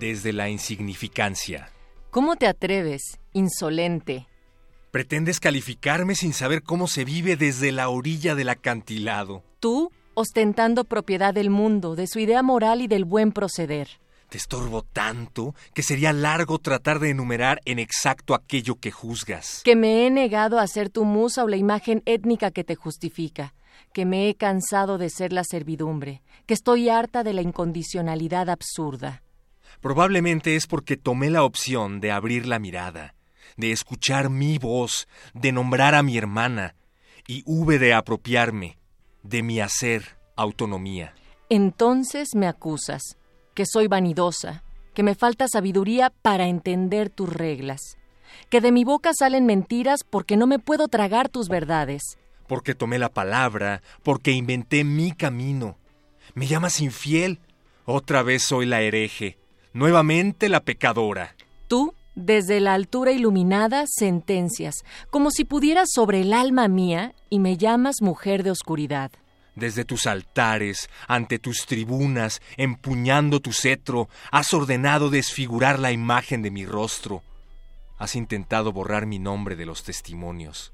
Desde la insignificancia. ¿Cómo te atreves, insolente? Pretendes calificarme sin saber cómo se vive desde la orilla del acantilado. Tú, ostentando propiedad del mundo, de su idea moral y del buen proceder. Te estorbo tanto que sería largo tratar de enumerar en exacto aquello que juzgas. Que me he negado a ser tu musa o la imagen étnica que te justifica. Que me he cansado de ser la servidumbre. Que estoy harta de la incondicionalidad absurda. Probablemente es porque tomé la opción de abrir la mirada, de escuchar mi voz, de nombrar a mi hermana, y hube de apropiarme de mi hacer autonomía. Entonces me acusas, que soy vanidosa, que me falta sabiduría para entender tus reglas, que de mi boca salen mentiras porque no me puedo tragar tus verdades. Porque tomé la palabra, porque inventé mi camino. Me llamas infiel. Otra vez soy la hereje, nuevamente la pecadora. Tú, desde la altura iluminada, sentencias, como si pudieras sobre el alma mía y me llamas mujer de oscuridad. Desde tus altares, ante tus tribunas, empuñando tu cetro, has ordenado desfigurar la imagen de mi rostro. Has intentado borrar mi nombre de los testimonios.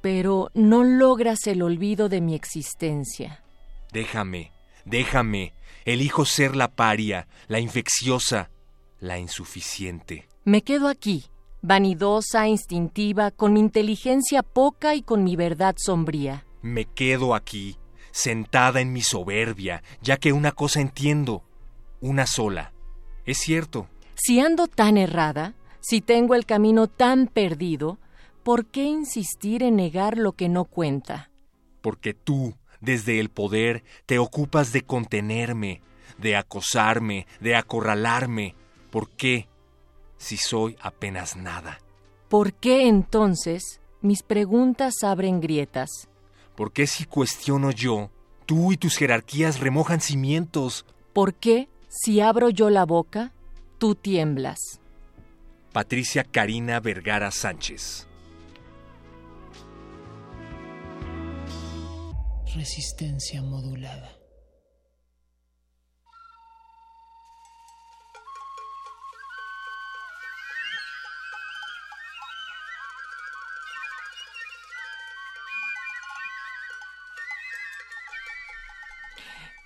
Pero no logras el olvido de mi existencia. Déjame, déjame. Elijo ser la paria, la infecciosa, la insuficiente. Me quedo aquí, vanidosa, instintiva, con mi inteligencia poca y con mi verdad sombría. Me quedo aquí, sentada en mi soberbia, ya que una cosa entiendo, una sola. Es cierto. Si ando tan errada, si tengo el camino tan perdido, ¿por qué insistir en negar lo que no cuenta? Porque tú, desde el poder, te ocupas de contenerme, de acosarme, de acorralarme. ¿Por qué? Si soy apenas nada. ¿Por qué entonces mis preguntas abren grietas? ¿Por qué si cuestiono yo, tú y tus jerarquías remojan cimientos? ¿Por qué si abro yo la boca, tú tiemblas? Patricia Karina Vergara Sánchez. Resistencia modulada.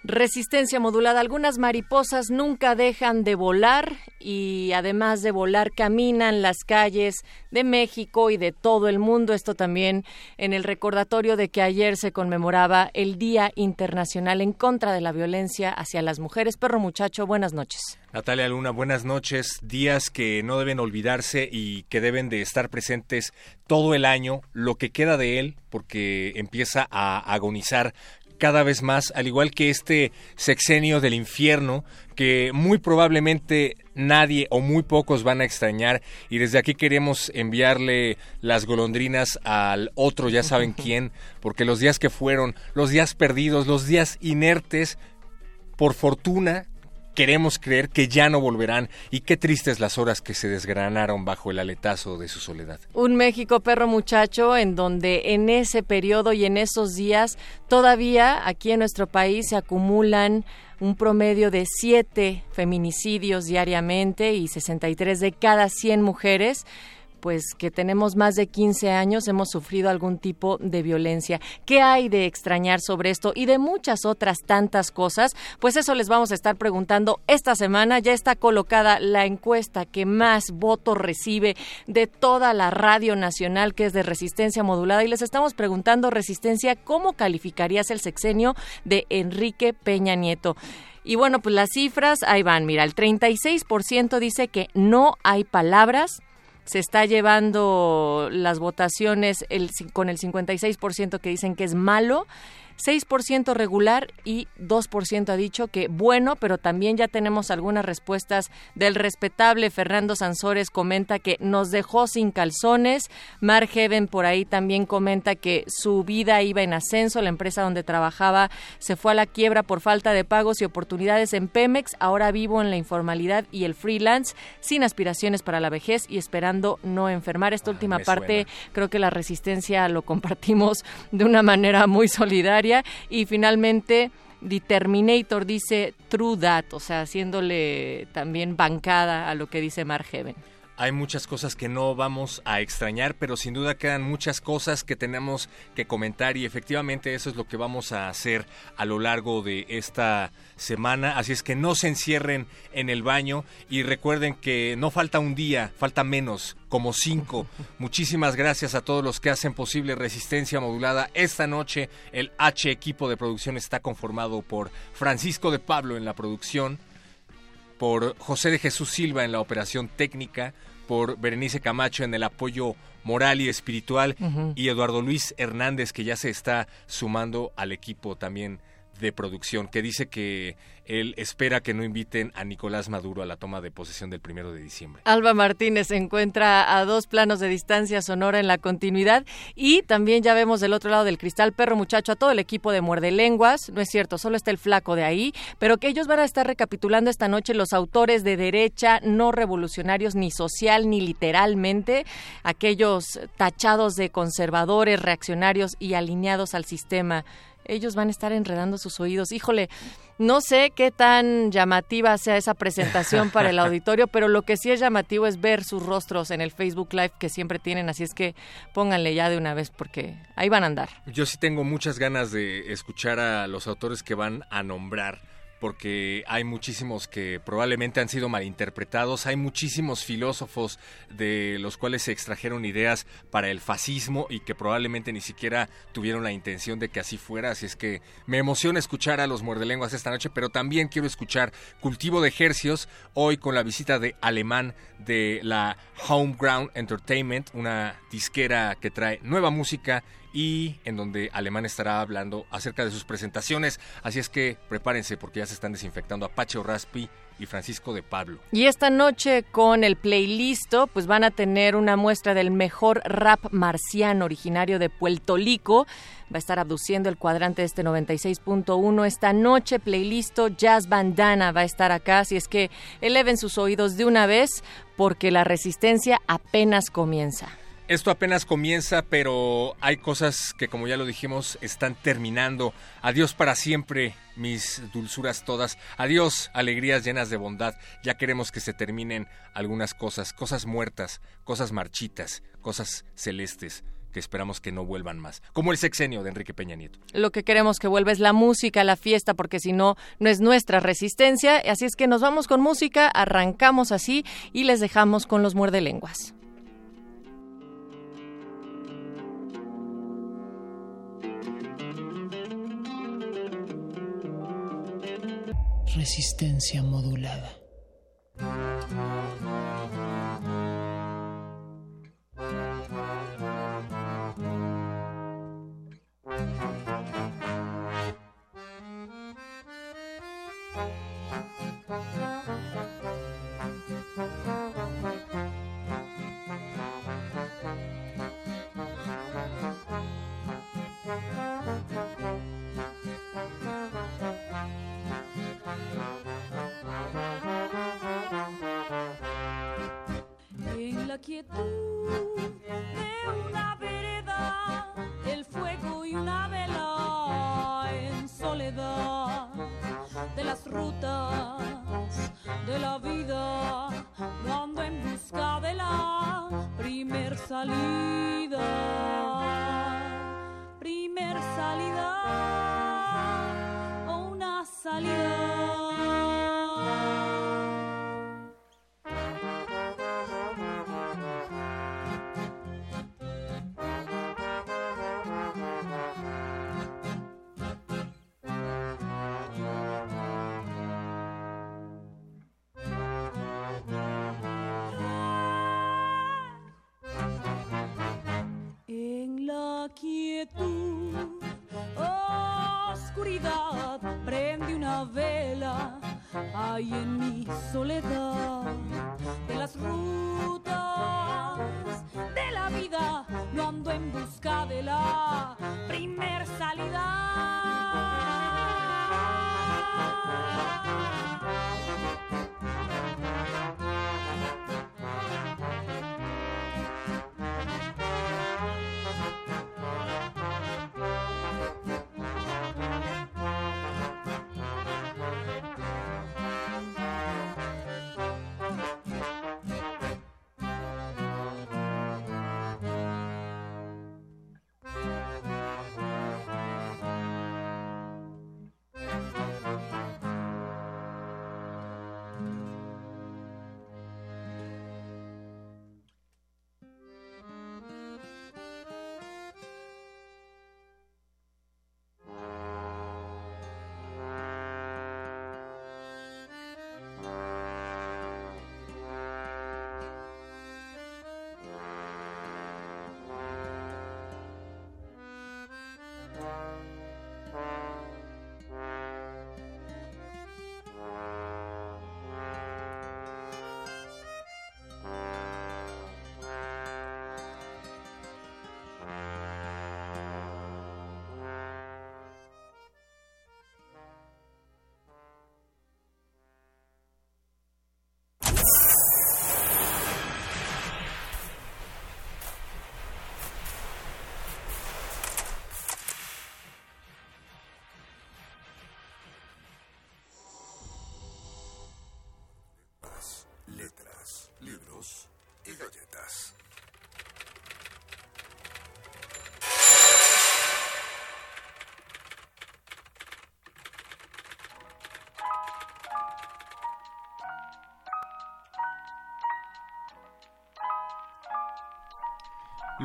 Resistencia modulada. Algunas mariposas nunca dejan de volar y además de volar caminan las calles de México y de todo el mundo. Esto también en el recordatorio de que ayer se conmemoraba el Día Internacional en contra de la violencia hacia las mujeres. Perro muchacho, buenas noches. Natalia Luna, buenas noches. Días que no deben olvidarse y que deben de estar presentes todo el año, lo que queda de él, porque empieza a agonizar cada vez más, al igual que este sexenio del infierno, que muy probablemente nadie o muy pocos van a extrañar. Y desde aquí queremos enviarle las golondrinas al otro, ya saben quién, porque los días que fueron, los días perdidos, los días inertes, por fortuna, queremos creer que ya no volverán y qué tristes las horas que se desgranaron bajo el aletazo de su soledad. Un México perro muchacho en donde en ese periodo y en esos días todavía aquí en nuestro país se acumulan un promedio de siete feminicidios diariamente y 63 de cada 100 mujeres pues que tenemos más de 15 años hemos sufrido algún tipo de violencia. ¿Qué hay de extrañar sobre esto y de muchas otras tantas cosas? Pues eso les vamos a estar preguntando esta semana. Ya está colocada la encuesta que más votos recibe de toda la radio nacional que es de resistencia modulada y les estamos preguntando resistencia, ¿cómo calificarías el sexenio de Enrique Peña Nieto? Y bueno, pues las cifras, ahí van, mira, el 36% dice que no hay palabras, se está llevando las votaciones el, con el 56% que dicen que es malo 6% regular y 2% ha dicho que bueno, pero también ya tenemos algunas respuestas del respetable Fernando Sansores comenta que nos dejó sin calzones, Mar Heaven por ahí también comenta que su vida iba en ascenso, la empresa donde trabajaba se fue a la quiebra por falta de pagos y oportunidades en Pemex, ahora vivo en la informalidad y el freelance, sin aspiraciones para la vejez y esperando no enfermar. Esta última parte creo que la resistencia lo compartimos de una manera muy solidaria y finalmente Determinator dice True That, o sea, haciéndole también bancada a lo que dice Mark Heaven. Hay muchas cosas que no vamos a extrañar, pero sin duda quedan muchas cosas que tenemos que comentar y efectivamente eso es lo que vamos a hacer a lo largo de esta semana. Así es que no se encierren en el baño y recuerden que no falta un día, falta menos, como cinco. Muchísimas gracias a todos los que hacen posible Resistencia Modulada. Esta noche el H equipo de producción está conformado por Francisco de Pablo en la producción, por José de Jesús Silva en la operación técnica, por Berenice Camacho en el apoyo moral y espiritual y Eduardo Luis Hernández que ya se está sumando al equipo también de producción, que dice que él espera que no inviten a Nicolás Maduro a la toma de posesión del primero de diciembre. Alba Martínez se encuentra a dos planos de distancia sonora en la continuidad y también ya vemos del otro lado del cristal perro muchacho a todo el equipo de Muerde Lenguas. No es cierto, solo está el flaco de ahí, pero que ellos van a estar recapitulando esta noche los autores de derecha, no revolucionarios ni social ni literalmente, aquellos tachados de conservadores, reaccionarios y alineados al sistema ellos van a estar enredando sus oídos. Híjole, no sé qué tan llamativa sea esa presentación para el auditorio, pero lo que sí es llamativo es ver sus rostros en el Facebook Live que siempre tienen, así es que pónganle ya de una vez porque ahí van a andar. Yo sí tengo muchas ganas de escuchar a los autores que van a nombrar porque hay muchísimos que probablemente han sido malinterpretados, hay muchísimos filósofos de los cuales se extrajeron ideas para el fascismo y que probablemente ni siquiera tuvieron la intención de que así fuera, así es que me emociona escuchar a los muerdelenguas esta noche, pero también quiero escuchar Cultivo de Ejercios hoy con la visita de Alemán de la Homeground Entertainment, una disquera que trae nueva música y en donde Alemán estará hablando acerca de sus presentaciones. Así es que prepárense porque ya se están desinfectando Apache Raspi y Francisco de Pablo. Y esta noche con el playlist, pues van a tener una muestra del mejor rap marciano originario de Puerto Rico. Va a estar abduciendo el cuadrante de este 96.1 esta noche. Playlist Jazz Bandana va a estar acá, así es que eleven sus oídos de una vez porque la resistencia apenas comienza. Esto apenas comienza, pero hay cosas que, como ya lo dijimos, están terminando. Adiós para siempre, mis dulzuras todas. Adiós, alegrías llenas de bondad. Ya queremos que se terminen algunas cosas, cosas muertas, cosas marchitas, cosas celestes que esperamos que no vuelvan más, como el sexenio de Enrique Peña Nieto. Lo que queremos que vuelva es la música, la fiesta, porque si no, no es nuestra resistencia. Así es que nos vamos con música, arrancamos así y les dejamos con los muerdelenguas. Resistencia modulada. quietud de una vereda, el fuego y una vela en soledad de las rutas de la vida, no ando en busca de la primer salida, primer salida o una salida.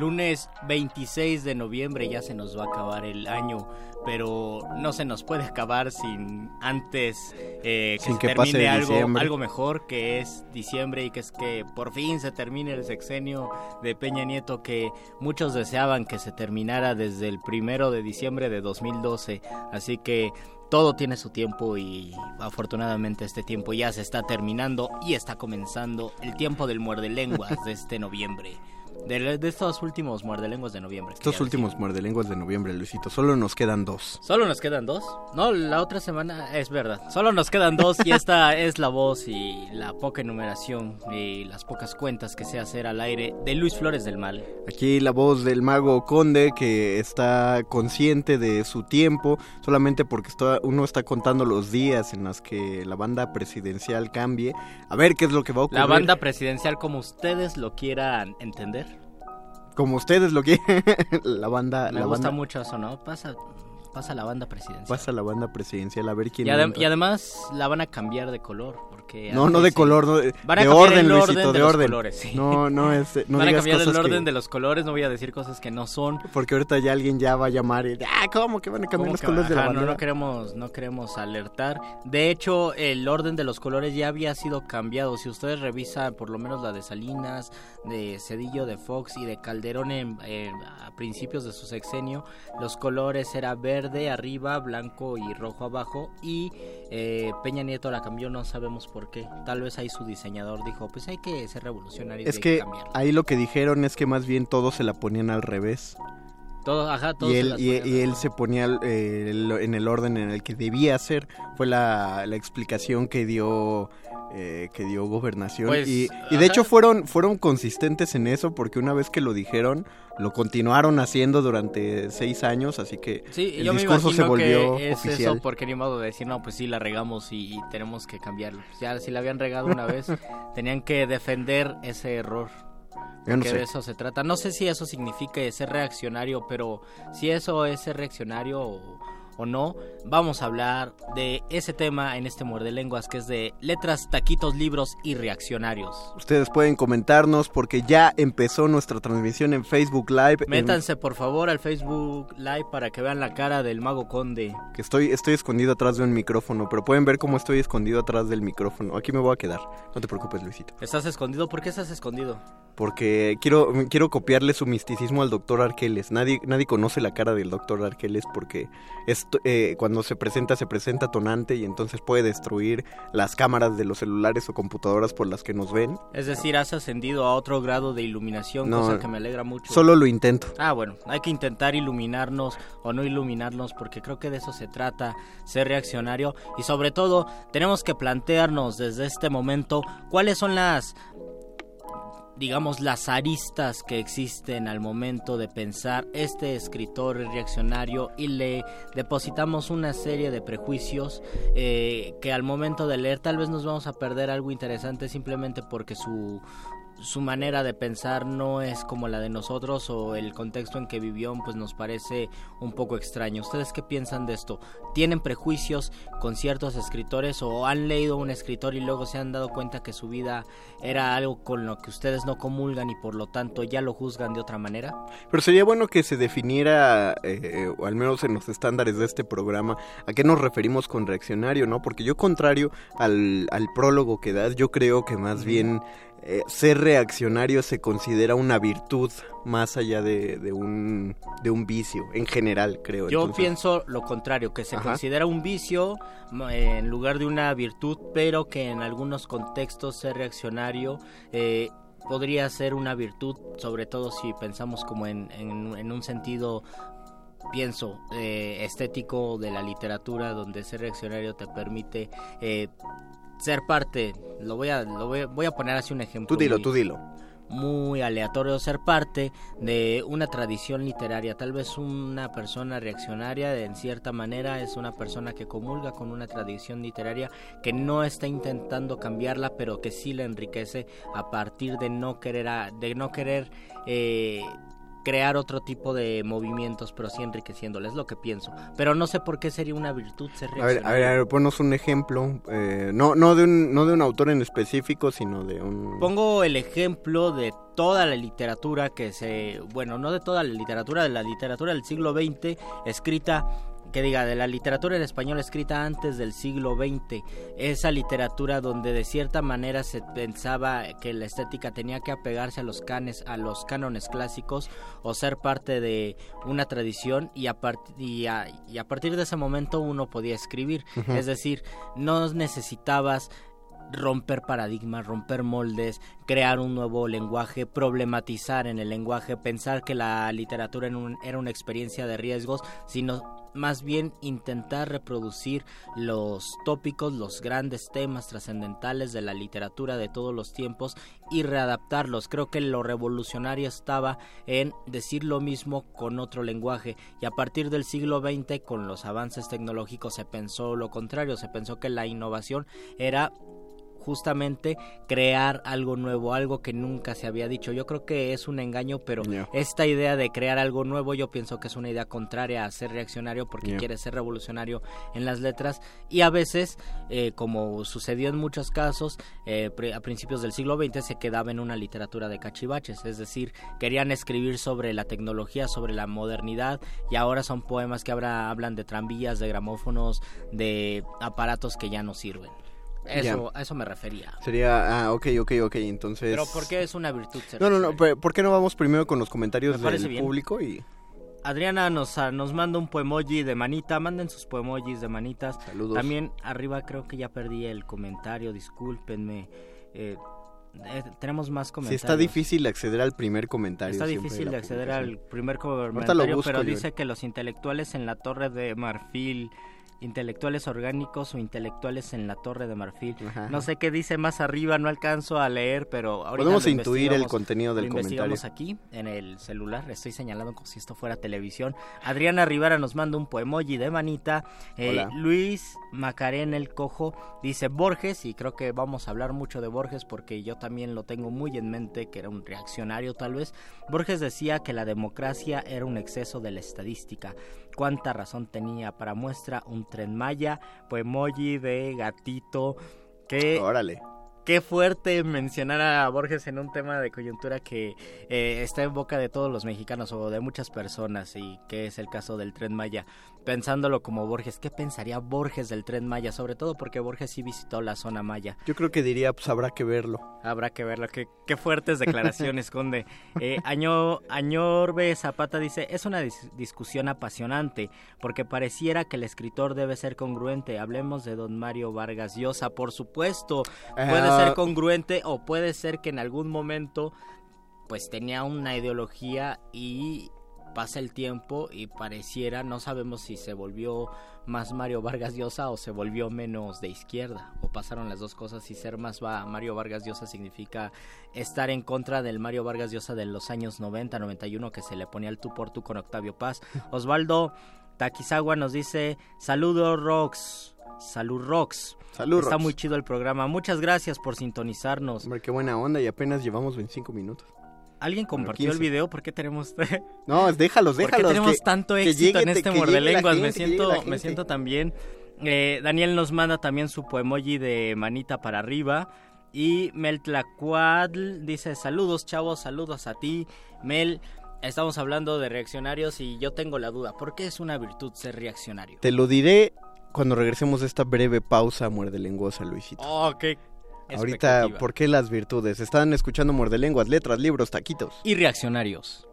Lunes 26 de noviembre ya se nos va a acabar el año, pero no se nos puede acabar sin antes eh, que Sin se que termine pase algo, algo mejor, que es diciembre y que es que por fin se termine el sexenio de Peña Nieto que muchos deseaban que se terminara desde el primero de diciembre de 2012. Así que todo tiene su tiempo y afortunadamente este tiempo ya se está terminando y está comenzando el tiempo del muerde lenguas de este noviembre. De, de estos últimos muerdelenguas de noviembre. Estos últimos muerdelenguas de noviembre, Luisito, solo nos quedan dos. Solo nos quedan dos. No, la otra semana es verdad. Solo nos quedan dos y esta es la voz y la poca enumeración y las pocas cuentas que sé hacer al aire de Luis Flores del Mal. Aquí la voz del mago Conde que está consciente de su tiempo, solamente porque está- uno está contando los días en los que la banda presidencial cambie. A ver qué es lo que va a ocurrir. La banda presidencial como ustedes lo quieran entender. Como ustedes lo quieren. la banda... Me la gusta banda, mucho eso, ¿no? Pasa, pasa la banda presidencial. Pasa la banda presidencial a ver quién... Y, adem- entra. y además la van a cambiar de color porque No, no de color, no, de, Van a de cambiar orden, el Luisito, orden de de los orden. colores, sí. No, no, este, no van a cambiar el orden que- de los colores, no voy a decir cosas que no son. Porque ahorita ya alguien ya va a llamar y... Ah, ¿cómo que van a cambiar ¿Cómo los colores de la ajá, no, bandera? no queremos, no queremos alertar. De hecho, el orden de los colores ya había sido cambiado. Si ustedes revisan por lo menos la de Salinas, de Cedillo, de Fox y de Calderón en, en- a principios de su sexenio, los colores era verde arriba, blanco y rojo abajo. Y eh, Peña Nieto la cambió, no sabemos por qué. Tal vez ahí su diseñador dijo, pues hay que ser revolucionarios. Es y que cambiarla". ahí lo que dijeron es que más bien todos se la ponían al revés. Todo, ajá, todos Y se él, y, y él se ponía eh, en el orden en el que debía ser. Fue la, la explicación que dio eh, que dio gobernación. Pues, y, y de hecho fueron, fueron consistentes en eso porque una vez que lo dijeron, lo continuaron haciendo durante seis años. Así que Sí, el yo me discurso se imagino volvió que es oficial. eso porque ni modo de decir, no, pues sí, la regamos y, y tenemos que cambiarlo. Ya si la habían regado una vez, tenían que defender ese error. Yo no que sé. de eso se trata. No sé si eso significa ser reaccionario, pero si eso es ser reaccionario o, o no, vamos a hablar de ese tema en este Muerde Lenguas, que es de letras, taquitos, libros y reaccionarios. Ustedes pueden comentarnos porque ya empezó nuestra transmisión en Facebook Live. en- Métanse por favor al Facebook Live para que vean la cara del Mago Conde. que estoy, estoy escondido atrás de un micrófono, pero pueden ver cómo estoy escondido atrás del micrófono. Aquí me voy a quedar. No te preocupes, Luisito. ¿Estás escondido? ¿Por qué estás escondido? Porque quiero, quiero copiarle su misticismo al doctor Arqueles. Nadie, nadie conoce la cara del doctor Arqueles porque es eh, cuando se presenta, se presenta tonante y entonces puede destruir las cámaras de los celulares o computadoras por las que nos ven. Es decir, has ascendido a otro grado de iluminación, No, cosa que me alegra mucho. Solo lo intento. Ah, bueno, hay que intentar iluminarnos o no iluminarnos porque creo que de eso se trata, ser reaccionario y sobre todo tenemos que plantearnos desde este momento cuáles son las digamos las aristas que existen al momento de pensar este escritor es reaccionario y le depositamos una serie de prejuicios eh, que al momento de leer tal vez nos vamos a perder algo interesante simplemente porque su su manera de pensar no es como la de nosotros o el contexto en que vivió pues nos parece un poco extraño. ¿Ustedes qué piensan de esto? ¿Tienen prejuicios con ciertos escritores o han leído un escritor y luego se han dado cuenta que su vida era algo con lo que ustedes no comulgan y por lo tanto ya lo juzgan de otra manera? Pero sería bueno que se definiera, eh, o al menos en los estándares de este programa, a qué nos referimos con reaccionario, ¿no? Porque yo, contrario al, al prólogo que das, yo creo que más bien eh, ser reaccionario se considera una virtud más allá de, de un, de un vicio, en general, creo. Yo Entonces, pienso lo contrario, que se Ajá. considera un vicio m- eh, en lugar de una virtud, pero que en algunos contextos ser reaccionario eh, podría ser una virtud, sobre todo si pensamos como en, en- en un sentido pienso eh, estético de la literatura donde ser reaccionario te permite eh, ser parte lo voy a lo voy, voy a poner así un ejemplo Tú dilo, muy- tú dilo. muy aleatorio ser parte de una tradición literaria. Tal vez una persona reaccionaria en cierta manera es una persona que comulga con una tradición literaria que no está intentando cambiarla, pero que sí la enriquece a partir de no querer a- de no querer eh, crear otro tipo de movimientos, pero sí enriqueciéndola, es lo que pienso. Pero no sé por qué sería una virtud ser A ver, a ver, a ver, ponnos un ejemplo, eh, no, no, de un, no de un autor en específico, sino de un... Pongo el ejemplo de toda la literatura que se, bueno, no de toda la literatura, de la literatura del siglo XX escrita, que diga, de la literatura en español escrita antes del siglo XX, esa literatura donde de cierta manera se pensaba que la estética tenía que apegarse a los canes, a los cánones clásicos o ser parte de una tradición y a, part- y a, y a partir de ese momento uno podía escribir, es decir, no necesitabas romper paradigmas, romper moldes, crear un nuevo lenguaje, problematizar en el lenguaje, pensar que la literatura en un- era una experiencia de riesgos, sino más bien intentar reproducir los tópicos, los grandes temas trascendentales de la literatura de todos los tiempos y readaptarlos. Creo que lo revolucionario estaba en decir lo mismo con otro lenguaje y a partir del siglo XX con los avances tecnológicos se pensó lo contrario, se pensó que la innovación era justamente crear algo nuevo, algo que nunca se había dicho. Yo creo que es un engaño, pero esta idea de crear algo nuevo yo pienso que es una idea contraria a ser reaccionario porque Yeah. quiere ser revolucionario en las letras y a veces, eh, como sucedió en muchos casos, eh, a principios del siglo XX se quedaba en una literatura de cachivaches, es decir, querían escribir sobre la tecnología, sobre la modernidad y ahora son poemas que ahora hablan de tranvías, de gramófonos, de aparatos que ya no sirven. Eso, a eso me refería. Sería, ah, ok, ok, ok, entonces... Pero ¿por qué es una virtud ser No, no, no, reaccionario? pe- ¿por qué no vamos primero con los comentarios del bien. público y... Adriana nos, ah, nos manda un poemoji de manita. Manden sus poemojis de manitas. Saludos. También arriba creo que ya perdí el comentario. Discúlpenme. Eh, eh, tenemos más comentarios. está difícil acceder al primer comentario. Está difícil de acceder al primer comentario, busco, pero dice que los intelectuales en la Torre de Marfil, intelectuales orgánicos o intelectuales en la Torre de Marfil. Ajá. No sé qué dice más arriba, no alcanzo a leer, pero ahorita Podemos intuir el contenido del lo investigamos comentario. aquí en el celular, estoy señalando como si esto fuera televisión. Adriana Rivera nos manda un poemoji de manita. Eh. Luis Macarena el Cojo dice Borges, y creo que vamos a hablar mucho de Borges porque yo también lo tengo muy en mente, que era un reaccionario tal vez. Borges decía que la democracia era un exceso de la estadística. Cuánta razón tenía para muestra un tren maya, poemoji de gatito, que... Órale. Qué fuerte mencionar a Borges en un tema de coyuntura que eh, está en boca de todos los mexicanos o de muchas personas y que es el caso del tren Maya. Pensándolo como Borges, ¿qué pensaría Borges del tren Maya? Sobre todo porque Borges sí visitó la zona Maya. Yo creo que diría, pues habrá que verlo. Habrá que verlo. Qué, qué fuertes declaraciones, Conde. Eh, Año, Añorbe Zapata dice, es una dis- discusión apasionante, porque pareciera que el escritor debe ser congruente. Hablemos de don Mario Vargas Llosa, por supuesto. Puede ser congruente o puede ser que en algún momento pues tenía una ideología y pasa el tiempo y pareciera, no sabemos si se volvió más Mario Vargas Llosa o se volvió menos de izquierda o pasaron las dos cosas y ser más va Mario Vargas Llosa significa estar en contra del Mario Vargas Llosa de los años 90, 91 que se le ponía el tú por tú con Octavio Paz. Osvaldo Takizawa nos dice, saludos Rox, salud Rox. Salud, Está Rox. muy chido el programa. Muchas gracias por sintonizarnos. Hombre, qué buena onda y apenas llevamos 25 minutos. ¿Alguien compartió el 15. video? ¿Por qué tenemos No, déjalos, ¿Por qué déjalos. tenemos que- tanto éxito en este que muerde llegue la lenguas? Me siento, me siento también. Eh, Daniel nos manda también su poemoji de manita para arriba. Y Mel Tlacuadl dice: Saludos, chavos, saludos a ti. Mel, estamos hablando de reaccionarios y yo tengo la duda: ¿por qué es una virtud ser reaccionario? Te lo diré cuando regresemos de esta breve pausa muerde lenguosa, Luisito. Oh, qué Ahorita. ¿por qué las virtudes? Están escuchando muerde lenguas, letras, libros, taquitos. Y reaccionarios.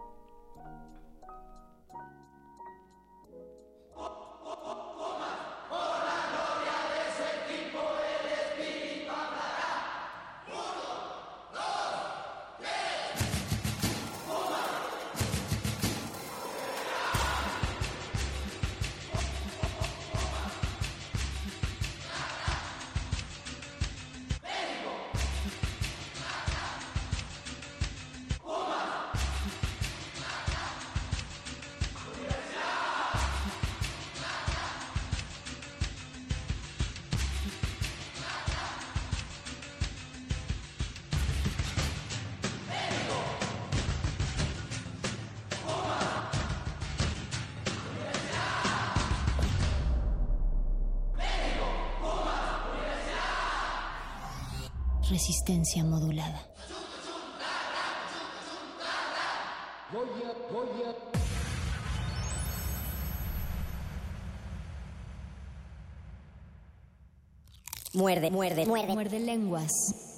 Resistencia modulada. Muerde, muerde, muerde. Muerde lenguas.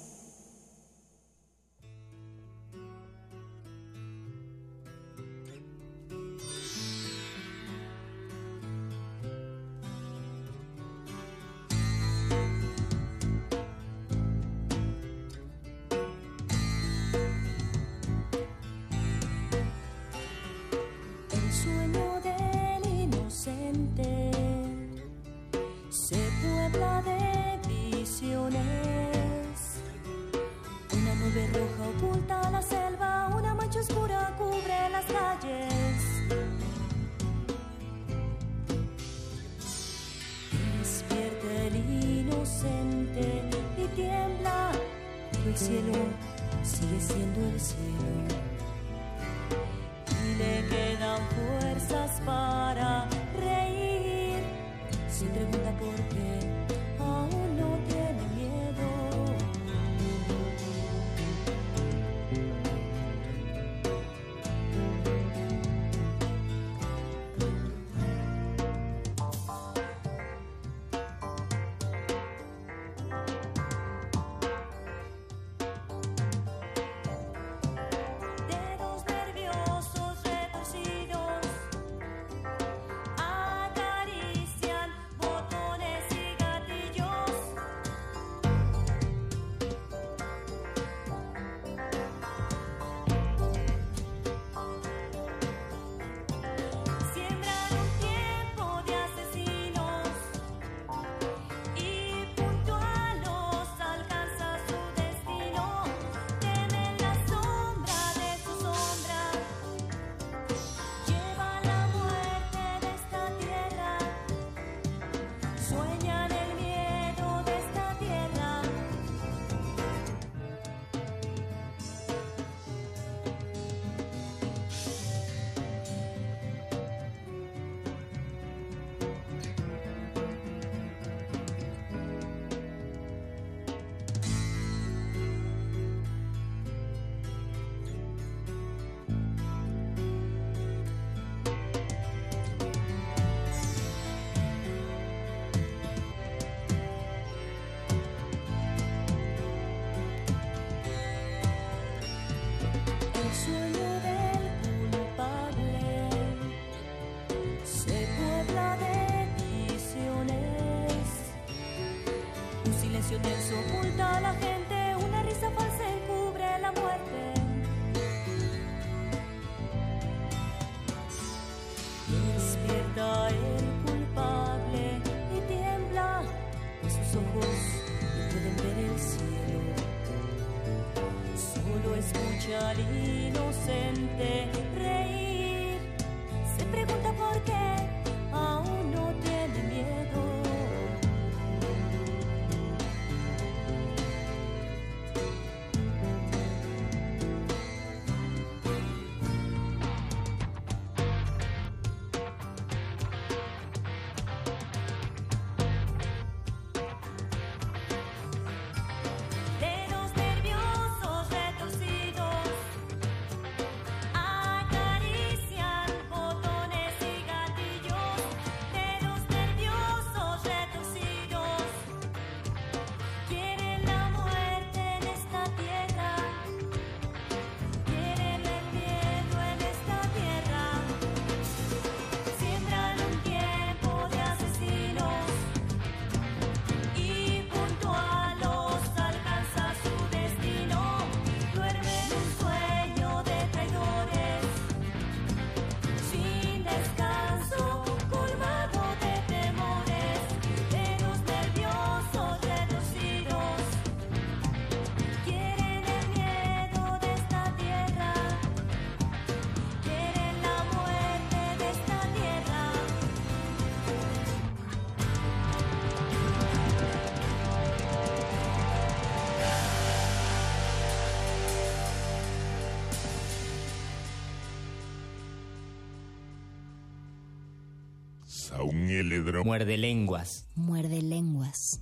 Muerde lenguas. Muerde lenguas.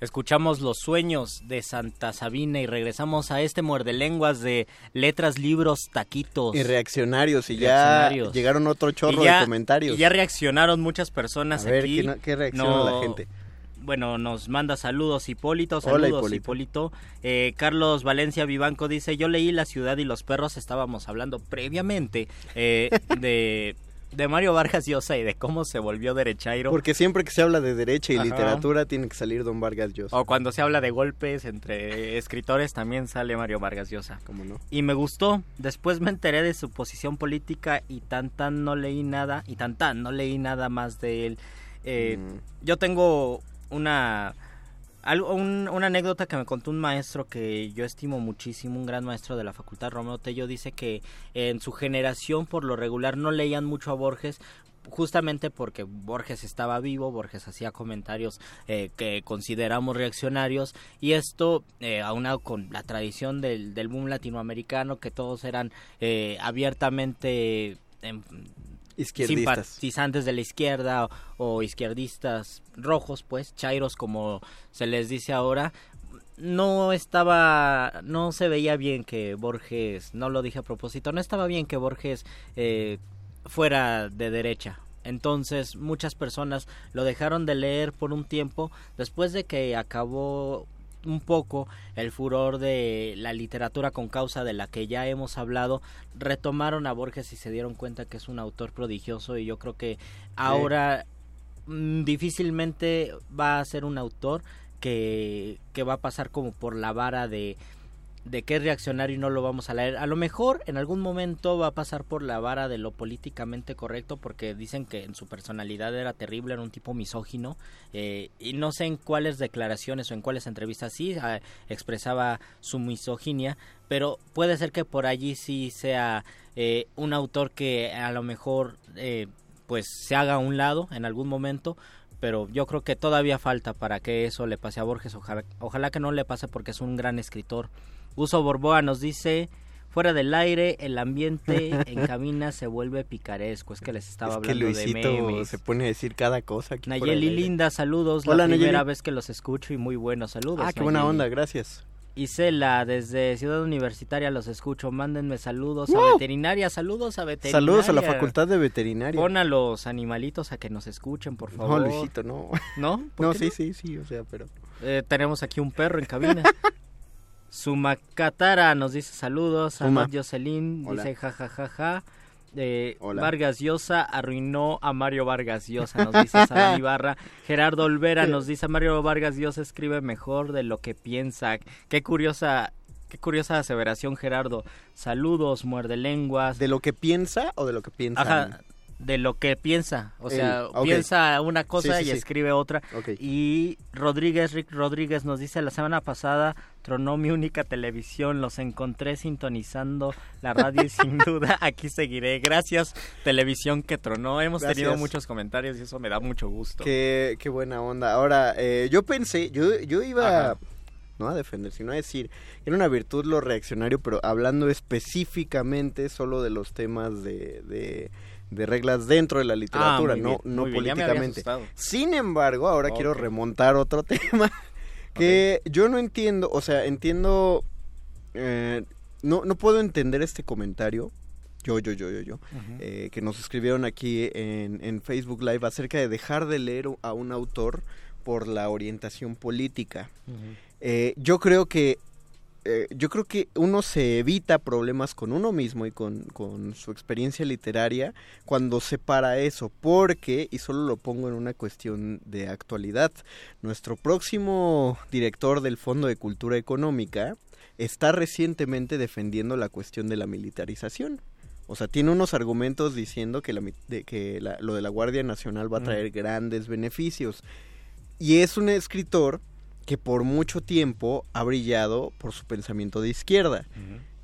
Escuchamos los sueños de Santa Sabina y regresamos a este muerde lenguas de letras, libros, taquitos. Y reaccionarios, y Reaccionarios. ya llegaron otro chorro ya- de comentarios. y ya reaccionaron muchas personas A ver, aquí. ¿qué qué reacciona No- la gente? Bueno, nos manda saludos Hipólito, Hola, saludos Hipólito. Hipólito. Eh, Carlos Valencia Vivanco dice, yo leí La ciudad y los perros, estábamos hablando previamente eh, de, de Mario Vargas Llosa y de cómo se volvió derechairo. Porque siempre que se habla de derecha y Ajá. literatura tiene que salir Don Vargas Llosa. O cuando se habla de golpes entre escritores también sale Mario Vargas Llosa. ¿Cómo no? Y me gustó. Después me enteré de su posición política y tan tan no leí nada. Y tan tan no leí nada más de él. Eh, Mm. Yo tengo una... Algo, un- una anécdota que me contó un maestro que yo estimo muchísimo, un gran maestro de la facultad, Romeo Tello, dice que en su generación por lo regular no leían mucho a Borges justamente porque Borges estaba vivo, Borges hacía comentarios eh, que consideramos reaccionarios y esto eh, aunado con la tradición del, del boom latinoamericano que todos eran eh, abiertamente em. Simpatizantes de la izquierda o, o izquierdistas rojos, pues, chairos como se les dice ahora, no estaba, no se veía bien que Borges, no lo dije a propósito, no estaba bien que Borges eh, fuera de derecha. Entonces muchas personas lo dejaron de leer por un tiempo después de que acabó un poco el furor de la literatura con causa de la que ya hemos hablado, retomaron a Borges y se dieron cuenta que es un autor prodigioso y yo creo que ahora mm, difícilmente va a ser un autor que, que va a pasar como por la vara de de qué reaccionario no lo vamos a leer. A lo mejor en algún momento va a pasar por la vara de lo políticamente correcto porque dicen que en su personalidad era terrible, era un tipo misógino eh, y no sé en cuáles declaraciones o en cuáles entrevistas sí ah, expresaba su misoginia, pero puede ser que por allí sí sea eh, un autor que a lo mejor eh, pues se haga a un lado en algún momento pero yo creo que todavía falta para que eso le pase a Borges. Ojalá, ojalá que no le pase porque es un gran escritor. Uso Borboa nos dice, fuera del aire, el ambiente en cabina se vuelve picaresco. Es que les estaba Es que hablando Luisito de memes. se pone a decir cada cosa. aquí Nayeli. Linda, saludos. Hola, la primera Nayeli. vez que los escucho y muy buenos saludos. Ah, qué buena onda, gracias. Isela, desde Ciudad Universitaria los escucho. Mándenme saludos a veterinaria. Saludos a veterinaria. Saludos a la Facultad de Veterinaria. Pon a los animalitos a que nos escuchen, por No, favor. Luisito, no. ¿No? ¿Por No, sí, sí, sí, o sea, pero... Eh, tenemos aquí un perro en cabina. Sumacatara nos dice saludos. Suma. Amad Jocelyn Hola. dice jajajaja. Eh. Vargas Llosa arruinó a Mario Vargas Llosa, nos dice Sara Ibarra. Gerardo Olvera nos dice Mario Vargas Llosa escribe mejor de lo que piensa. Qué curiosa, qué curiosa aseveración, Gerardo. Saludos, muerde lenguas. ¿De lo que piensa o de lo que piensa? Ajá, de lo que piensa. O sea, piensa una cosa Sí, sí, y sí. escribe otra. Y Rodríguez, Rick Rodríguez nos dice, la semana pasada tronó mi única televisión, los encontré sintonizando la radio y sin duda aquí seguiré. Gracias, televisión que tronó. Hemos tenido muchos comentarios y eso me da mucho gusto. Qué, qué buena onda. Ahora, eh, yo pensé, yo, yo iba Ajá. no a defender, sino a decir, era una virtud lo reaccionario, pero hablando específicamente solo de los temas de, de, de reglas dentro de la literatura, Ah, muy no, bien, no políticamente. Sin embargo, ahora quiero remontar otro tema que yo no entiendo, o sea, entiendo, eh, no, no puedo entender este comentario. Yo, yo, yo, yo, yo. eh, que nos escribieron aquí en, en Facebook Live acerca de dejar de leer a un autor por la orientación política. Eh, yo creo que eh, yo creo que uno se evita problemas con uno mismo y con, con su experiencia literaria cuando separa eso, porque, y solo lo pongo en una cuestión de actualidad, nuestro próximo director del Fondo de Cultura Económica está recientemente defendiendo la cuestión de la militarización. O sea, tiene unos argumentos diciendo que, la, mi- de, que la- lo de la Guardia Nacional va a Mm. traer grandes beneficios. Y es un escritor que por mucho tiempo ha brillado por su pensamiento de izquierda.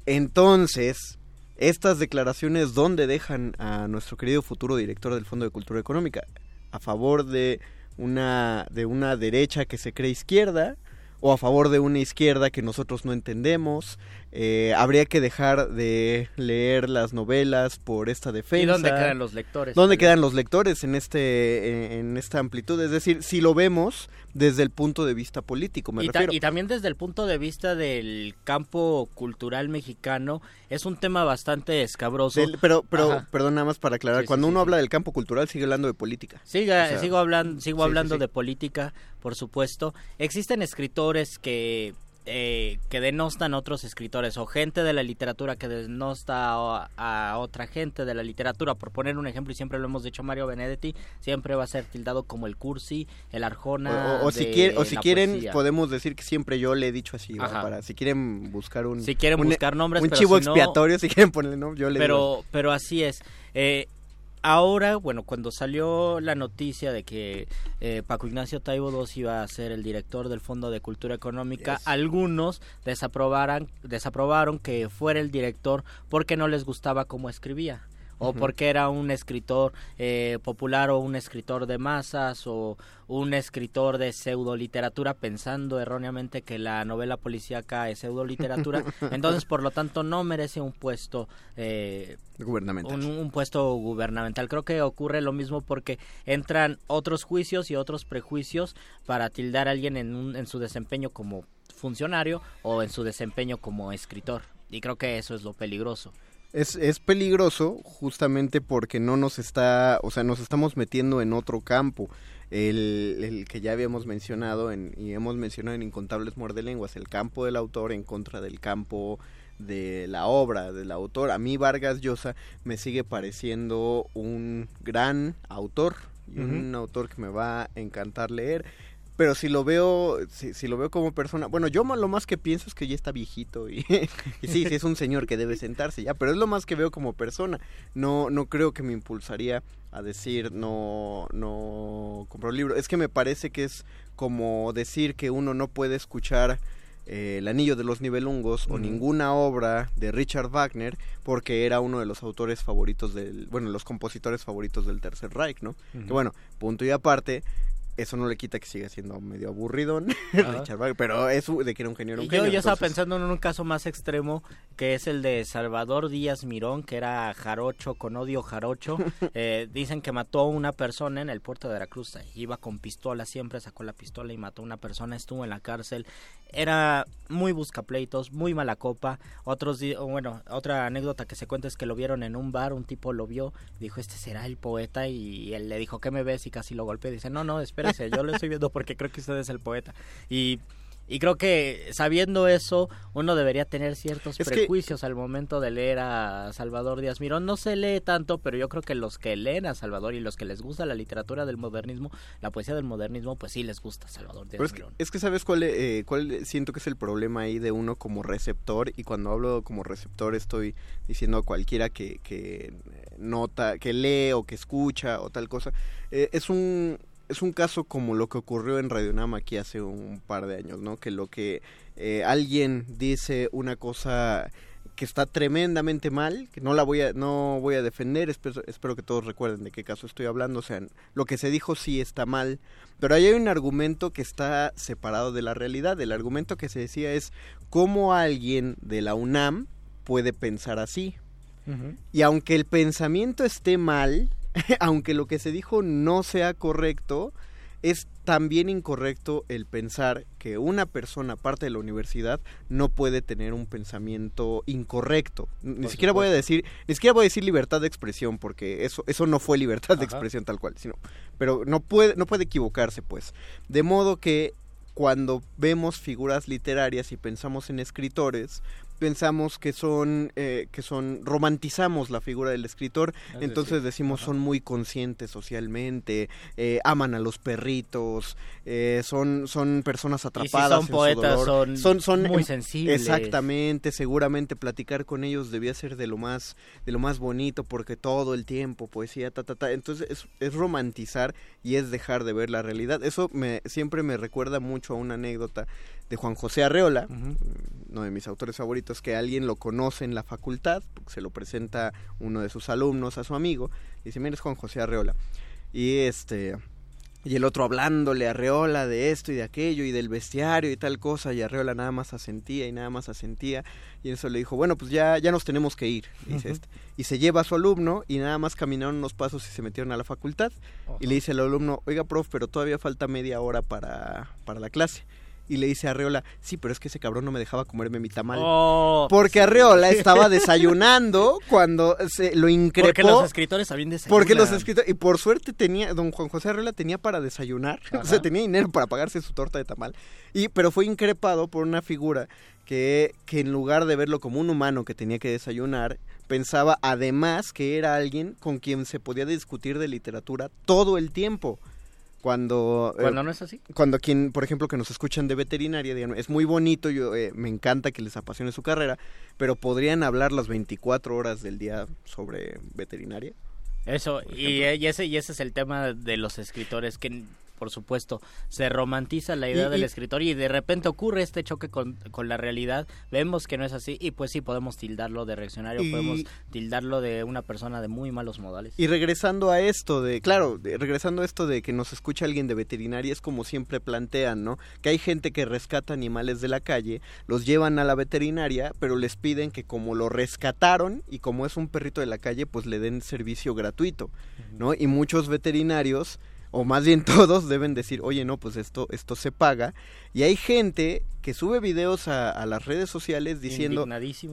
Entonces, estas declaraciones, ¿dónde dejan a nuestro querido futuro director del Fondo de Cultura Económica? ¿A favor de una, de una derecha que se cree izquierda? ¿O a favor de una izquierda que nosotros no entendemos? Eh, habría que dejar de leer las novelas por esta defensa. ¿Y dónde quedan los lectores? ¿Dónde quedan los lectores en este en, en esta amplitud? Es decir, si lo vemos desde el punto de vista político, me y, ta- refiero. y también desde el punto de vista del campo cultural mexicano, es un tema bastante escabroso. Del- pero, pero, Ajá. perdón, nada más para aclarar, Sí, cuando sí, uno sí. habla del campo cultural, sigue hablando de política. Siga, O sea, sigo hablando, sigo hablando de política, por supuesto. Existen escritores que eh, que denostan otros escritores o gente de la literatura que denosta a, a otra gente de la literatura. Por poner un ejemplo, y siempre lo hemos dicho, Mario Benedetti siempre va a ser tildado como el cursi, el arjona. O, o- o si, quiere- o si quieren, poesía. podemos decir que siempre yo le he dicho así, si quieren buscar un... Si quieren un- buscar nombres, Un pero chivo si no- expiatorio, si quieren ponerle nombre, yo le digo. pero pero así es Eh, ahora bueno cuando salió la noticia de que eh, Paco Ignacio Taibo II iba a ser el director del Fondo de Cultura Económica Yes. algunos desaprobaron que fuera el director porque no les gustaba cómo escribía o porque era un escritor eh, popular o un escritor de masas o un escritor de pseudo literatura pensando erróneamente que la novela policíaca es pseudo literatura entonces por lo tanto no merece un puesto eh, Gubernamental. un, un puesto gubernamental. Creo que ocurre lo mismo porque entran otros juicios y otros prejuicios para tildar a alguien en, un- en su desempeño como funcionario o en su desempeño como escritor. Y creo que eso es lo peligroso. Es, es peligroso justamente porque no nos está, o sea, nos estamos metiendo en otro campo, el, el que ya habíamos mencionado en, y hemos mencionado en Incontables Muerdelenguas, el campo del autor en contra del campo de la obra del autor. A mí Vargas Llosa me sigue pareciendo un gran autor y un autor que me va a encantar leer. Pero si lo veo, si, si lo veo como persona, bueno, yo lo más que pienso es que ya está viejito y, y sí, sí es un señor que debe sentarse ya, pero es lo más que veo como persona. No, no creo que me impulsaría a decir no, no compro el libro. Es que me parece que es como decir que uno no puede escuchar eh, El Anillo de los Nibelungos o ninguna obra de Richard Wagner porque era uno de los autores favoritos del, bueno, los compositores favoritos del Tercer Reich, ¿no? Que bueno, punto y aparte, eso no le quita que siga siendo medio aburridón. Richard Wagner, pero es de que era un genio, era un Y yo, genio. yo estaba pensando en un caso más extremo, que es el de Salvador Díaz Mirón, que era jarocho con odio jarocho. Eh, dicen que mató a una persona en el puerto de Veracruz. Iba con pistola, siempre sacó la pistola y mató a una persona. Estuvo en la cárcel. Era muy buscapleitos, muy mala copa. Otros, di- o bueno, otra anécdota que se cuenta es que lo vieron en un bar. Un tipo lo vio, dijo, este será el poeta. Y él le dijo, ¿qué me ves? Y casi lo golpeó. Dice, no, no, espérese, yo lo estoy viendo porque creo que usted es el poeta. Y Y creo que sabiendo eso, uno debería tener ciertos Es que- prejuicios al momento de leer a Salvador Díaz Mirón. No se lee tanto, pero yo creo que los que leen a Salvador y los que les gusta la literatura del modernismo, la poesía del modernismo, pues sí les gusta Salvador Díaz Pero es que, Mirón. es que sabes cuál, eh, cuál siento que es el problema ahí de uno como receptor y cuando hablo como receptor estoy diciendo a cualquiera que, que nota, que lee o que escucha o tal cosa. Eh, es un es un caso como lo que ocurrió en Radio Nama aquí hace un par de años, ¿no? Que lo que eh, alguien dice una cosa que está tremendamente mal, que no la voy a, no voy a defender, espero, espero que todos recuerden de qué caso estoy hablando, o sea, lo que se dijo sí está mal, pero ahí hay un argumento que está separado de la realidad, el argumento que se decía es cómo alguien de la UNAM puede pensar así, y aunque el pensamiento esté mal, aunque lo que se dijo no sea correcto, es también incorrecto el pensar que una persona parte de la universidad no puede tener un pensamiento incorrecto. Ni Por siquiera voy a decir, ni siquiera voy a decir libertad de expresión porque eso eso no fue libertad de expresión tal cual, sino pero no puede no puede equivocarse pues. De modo que cuando vemos figuras literarias y pensamos en escritores, pensamos que son eh, que son romantizamos la figura del escritor Es entonces decir, decimos ajá. son muy conscientes socialmente eh, aman a los perritos eh, son son personas atrapadas son en su poetas, dolor. son son muy em- sensibles. exactamente seguramente platicar con ellos debía ser de lo más de lo más bonito porque todo el tiempo poesía ta ta ta entonces es, es romantizar y es dejar de ver la realidad eso me siempre me recuerda mucho a una anécdota de Juan José Arreola uno de mis autores favoritos, que alguien lo conoce en la facultad, se lo presenta uno de sus alumnos a su amigo, y dice, mira, es Juan José Arreola. Y este y el otro hablándole a Arreola de esto y de aquello y del bestiario y tal cosa, y Arreola nada más asentía y nada más asentía, y eso le dijo, bueno, pues ya, ya nos tenemos que ir, dice este. Y se lleva a su alumno y nada más caminaron unos pasos y se metieron a la facultad. Y le dice al alumno, oiga, prof, pero todavía falta media hora para, para la clase. Y le dice a Arreola, sí, pero es que ese cabrón no me dejaba comerme mi tamal. Oh, porque Arreola estaba desayunando cuando se lo increpó. Porque los escritores también desayunan. Porque los escritores, y por suerte tenía, don Juan José Arreola tenía para desayunar, o sea, tenía dinero para pagarse su torta de tamal, y, pero fue increpado por una figura que, que en lugar de verlo como un humano que tenía que desayunar, pensaba además que era alguien con quien se podía discutir de literatura todo el tiempo. Cuando, eh, Cuando no es así. cuando quien, por ejemplo, que nos escuchan de veterinaria, digan, es muy bonito, yo eh, me encanta que les apasione su carrera, pero podrían hablar las 24 horas del día sobre veterinaria. Eso, y ese y ese es el tema de los escritores, que por supuesto se romantiza la idea Y- del y- escritor y de repente ocurre este choque con, con la realidad, vemos que no es así y pues sí podemos tildarlo de reaccionario, Y- podemos tildarlo de una persona de muy malos modales. Y regresando a esto de, claro, de- regresando a esto de que nos escucha alguien de veterinaria, es como siempre plantean, ¿no? Que hay gente que rescata animales de la calle, los llevan a la veterinaria, pero les piden que como lo rescataron y como es un perrito de la calle, pues le den servicio gratuito, ¿no? Y muchos veterinarios o más bien todos deben decir, oye, no, pues esto, esto se paga. Y hay gente que sube videos a, a las redes sociales diciendo,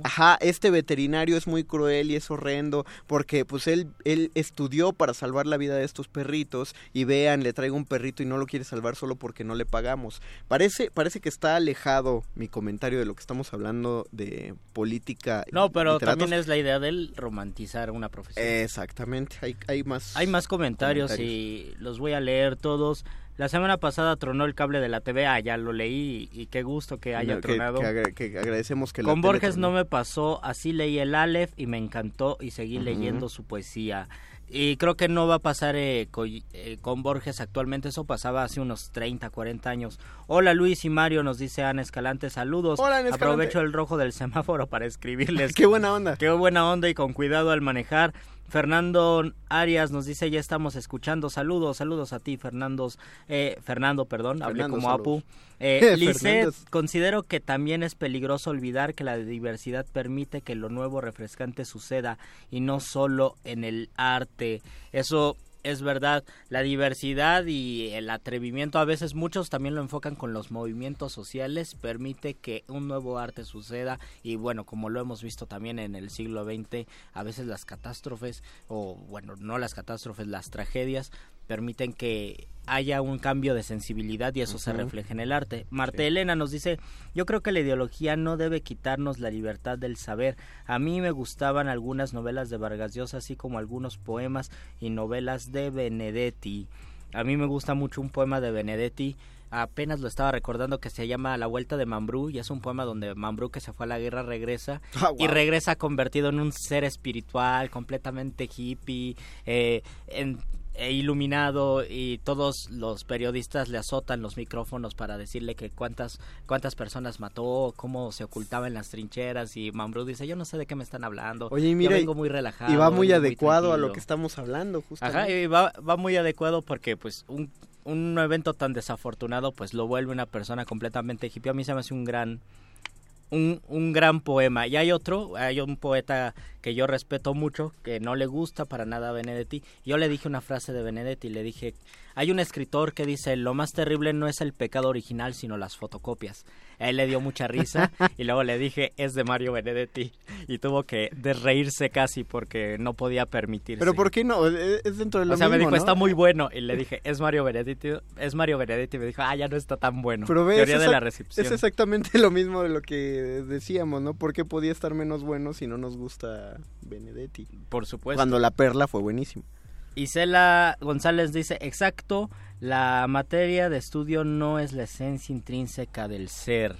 ajá, este veterinario es muy cruel y es horrendo porque pues él, él estudió para salvar la vida de estos perritos y vean, le traigo un perrito y no lo quiere salvar solo porque no le pagamos. Parece, parece que está alejado mi comentario de lo que estamos hablando de política. No, pero literatos. también es la idea del romantizar una profesión. Exactamente, hay, hay más. Hay más comentarios, y los voy a leer todos. La semana pasada tronó el cable de la TV, ah, ya lo leí y, y qué gusto que haya No, que- tronado. que agra- que agradecemos que Con Borges no me pasó, así leí el Aleph y me encantó y seguí leyendo su poesía. Y creo que no va a pasar eh, eh, con Borges actualmente, eso pasaba hace unos 30, 40 años. Hola Luis y Mario, nos dice Ana Escalante, saludos. Hola, Ana Escalante. Aprovecho el rojo del semáforo para escribirles. Qué buena onda. Qué buena onda y con cuidado al manejar. Fernando Arias nos dice, ya estamos escuchando. Saludos, saludos a ti, Fernando. Eh, Fernando, perdón, hablé Fernando, como saludos. Apu. Eh, considero que también es peligroso olvidar que la diversidad permite que lo nuevo refrescante suceda y no solo en el arte. Eso es verdad, la diversidad y el atrevimiento, a veces muchos también lo enfocan con los movimientos sociales, permite que un nuevo arte suceda y bueno, como lo hemos visto también en el siglo XX, a veces las catástrofes, o bueno, no las catástrofes, las tragedias, permiten que haya un cambio de sensibilidad y eso se refleja en el arte. Marta Sí. Elena nos dice, yo creo que la ideología no debe quitarnos la libertad del saber. A mí me gustaban algunas novelas de Vargas Llosa, así como algunos poemas y novelas de Benedetti. A mí me gusta mucho un poema de Benedetti. Apenas lo estaba recordando que se llama La Vuelta de Mambrú y es un poema donde Mambrú que se fue a la guerra regresa Ah, y regresa convertido en un ser espiritual completamente hippie, eh, en- e iluminado y todos los periodistas le azotan los micrófonos para decirle que cuántas cuántas personas mató, cómo se ocultaba en las trincheras y Mambrú dice yo no sé de qué me están hablando. Oye, y yo mira, vengo muy relajado. y va muy adecuado a lo tranquilo". que estamos hablando, justamente. Ajá, y va, va muy adecuado porque pues un, un evento tan desafortunado pues lo vuelve una persona completamente hippie. A mí se me hace un gran un, un gran poema. Y hay otro, hay un poeta que yo respeto mucho, que no le gusta para nada a Benedetti. Yo le dije una frase de Benedetti, le dije, hay un escritor que dice, lo más terrible no es el pecado original, sino las fotocopias. A él le dio mucha risa y luego le dije, es de Mario Benedetti. Y tuvo que desreírse casi porque no podía permitirse. Pero ¿por qué no? Es es dentro de lo O sea, me dijo, ¿no? está muy bueno. Y le dije, es Mario Benedetti. Es Mario Benedetti. Y me dijo, ah, ya no está tan bueno. Pero ves, Teoría de la recepción. Es exactamente lo mismo de lo que decíamos, ¿no? ¿Por qué podía estar menos bueno si no nos gusta Benedetti? Por supuesto. Cuando La Perla fue buenísimo. Isela González dice, exacto, la materia de estudio no es la esencia intrínseca del ser.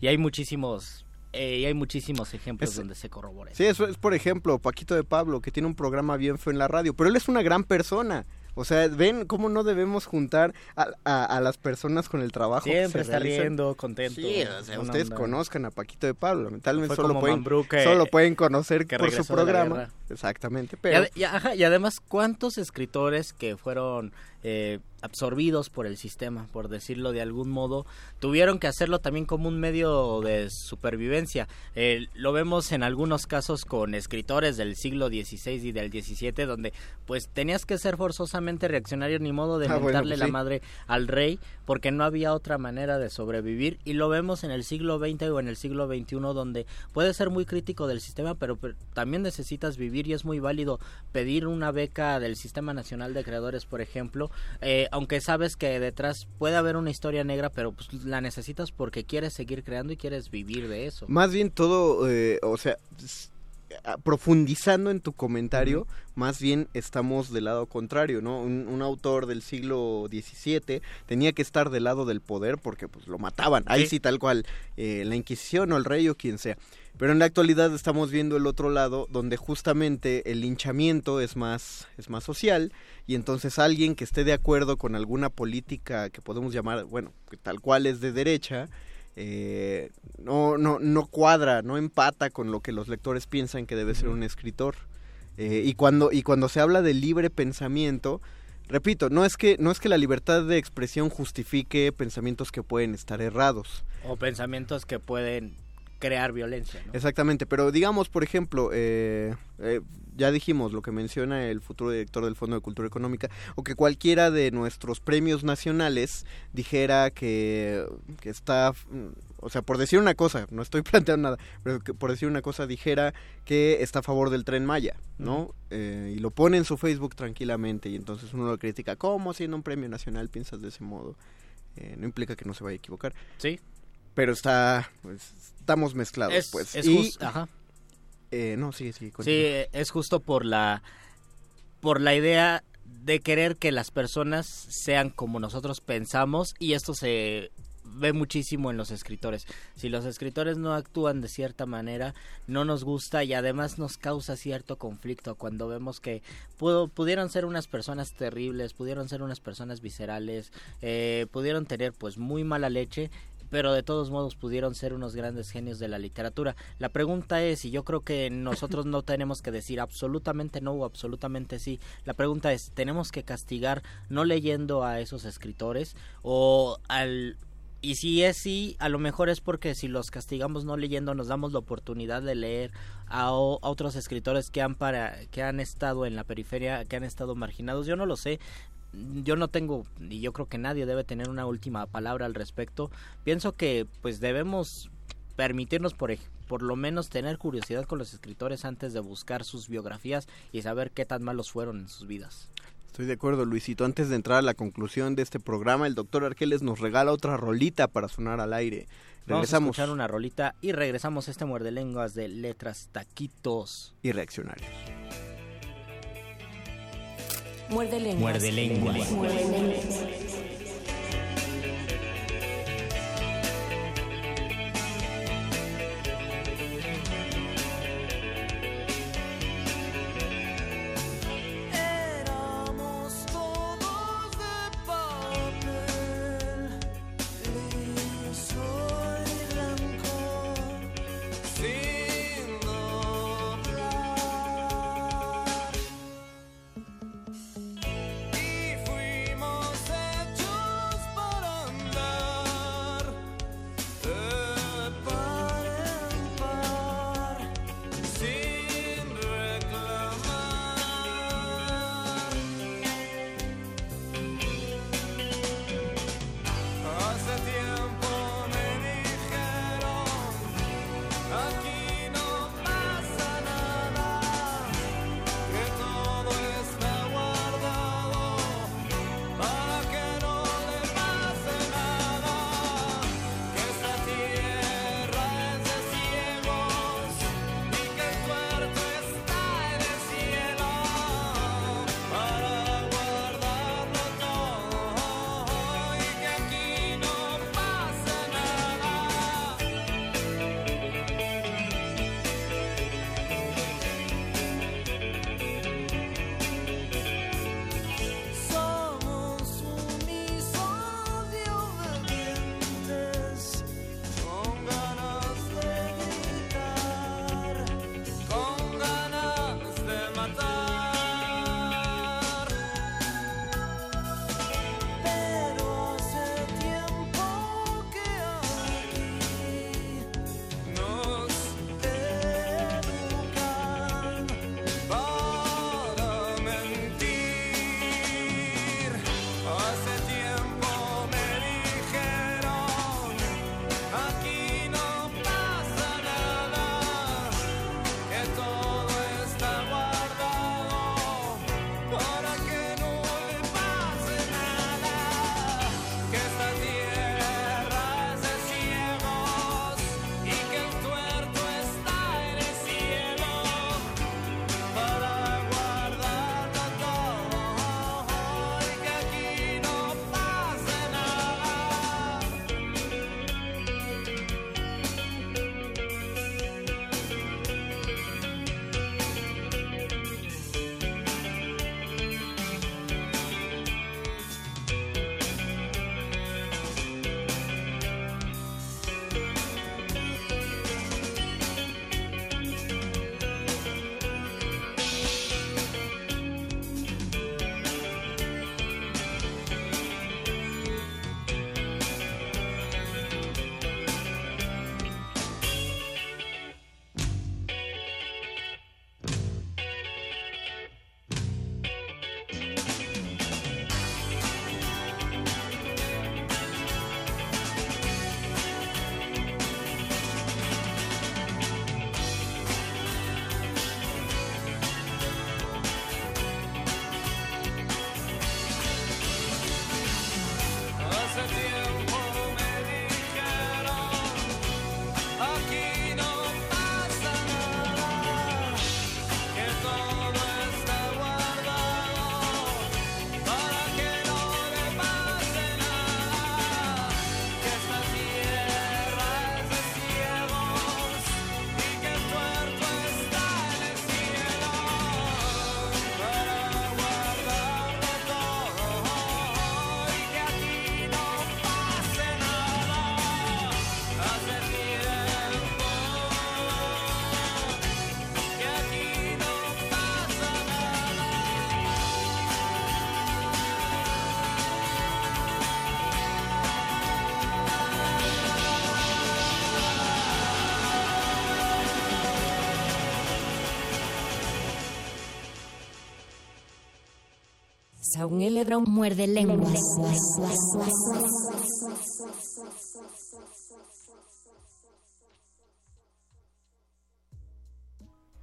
Y hay muchísimos, eh, y hay muchísimos ejemplos Es- donde se corrobora. Sí, eso es, por ejemplo, Paquito de Pablo, que tiene un programa bien feo en la radio, pero él es una gran persona. O sea, ven cómo no debemos juntar a, a- a las personas con el trabajo. que Siempre se está realizan. riendo, contento. Sí, o sea, ustedes onda. conozcan a Paquito de Pablo. Lamentablemente Fue solo pueden, que- solo pueden conocer que por su programa. Exactamente, Y, pero... y- ajá, y además, ¿cuántos escritores que fueron eh, absorbidos por el sistema, por decirlo de algún modo, tuvieron que hacerlo también como un medio de supervivencia? Eh, lo vemos en algunos casos con escritores del siglo XVI y del XVII, donde pues tenías que ser forzosamente reaccionario, ni modo de Ah, bueno, pues la sí. madre al rey, porque no había otra manera de sobrevivir. Y lo vemos en el siglo XX o en el siglo XXI, donde puedes ser muy crítico del sistema, pero, pero también necesitas vivir y es muy válido pedir una beca del Sistema Nacional de Creadores, por ejemplo, eh, aunque sabes que detrás puede haber una historia negra, pero pues la necesitas porque quieres seguir creando y quieres vivir de eso. Más bien todo, eh, o sea, profundizando en tu comentario, más bien estamos del lado contrario, ¿no? Un, un autor del siglo XVII tenía que estar del lado del poder porque pues lo mataban, ahí Sí. sí tal cual, eh, la Inquisición o el rey o quien sea. Pero en la actualidad estamos viendo el otro lado donde justamente el linchamiento es más, es más social y entonces alguien que esté de acuerdo con alguna política que podemos llamar, bueno, que tal cual es de derecha, eh, no, no, no cuadra, no empata con lo que los lectores piensan que debe ser un escritor. Eh, y, cuando, y cuando se habla de libre pensamiento, repito, no es, que, no es que la libertad de expresión justifique pensamientos que pueden estar errados. O pensamientos que pueden crear violencia. ¿no? Exactamente, pero digamos, por ejemplo, eh, eh, ya dijimos lo que menciona el futuro director del Fondo de Cultura Económica, o que cualquiera de nuestros premios nacionales dijera que, que está, o sea, por decir una cosa, no estoy planteando nada, pero que por decir una cosa dijera que está a favor del tren Maya, ¿no? Eh, y lo pone en su Facebook tranquilamente y entonces uno lo critica, ¿cómo siendo un premio nacional piensas de ese modo? Eh, no implica que no se vaya a equivocar. Sí. Pero está, pues, estamos mezclados, Es, pues. es y, ajá. eh, no, sí, sí. Sí, continúa. es justo por la por la idea de querer que las personas sean como nosotros pensamos y esto se ve muchísimo en los escritores. Si los escritores no actúan de cierta manera, no nos gusta y además nos causa cierto conflicto cuando vemos que pudo- pudieron ser unas personas terribles, pudieron ser unas personas viscerales, eh, pudieron tener pues muy mala leche pero de todos modos pudieron ser unos grandes genios de la literatura. La pregunta es, y yo creo que nosotros no tenemos que decir absolutamente no o absolutamente sí, la pregunta es, ¿tenemos que castigar no leyendo a esos escritores o al... Y si es sí, a lo mejor es porque si los castigamos no leyendo nos damos la oportunidad de leer a, a otros escritores que han para que han estado en la periferia, que han estado marginados. Yo no lo sé, yo no tengo y yo creo que nadie debe tener una última palabra al respecto. Pienso que pues debemos permitirnos por, por lo menos tener curiosidad con los escritores antes de buscar sus biografías y saber qué tan malos fueron en sus vidas. Estoy de acuerdo, Luisito. Antes de entrar a la conclusión de este programa, el doctor Arqueles nos regala otra rolita para sonar al aire. Vamos a escuchar una rolita y regresamos a este muerde lenguas de letras, taquitos y reaccionarios. Muerde lenguas. Muerde Saúl Lebron muerde lenguas.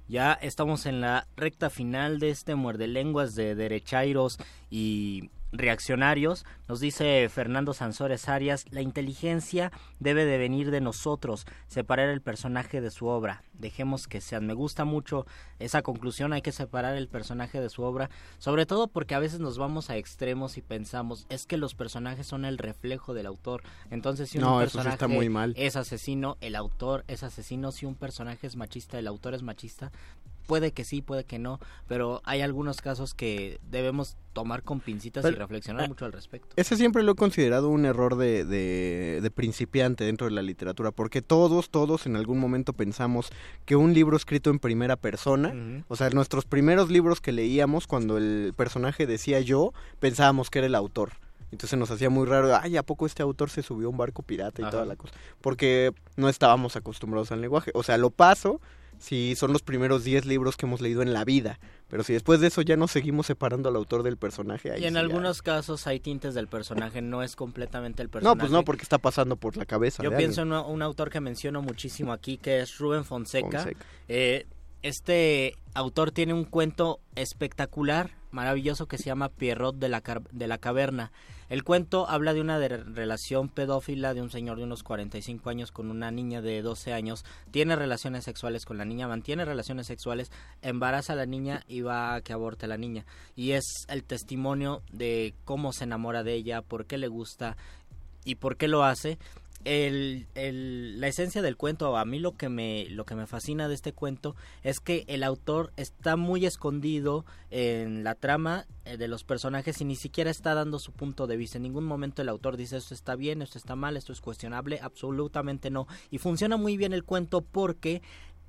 Ya estamos en la recta final de este muerde lenguas de Derechairos y reaccionarios, nos dice Fernando Sansores Arias, la inteligencia debe de venir de nosotros, separar el personaje de su obra, dejemos que sean. Me gusta mucho esa conclusión, hay que separar el personaje de su obra, sobre todo porque a veces nos vamos a extremos y pensamos, es que los personajes son el reflejo del autor, entonces si un No, eso sí personaje está muy mal. es asesino, el autor es asesino, si un personaje es machista, el autor es machista, puede que sí, puede que no, pero hay algunos casos que debemos tomar con pincitas y reflexionar eh, mucho al respecto. Ese siempre lo he considerado un error de, de, de principiante dentro de la literatura, porque todos, todos en algún momento pensamos que un libro escrito en primera persona, o sea, nuestros primeros libros que leíamos cuando el personaje decía yo, pensábamos que era el autor. Entonces nos hacía muy raro, ay, ¿a poco este autor se subió a un barco pirata y Ajá. toda la cosa? Porque no estábamos acostumbrados al lenguaje. O sea, lo paso si son los primeros 10 libros que hemos leído en la vida. Pero si después de eso ya nos seguimos separando al autor del personaje. ahí Y en sí ya- algunos casos hay tintes del personaje, no es completamente el No, personaje. pues no, porque está pasando por la cabeza. Yo de pienso alguien. en un, un autor que menciono muchísimo aquí, que es Rubén Fonseca. Fonseca. Eh, este autor tiene un cuento espectacular, maravilloso, que se llama Pierrot de la, de la Caverna. El cuento habla de una relación pedófila de un señor de unos 45 años con una niña de 12 años. Tiene relaciones sexuales con la niña, mantiene relaciones sexuales, embaraza a la niña y va a que aborte a la niña. Y es el testimonio de cómo se enamora de ella, por qué le gusta y por qué lo hace. El, el- la esencia del cuento, a mí lo que me lo que me fascina de este cuento es que el autor está muy escondido en la trama eh, de los personajes y ni siquiera está dando su punto de vista. En ningún momento el autor dice esto está bien, esto está mal, esto es cuestionable, absolutamente no. Y funciona muy bien el cuento porque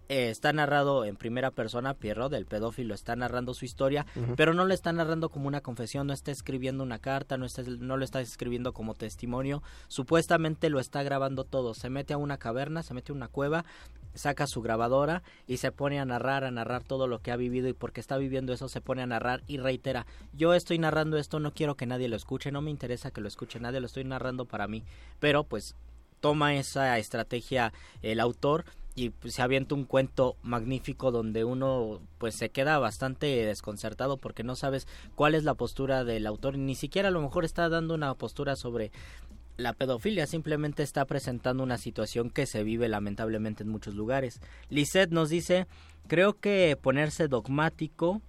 eh, está narrado en primera persona, Pierrot, el pedófilo, está narrando su historia, pero no lo está narrando como una confesión, no está escribiendo una carta, no, está, no lo está escribiendo como testimonio, supuestamente lo está grabando todo, se mete a una caverna, se mete a una cueva, saca su grabadora y se pone a narrar, a narrar todo lo que ha vivido y porque está viviendo eso se pone a narrar y reitera, yo estoy narrando esto, no quiero que nadie lo escuche, no me interesa que lo escuche nadie, lo estoy narrando para mí, pero pues toma esa estrategia el autor y pues, se avienta un cuento magnífico donde uno pues se queda bastante desconcertado porque no sabes cuál es la postura del autor ni siquiera a lo mejor está dando una postura sobre la pedofilia simplemente está presentando una situación que se vive lamentablemente en muchos lugares. Lisette nos dice, creo que ponerse dogmático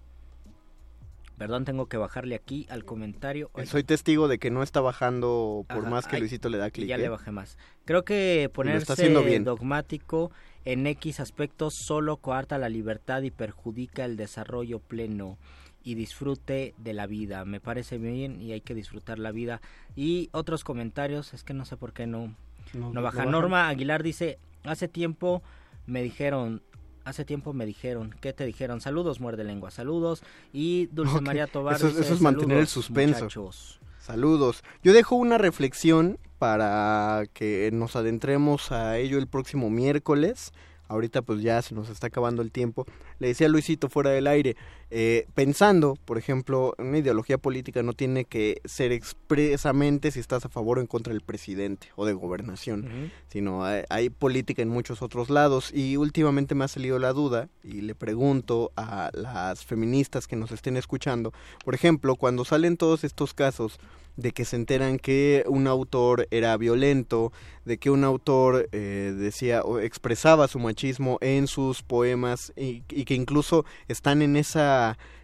Perdón, tengo que bajarle aquí al comentario. Ay, Soy testigo de que no está bajando por Ajá, más que ay, Luisito le da clic. Ya ¿eh? le bajé más. Creo que ponerse haciendo bien. dogmático en X aspectos solo coarta la libertad y perjudica el desarrollo pleno y disfrute de la vida. Me parece bien y hay que disfrutar la vida. Y otros comentarios, es que no sé por qué no, No, no no baja. baja. Norma Aguilar dice, hace tiempo me dijeron, hace tiempo me dijeron, ¿qué te dijeron? Saludos, muerde lengua, saludos. Y Dulce María Tobar eso- dice, eso es mantener el "Saludos, suspenso". muchachos". Saludos. Yo dejo una reflexión para que nos adentremos a ello el próximo miércoles. Ahorita pues ya se nos está acabando el tiempo. Le decía a Luisito fuera del aire, eh, pensando, por ejemplo, una ideología política no tiene que ser expresamente si estás a favor o en contra del presidente o de gobernación, sino hay, hay política en muchos otros lados. Y últimamente me ha salido la duda y le pregunto a las feministas que nos estén escuchando, por ejemplo, cuando salen todos estos casos de que se enteran que un autor era violento, de que un autor eh, decía o expresaba su machismo en sus poemas y, y que incluso están en esa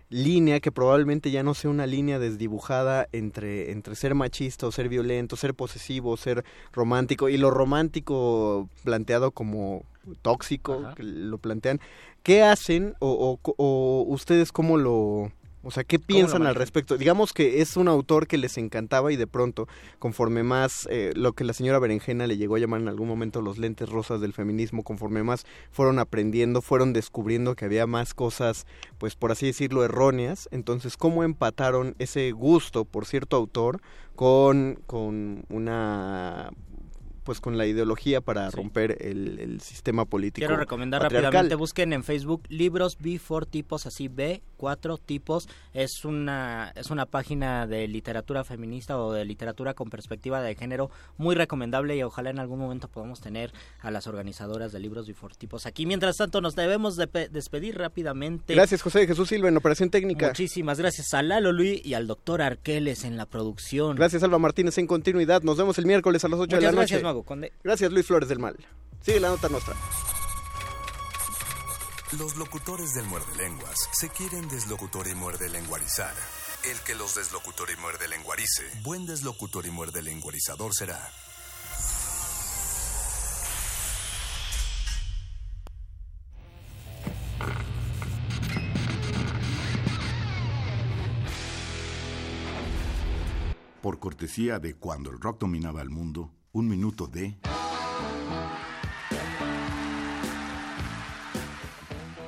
línea que probablemente ya no sea una línea desdibujada entre, entre ser machista o ser violento, ser posesivo, ser romántico y lo romántico planteado como tóxico, que lo plantean. ¿Qué hacen o, o- o ustedes cómo lo... O sea, ¿qué piensan al respecto? Digamos que es un autor que les encantaba y de pronto, conforme más eh, lo que la señora Berenjena le llegó a llamar en algún momento los lentes rosas del feminismo, conforme más fueron aprendiendo, fueron descubriendo que había más cosas, pues por así decirlo, erróneas. Entonces, ¿cómo empataron ese gusto por cierto autor con, con una pues con la ideología para Sí. romper el, el sistema político. Quiero recomendar rápidamente, busquen en Facebook libros B4 tipos así B 24 tipos. Es una, es una página de literatura feminista o de literatura con perspectiva de género muy recomendable y ojalá en algún momento podamos tener a las organizadoras de libros before tipos aquí. Mientras tanto, nos debemos de pe- despedir rápidamente. Gracias, José Jesús Silva, en Operación Técnica. Muchísimas gracias a Lalo Luis y al doctor Arqueles en la producción. Gracias, Alba Martínez, en continuidad. Nos vemos el miércoles a las 8 de la noche. gracias, Mago Conde. Gracias, Luis Flores del Mal. Sigue la nota nuestra. Los locutores del muerde lenguas se quieren deslocutor y muerde lenguarizar. El que los deslocutor y muerde lenguarice, buen deslocutor y muerde lenguarizador será. Por cortesía de Cuando el rock dominaba el mundo, un minuto de...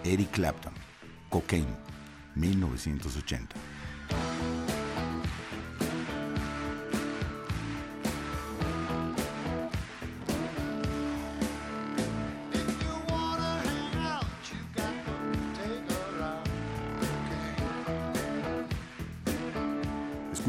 Eric Clapton, Cocaine, 1980.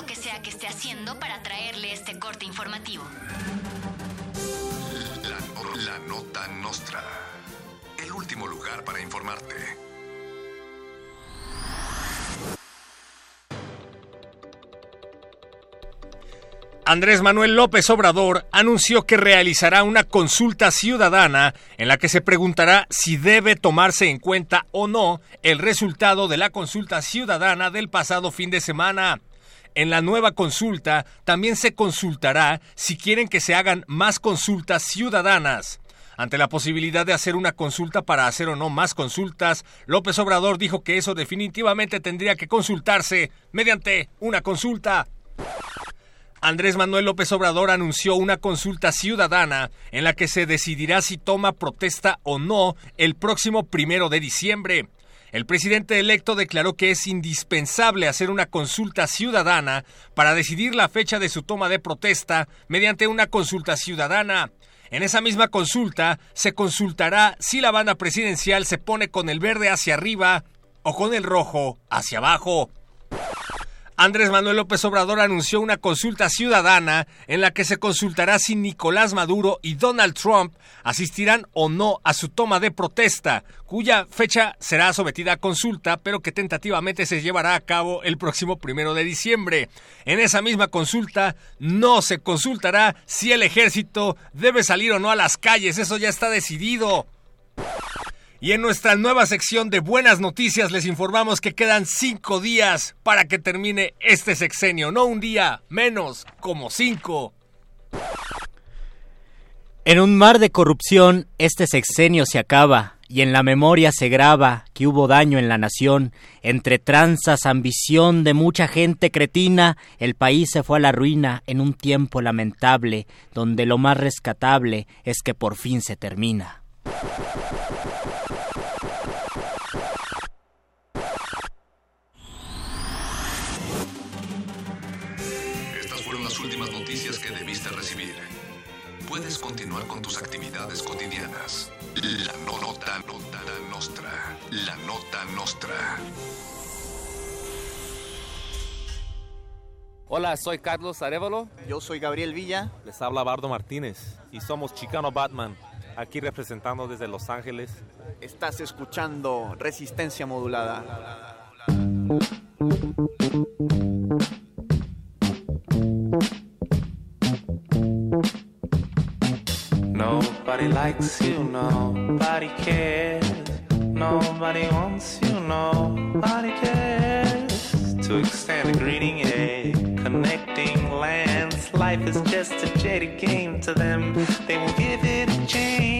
Lo que sea que esté haciendo para traerle este corte informativo. La, la nota nostra. El último lugar para informarte. Andrés Manuel López Obrador anunció que realizará una consulta ciudadana en la que se preguntará si debe tomarse en cuenta o no el resultado de la consulta ciudadana del pasado fin de semana. En la nueva consulta también se consultará si quieren que se hagan más consultas ciudadanas. Ante la posibilidad de hacer una consulta para hacer o no más consultas, López Obrador dijo que eso definitivamente tendría que consultarse mediante una consulta. Andrés Manuel López Obrador anunció una consulta ciudadana en la que se decidirá si toma protesta o no el próximo primero de diciembre. El presidente electo declaró que es indispensable hacer una consulta ciudadana para decidir la fecha de su toma de protesta mediante una consulta ciudadana. En esa misma consulta se consultará si la banda presidencial se pone con el verde hacia arriba o con el rojo hacia abajo. Andrés Manuel López Obrador anunció una consulta ciudadana en la que se consultará si Nicolás Maduro y Donald Trump asistirán o no a su toma de protesta, cuya fecha será sometida a consulta, pero que tentativamente se llevará a cabo el próximo primero de diciembre. En esa misma consulta no se consultará si el ejército debe salir o no a las calles, eso ya está decidido. Y en nuestra nueva sección de buenas noticias les informamos que quedan cinco días para que termine este sexenio. No un día, menos, como cinco. En un mar de corrupción, este sexenio se acaba y en la memoria se graba que hubo daño en la nación. Entre tranzas, ambición de mucha gente cretina, el país se fue a la ruina en un tiempo lamentable, donde lo más rescatable es que por fin se termina. Continuar con tus actividades cotidianas. La no- nota, nota nostra. La nota nostra. Hola, soy Carlos Arevalo. Yo soy Gabriel Villa. Les habla Bardo Martínez y somos Chicano Batman, aquí representando desde Los Ángeles. Estás escuchando Resistencia Modulada. Nobody likes you, nobody cares. Nobody wants you, nobody cares. To extend a greeting, a connecting lands. Life is just a jaded game to them. They will give it a chance.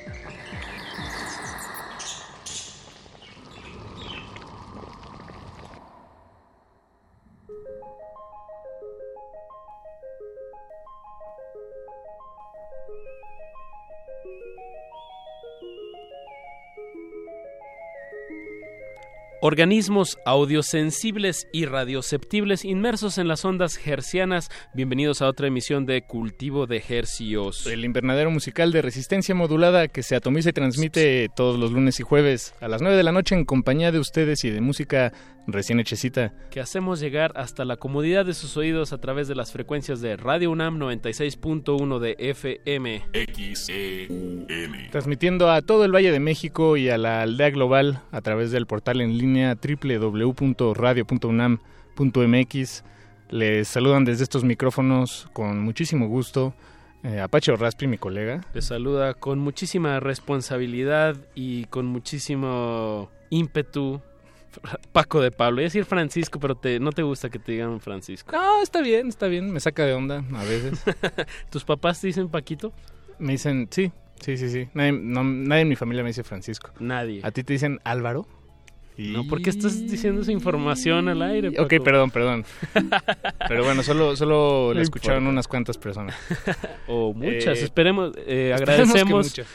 Organismos audiosensibles y radioceptibles inmersos en las ondas hercianas. Bienvenidos a otra emisión de Cultivo de Hercios. El invernadero musical de resistencia modulada que se atomiza y transmite todos los lunes y jueves a las 9 de la noche en compañía de ustedes y de música recién hechecita. Que hacemos llegar hasta la comodidad de sus oídos a través de las frecuencias de Radio UNAM 96.1 de FM. XEUN. Transmitiendo a todo el Valle de México y a la aldea global a través del portal en línea www.radio.unam.mx. Les saludan desde estos micrófonos con muchísimo gusto. Eh, Apache Raspi, mi colega. Les saluda con muchísima responsabilidad y con muchísimo ímpetu Paco de Pablo. Iba a decir Francisco, pero te, no te gusta que te digan Francisco. No, está bien, está bien. Me saca de onda a veces. ¿Tus papás te dicen Paquito? Me dicen, sí, sí, sí, sí. Nadie, no, nadie en mi familia me dice Francisco. Nadie. ¿A ti te dicen Álvaro? No, ¿por qué estás diciendo esa información al aire? Paco? Ok, perdón, perdón. Pero bueno, solo, solo le escucharon unas cuantas personas. o muchas, Eh, esperemos, eh, agradecemos, muchas.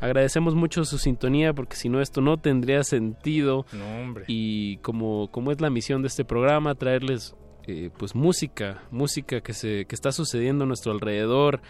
agradecemos mucho su sintonía porque si no esto no tendría sentido No, hombre. y como, como es la misión de este programa traerles eh, pues música, música que se que está sucediendo a nuestro alrededor.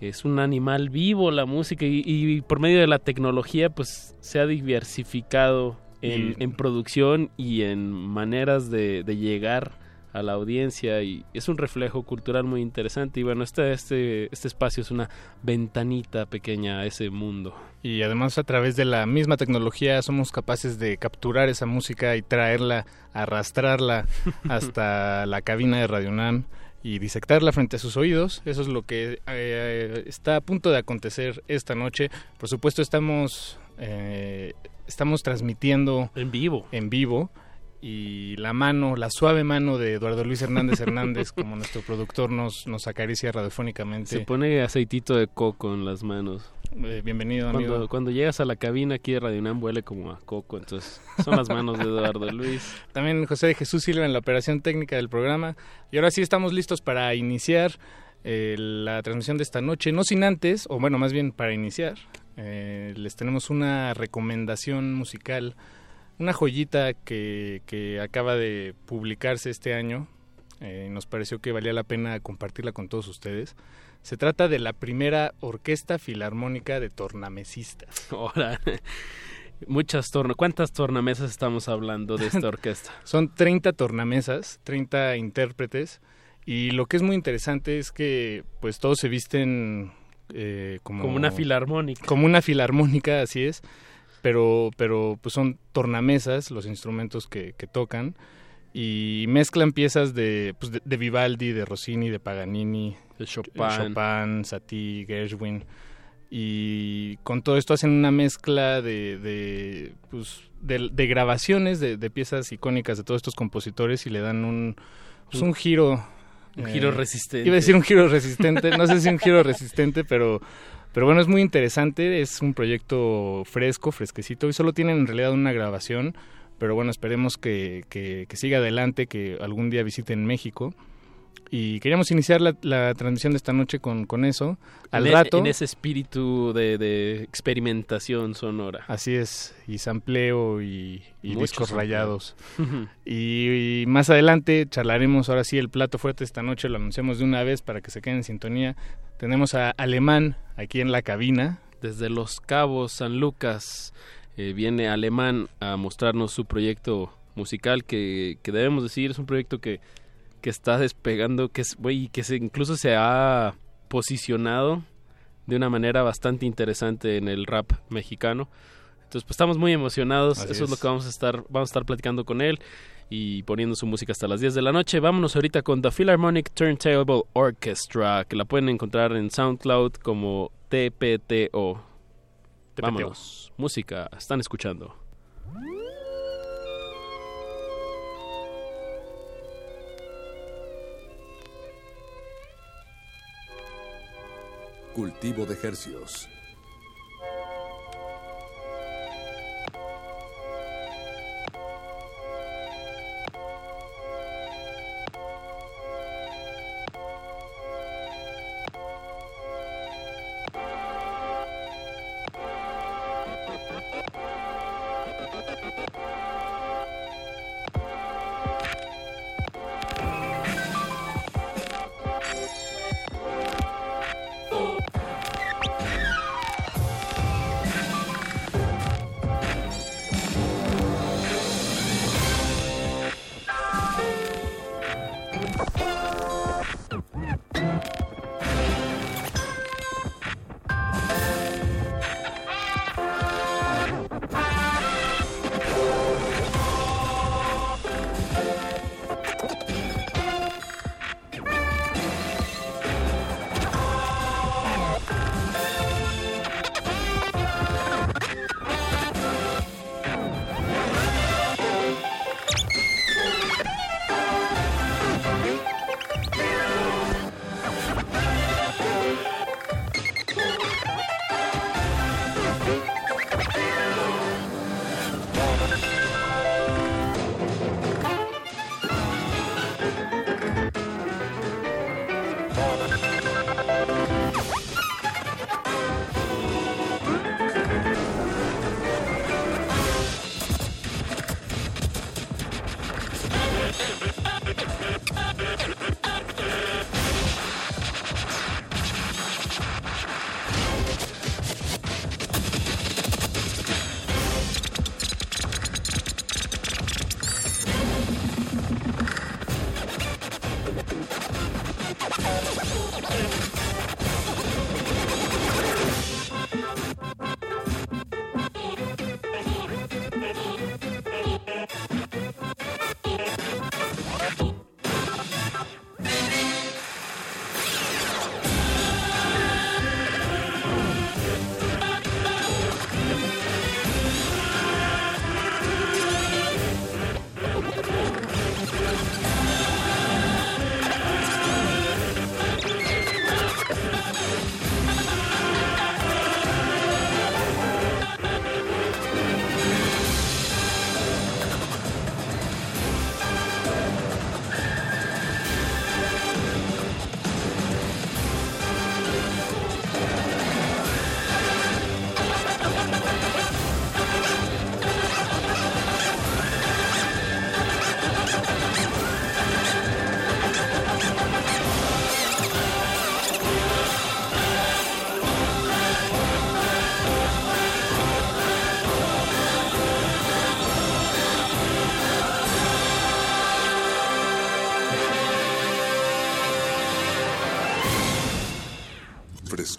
Es un animal vivo la música y, y por medio de la tecnología pues se ha diversificado en, producción y en maneras de, de llegar a la audiencia y es un reflejo cultural muy interesante y bueno este, este, este espacio es una ventanita pequeña a ese mundo. Y además a través de la misma tecnología somos capaces de capturar esa música y traerla, arrastrarla hasta la cabina de Radio UNAM y disectarla frente a sus oídos. Eso es lo que eh, está a punto de acontecer esta noche. Por supuesto estamos, eh, estamos transmitiendo En vivo. en vivo y la mano, la suave mano de Eduardo Luis Hernández Hernández, como nuestro productor nos, nos acaricia radiofónicamente. Se pone aceitito de coco en las manos. Eh, bienvenido, amigo. Cuando, cuando llegas a la cabina aquí de Radio UNAM huele como a coco, entonces son las manos de Eduardo Luis. También José de Jesús Silva en la operación técnica del programa. Y ahora sí estamos listos para iniciar eh, la transmisión de esta noche. No sin antes, o bueno, más bien para iniciar, eh, les tenemos una recomendación musical, una joyita que, que acaba de publicarse este año. Eh, nos pareció que valía la pena compartirla con todos ustedes. Se trata de la primera orquesta filarmónica de tornamesistas. Ahora, muchas torna, ¿cuántas tornamesas estamos hablando de esta orquesta? Son 30 tornamesas, 30 intérpretes y lo que es muy interesante es que pues todos se visten eh, como, Como una filarmónica. Como una filarmónica, así es, pero, pero pues son tornamesas los instrumentos que, que tocan y mezclan piezas de, pues, de, de Vivaldi, de Rossini, de Paganini, de Chopin. Chopin, Satie, Gershwin y con todo esto hacen una mezcla de, de, pues, de, de grabaciones de, de piezas icónicas de todos estos compositores y le dan un, pues, un giro Un giro resistente. Iba a decir un giro resistente, no sé si un giro resistente, pero pero bueno, es muy interesante, es un proyecto fresco, fresquecito y solo tienen en realidad una grabación, pero bueno, esperemos que, que, que siga adelante, que algún día visiten México. Y queríamos iniciar la, la transmisión de esta noche con, con eso. Al en, rato. En ese espíritu de, de experimentación sonora. Así es, y sampleo y, discos sampleo. rayados. y, y más adelante charlaremos ahora sí el plato fuerte esta noche, lo anunciamos de una vez para que se queden en sintonía. Tenemos a Alemán aquí en la cabina. Desde Los Cabos, San Lucas, eh, viene Alemán a mostrarnos su proyecto musical que, que debemos decir es un proyecto que, que está despegando, que es, güey, que se, incluso se ha posicionado de una manera bastante interesante en el rap mexicano. Entonces, pues estamos muy emocionados. Así Eso es. lo que vamos a estar, vamos a estar platicando con él y poniendo su música hasta las 10 de la noche. Vámonos ahorita con The Philharmonic Turntable Orchestra, que la pueden encontrar en SoundCloud como TPTO. Vámonos. Música, están escuchando. Cultivo de hercios.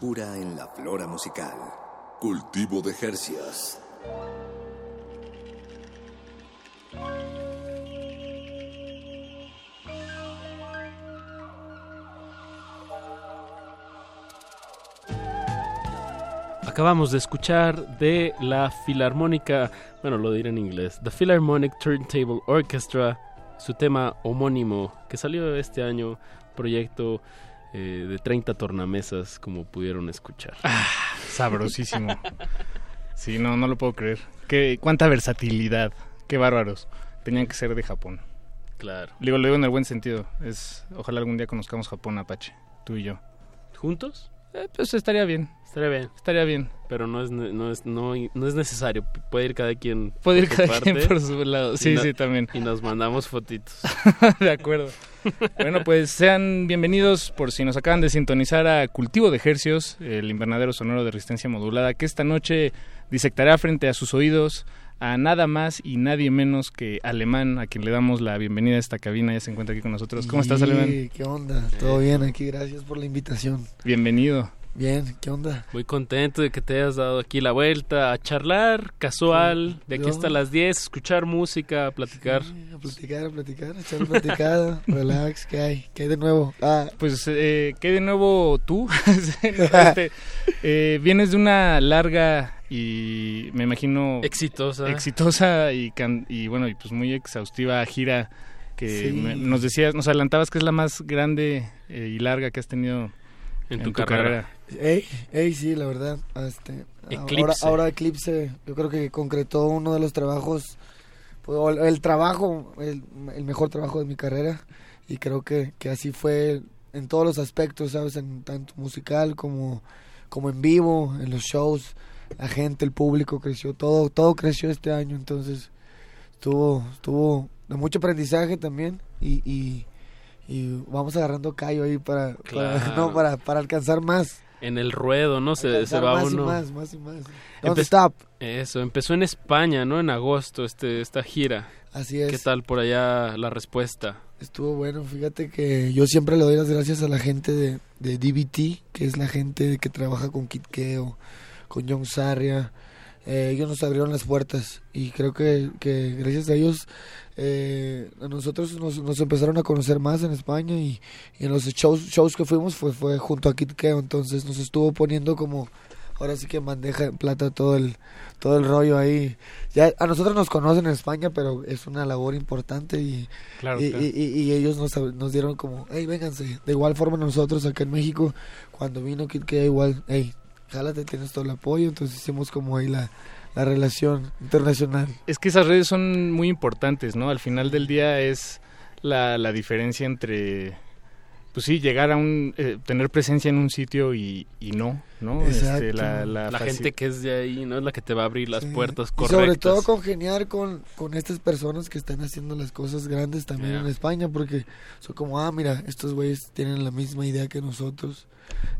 Frescura en la flora musical. Cultivo de Jercias. Acabamos de escuchar de la Filarmónica, bueno, lo diré en inglés, The Philharmonic Turntable Orchestra, su tema homónimo que salió este año, proyecto eh, de 30 tornamesas, como pudieron escuchar. Sabrosísimo. Sí, no, no lo puedo creer. Qué, cuánta versatilidad. Qué bárbaros. Tenían que ser de Japón. Claro. Digo, lo digo en el buen sentido. Es, ojalá algún día conozcamos Japón, Apache. Tú y yo. ¿Juntos? Eh, pues estaría bien. Estaría bien. Estaría bien. Pero no es, no es, no, no es necesario. Puede ir cada quien Puede ir cada quien por su lado. Sí, no- sí, también. Y nos mandamos fotitos. de acuerdo. Bueno, pues sean bienvenidos por si nos acaban de sintonizar a Cultivo de Hercios, el invernadero sonoro de resistencia modulada, que esta noche disectará frente a sus oídos a nada más y nadie menos que Alemán, a quien le damos la bienvenida a esta cabina. Ya se encuentra aquí con nosotros. ¿Cómo estás, Alemán? ¿Qué onda? Todo bien aquí, gracias por la invitación. Bienvenido. Bien, ¿qué onda? Muy contento de que te hayas dado aquí la vuelta a charlar, casual, de aquí yo- hasta las 10, escuchar música, a platicar. A platicar, a platicar, a echar platicada, relax, ¿qué hay? ¿Qué hay de nuevo? Ah, Pues, eh, ¿qué de nuevo tú? Este, eh, vienes de una larga y me imagino Exitosa. exitosa y, can- y bueno y pues muy exhaustiva gira que Sí. me- nos decías nos adelantabas que es la más grande eh, y larga que has tenido En tu carrera. Ey, ey, sí, la verdad. Este, Ahora, Eclipse. ahora Eclipse, yo creo que concretó uno de los trabajos, pues, el, trabajo, el, el mejor trabajo de mi carrera. Y creo que, que así fue en todos los aspectos, ¿sabes? En tanto musical como, como en vivo, en los shows. La gente, el público creció, todo, todo creció este año. Entonces, estuvo, estuvo de mucho aprendizaje también. Y, y, y vamos agarrando callo ahí para, no, para, para alcanzar más. En el ruedo, ¿no? Se, se va más uno. y más, más y más. Empe- stop. Eso, empezó en España, ¿no? En agosto, este, esta gira. Así es. ¿Qué tal por allá la respuesta? Estuvo bueno, fíjate que yo siempre le doy las gracias a la gente de, de DBT, que es la gente que trabaja con Kid Keo, con John Sarria. Eh, ellos nos abrieron las puertas y creo que, que gracias a ellos eh, a nosotros nos, nos empezaron a conocer más en España y, y en los shows, shows que fuimos fue, fue junto a Kid Keo, entonces nos estuvo poniendo como ahora sí que bandeja en plata todo el todo el rollo ahí. Ya a nosotros nos conocen en España, pero es una labor importante y Claro, y, claro. y- y- y ellos nos, nos dieron como, hey, vénganse. De igual forma nosotros acá en México, cuando vino Kid Keo igual, hey, jálate, tienes todo el apoyo. Entonces hicimos como ahí la, la relación internacional. Es que esas redes son muy importantes, ¿no? Al final del día es la, la diferencia entre, pues sí, llegar a un, eh, tener presencia en un sitio y, y no, ¿no? Exacto. Este, la la La faci- gente que es de ahí, ¿no? Es la que te va a abrir las puertas Y correctas. sobre todo congeniar con, con estas personas que están haciendo las cosas grandes también en España, porque son como, ah, mira, estos güeyes tienen la misma idea que nosotros,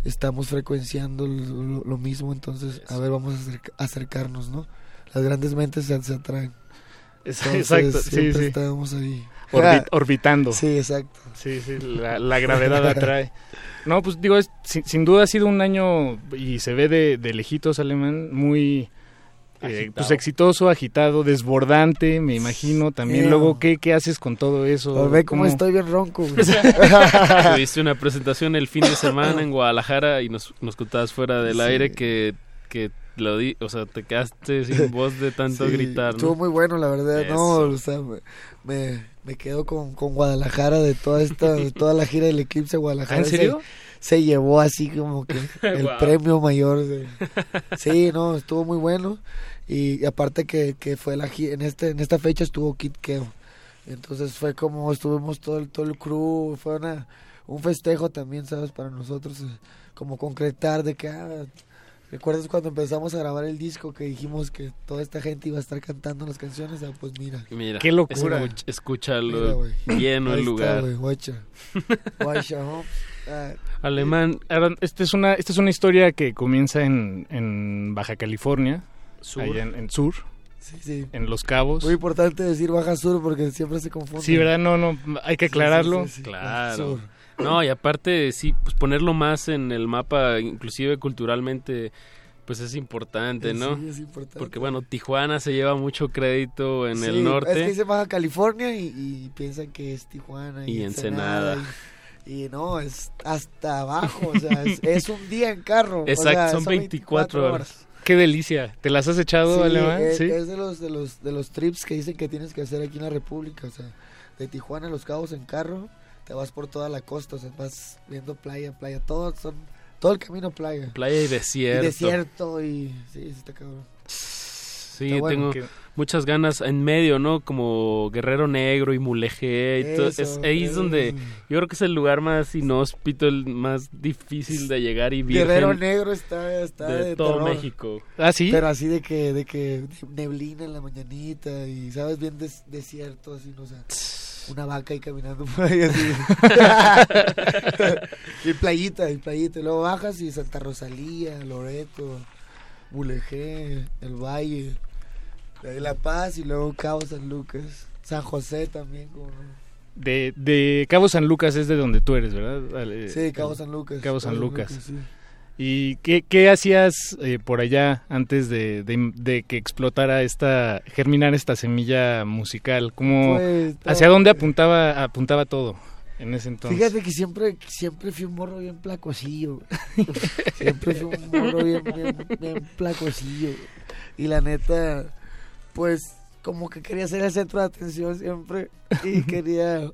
estamos frecuenciando lo, lo- lo mismo, entonces, a ver, vamos a acerca- acercarnos, ¿no? Las grandes mentes se, se atraen. Entonces, exacto, sí, siempre sí. estábamos ahí. Orbi- orbitando. Sí, exacto. Sí, sí, la, la gravedad atrae. No, pues digo, es, sin, sin duda ha sido un año, y se ve de, de lejitos alemán, muy eh, pues exitoso, agitado, desbordante, me imagino. También luego. ¿qué, qué haces con todo eso? Pero ve cómo ¿Cómo- estoy bien ronco. Tuviste una presentación el fin de semana en Guadalajara y nos, nos contabas fuera del Sí. aire que, que lo di, o sea, te quedaste sin voz de tanto Sí, gritar, Estuvo muy bueno, la verdad. Eso. No, o sea, me, me, me quedo con, con Guadalajara de toda esta, de toda la gira del Eclipse Guadalajara. ¿Ah, en Se- serio? Se, llevó así como que el premio mayor. de- sí, no, estuvo muy bueno. Y, y aparte que, que fue la gi- en este en esta fecha estuvo Kid Keo. Entonces fue como estuvimos todo el todo el crew, fue una un festejo también, ¿sabes? Para nosotros como concretar de que ah, ¿Recuerdas cuando empezamos a grabar el disco que dijimos que toda esta gente iba a estar cantando las canciones? Ah, pues mira. Mira, Qué locura. escúchalo, Mira, lleno Ahí el está, lugar. Guacha, ¿no? Ah, Alemán, Ahora, esta es una, esta es una historia que comienza en, en Baja California, Sur. allá en, en sur, sí, sí. en Los Cabos. Muy importante decir Baja Sur porque siempre se confunde. Sí, ¿verdad? No, no, hay que Sí, sí, aclararlo. sí, sí. Claro. Sur. No, y aparte, sí, pues ponerlo más en el mapa, inclusive culturalmente, pues es importante, ¿no? Sí, es importante. Porque bueno, Tijuana se lleva mucho crédito en Sí, el norte. Es que dice Baja California y, y piensan que es Tijuana y, Y Ensenada. Y, y no, es hasta abajo, o sea, es, es un día en carro. o Exacto, sea, son 24 horas. Qué delicia. ¿Te las has echado, Sí, Alemán? es, Sí. es de los de los de los trips que dicen que tienes que hacer aquí en la República, o sea, de Tijuana a Los Cabos en carro, te vas por toda la costa, o sea, vas viendo playa, playa, todo son todo el camino playa. Playa y desierto. Y desierto y sí, sí está cabrón. Sí, Está bueno. tengo muchas ganas en medio, ¿no? Como Guerrero Negro y Mulegé. y todo. Es, ahí es donde yo creo que es el lugar más inhóspito, el más difícil de llegar y virgen Guerrero Negro está, está de, de, todo terror. México. ¿Ah, sí? Pero así de que, de que neblina en la mañanita y, ¿sabes? Bien des- desierto, así, no sé. Una vaca ahí caminando por ahí así. y playita, y playita. Y luego bajas y Santa Rosalía, Loreto, Mulegé, El Valle, La Paz y luego Cabo San Lucas. San José también, como. De, de Cabo San Lucas es de donde tú eres, ¿verdad? Sí, Cabo San Lucas. Cabo San Cabo Lucas. sí. ¿Y qué, qué hacías eh, por allá antes de, de- de que explotara esta, germinar esta semilla musical? ¿Cómo, Pues, ¿Hacia dónde apuntaba, apuntaba todo en ese entonces? Fíjate que siempre, siempre fui un morro bien placosillo. siempre fui un morro bien, bien, bien placosillo. Y la neta, pues, como que quería ser el centro de atención siempre. Y quería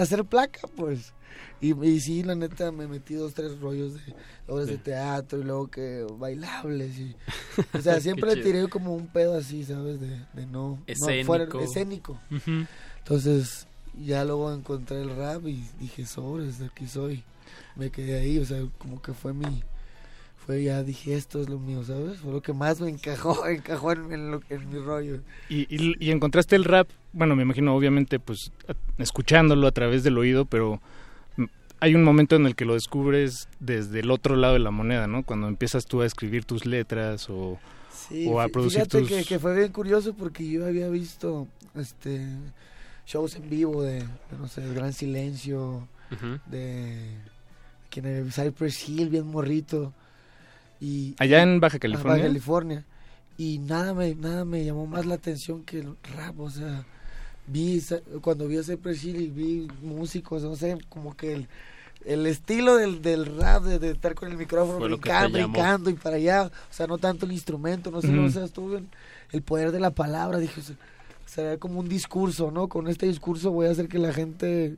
hacer placa, pues. Y, y sí, la neta, me metí dos, tres rollos de obras de teatro y luego que bailables. Y, o sea, siempre tiré como un pedo así, ¿sabes? De, de no, no fuera Escénico. escénico. Entonces, ya luego encontré el rap y dije, sobres, de aquí soy. Me quedé ahí, o sea, como que fue mi... Fue ya, dije, esto es lo mío, ¿sabes? Fue lo que más me encajó, encajó en, en lo- en mi rollo. Y, y- y encontraste el rap, bueno, me imagino obviamente pues a- escuchándolo a través del oído, pero hay un momento en el que lo descubres desde el otro lado de la moneda, ¿no? Cuando empiezas tú a escribir tus letras o, Sí, o a producir fíjate tus... que, que fue bien curioso porque yo había visto este shows en vivo de, de, no sé, El Gran Silencio, Ujú. de quien era Cypress Hill, bien morrito. Y, Allá en Baja Ah, California. Baja California. Y nada me, nada me llamó más la atención que el rap, o sea, vi, cuando vi a Cypress Hill y vi músicos, no sé, como que el, el estilo del, del rap, de, de estar con el micrófono Fue brincando, brincando y para allá, o sea, no tanto el instrumento, no sé, no sé, estuvo en el poder de la palabra, dije, o sea, será como un discurso, ¿no? Con este discurso voy a hacer que la gente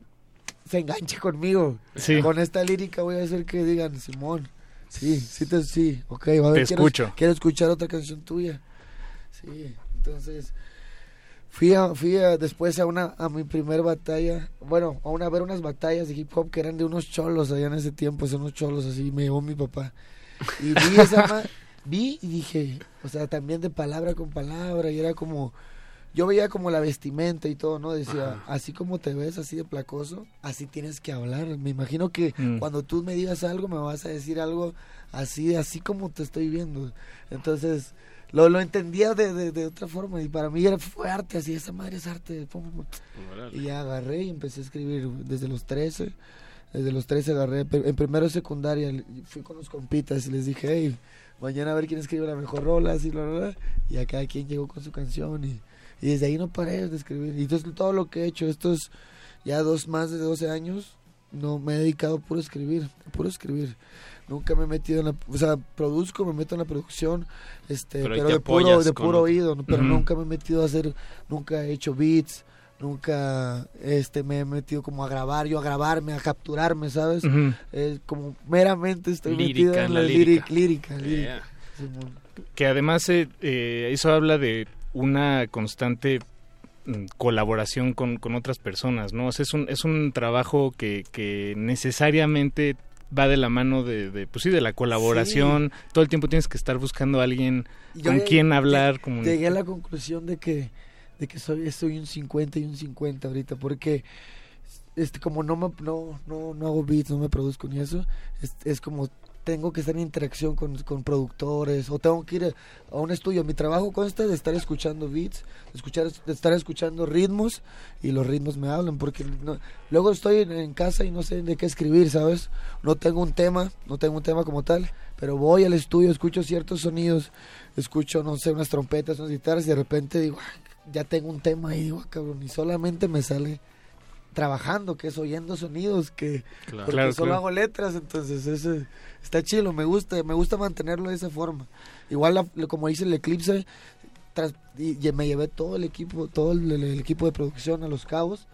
se enganche conmigo. Sí. Con esta lírica voy a hacer que digan, Simón, sí, sí, te, sí, ok, va a ver, Te quiero- escucho. Quiero escuchar otra canción tuya. Sí, entonces fui a, fui a- después a una a mi primer batalla, bueno, a una a ver unas batallas de hip hop que eran de unos cholos allá en ese tiempo, son unos cholos así, me llevó mi papá. Y vi esa vi y dije, o sea, también de palabra con palabra y era como yo veía como la vestimenta y todo, ¿no? Decía, así como te ves, así de placoso, así tienes que hablar. Me imagino que Mm. cuando tú me digas algo, me vas a decir algo así, así como te estoy viendo. Entonces, lo, lo entendía de, de, de otra forma y para mí era, fue arte, así, esa madre es arte. Y ya agarré y empecé a escribir desde los 13. Desde los 13 agarré, en primero secundaria, fui con los compitas y les dije, hey, mañana a ver quién escribe la mejor rola, así, bla, bla, bla. Y a cada quien llegó con su canción y, y desde ahí no paré de escribir. Y entonces todo lo que he hecho, estos ya dos, más de 12 años, no me he dedicado a puro escribir, a puro escribir. Nunca me he metido en la, o sea, produzco, me meto en la producción, este, Pero de puro, de puro oído, pero nunca me he metido a hacer, nunca he hecho beats, nunca este me he metido como a grabar, yo a grabarme, a capturarme, ¿sabes? Eh, como meramente estoy Lírica, metido en en la lírica, lírica. lírica. Yeah. Que además eh, eh, eso habla de una constante mm, colaboración con, con otras personas, ¿no? O sea, es un, es un trabajo que, que necesariamente va de la mano de, de, pues sí, de la colaboración. Todo el tiempo tienes que estar buscando a alguien Yo con quien hablar. Llegué a la conclusión de que, de que soy, soy un 50 y un 50 ahorita, porque este como no, me, no, no, no hago beats, no me produzco ni eso, es, es como tengo que estar en interacción con, con productores o tengo que ir a un estudio. Mi trabajo consta de estar escuchando beats, de, escuchar, estar escuchando ritmos y los ritmos me hablan porque luego estoy en, en casa y no sé de qué escribir, ¿sabes? No tengo un tema, no tengo un tema como tal, pero voy al estudio, escucho ciertos sonidos, escucho, no sé, unas trompetas, unas guitarras y de repente digo, "Ah, ya tengo un tema y digo, "Ah, cabrón, y solamente me sale trabajando, que es oyendo sonidos, que Claro. porque Claro, solo claro. hago letras, entonces eso está chido, me gusta, me gusta mantenerlo de esa forma. Igual la- como dice el Eclipse, tras- y, y me llevé todo el equipo, todo el, el- el equipo de producción a Los Cabos,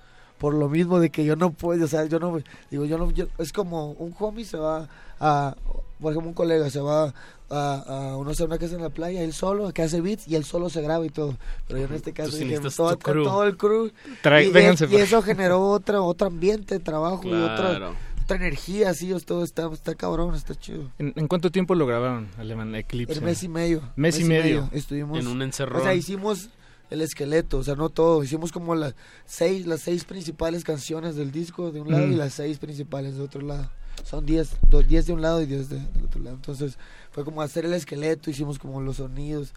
por lo mismo de que yo no puedo, o sea, yo no, digo, yo no, yo- es como un homie se va a, por ejemplo, un colega se va a, a uno a una casa en la playa, él solo, que hace beats y él solo se graba y todo. Pero yo en este caso sí dije, todo, todo el crew. Trae- y, vénganse y eso generó otro, otro ambiente de trabajo y otra, otra energía, así, todo está, está cabrón, está chido. ¿En, en cuánto tiempo lo grabaron, Alemán Eclipse? El mes y medio. Mes y medio. Estuvimos. En un encerrón. O sea, hicimos el esqueleto, o sea, no todo. Hicimos como las seis, las seis principales canciones del disco de un lado Mm. y las seis principales de otro lado. Son diez, do- diez de un lado y diez de- del otro lado. Entonces, fue como hacer el esqueleto, hicimos como los sonidos.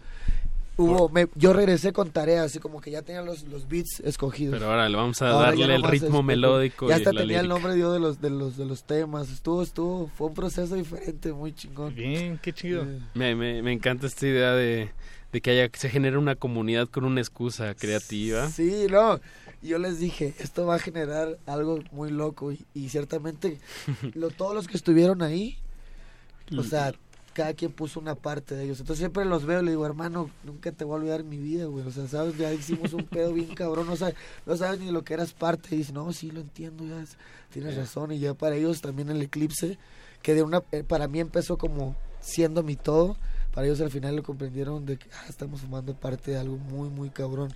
Hubo, me- yo regresé con tareas, así como que ya tenía los, los beats escogidos. Pero ahora le vamos a Ahora darle el ritmo melódico Ya y hasta la tenía el nombre yo de los, de los, de los temas. Estuvo, estuvo, fue un proceso diferente, muy chingón. Bien, qué chido. Me, me, me encanta esta idea de, de que haya se genere una comunidad con una excusa creativa. Sí, no. Yo les dije, esto va a generar algo muy loco. Y, y ciertamente, lo, todos los que estuvieron ahí, o sea, cada quien puso una parte de ellos. Entonces siempre los veo y le digo, hermano, nunca te voy a olvidar mi vida, güey. O sea, sabes, ya hicimos un pedo bien cabrón. No sabes, no sabes ni lo que eras parte. Y dice, no, sí, lo entiendo, ya es- tienes Ya. razón. Y ya para ellos también el eclipse, que de una, eh, para mí empezó como siendo mi todo. Para ellos al final lo comprendieron de que ah, estamos formando parte de algo muy, muy cabrón.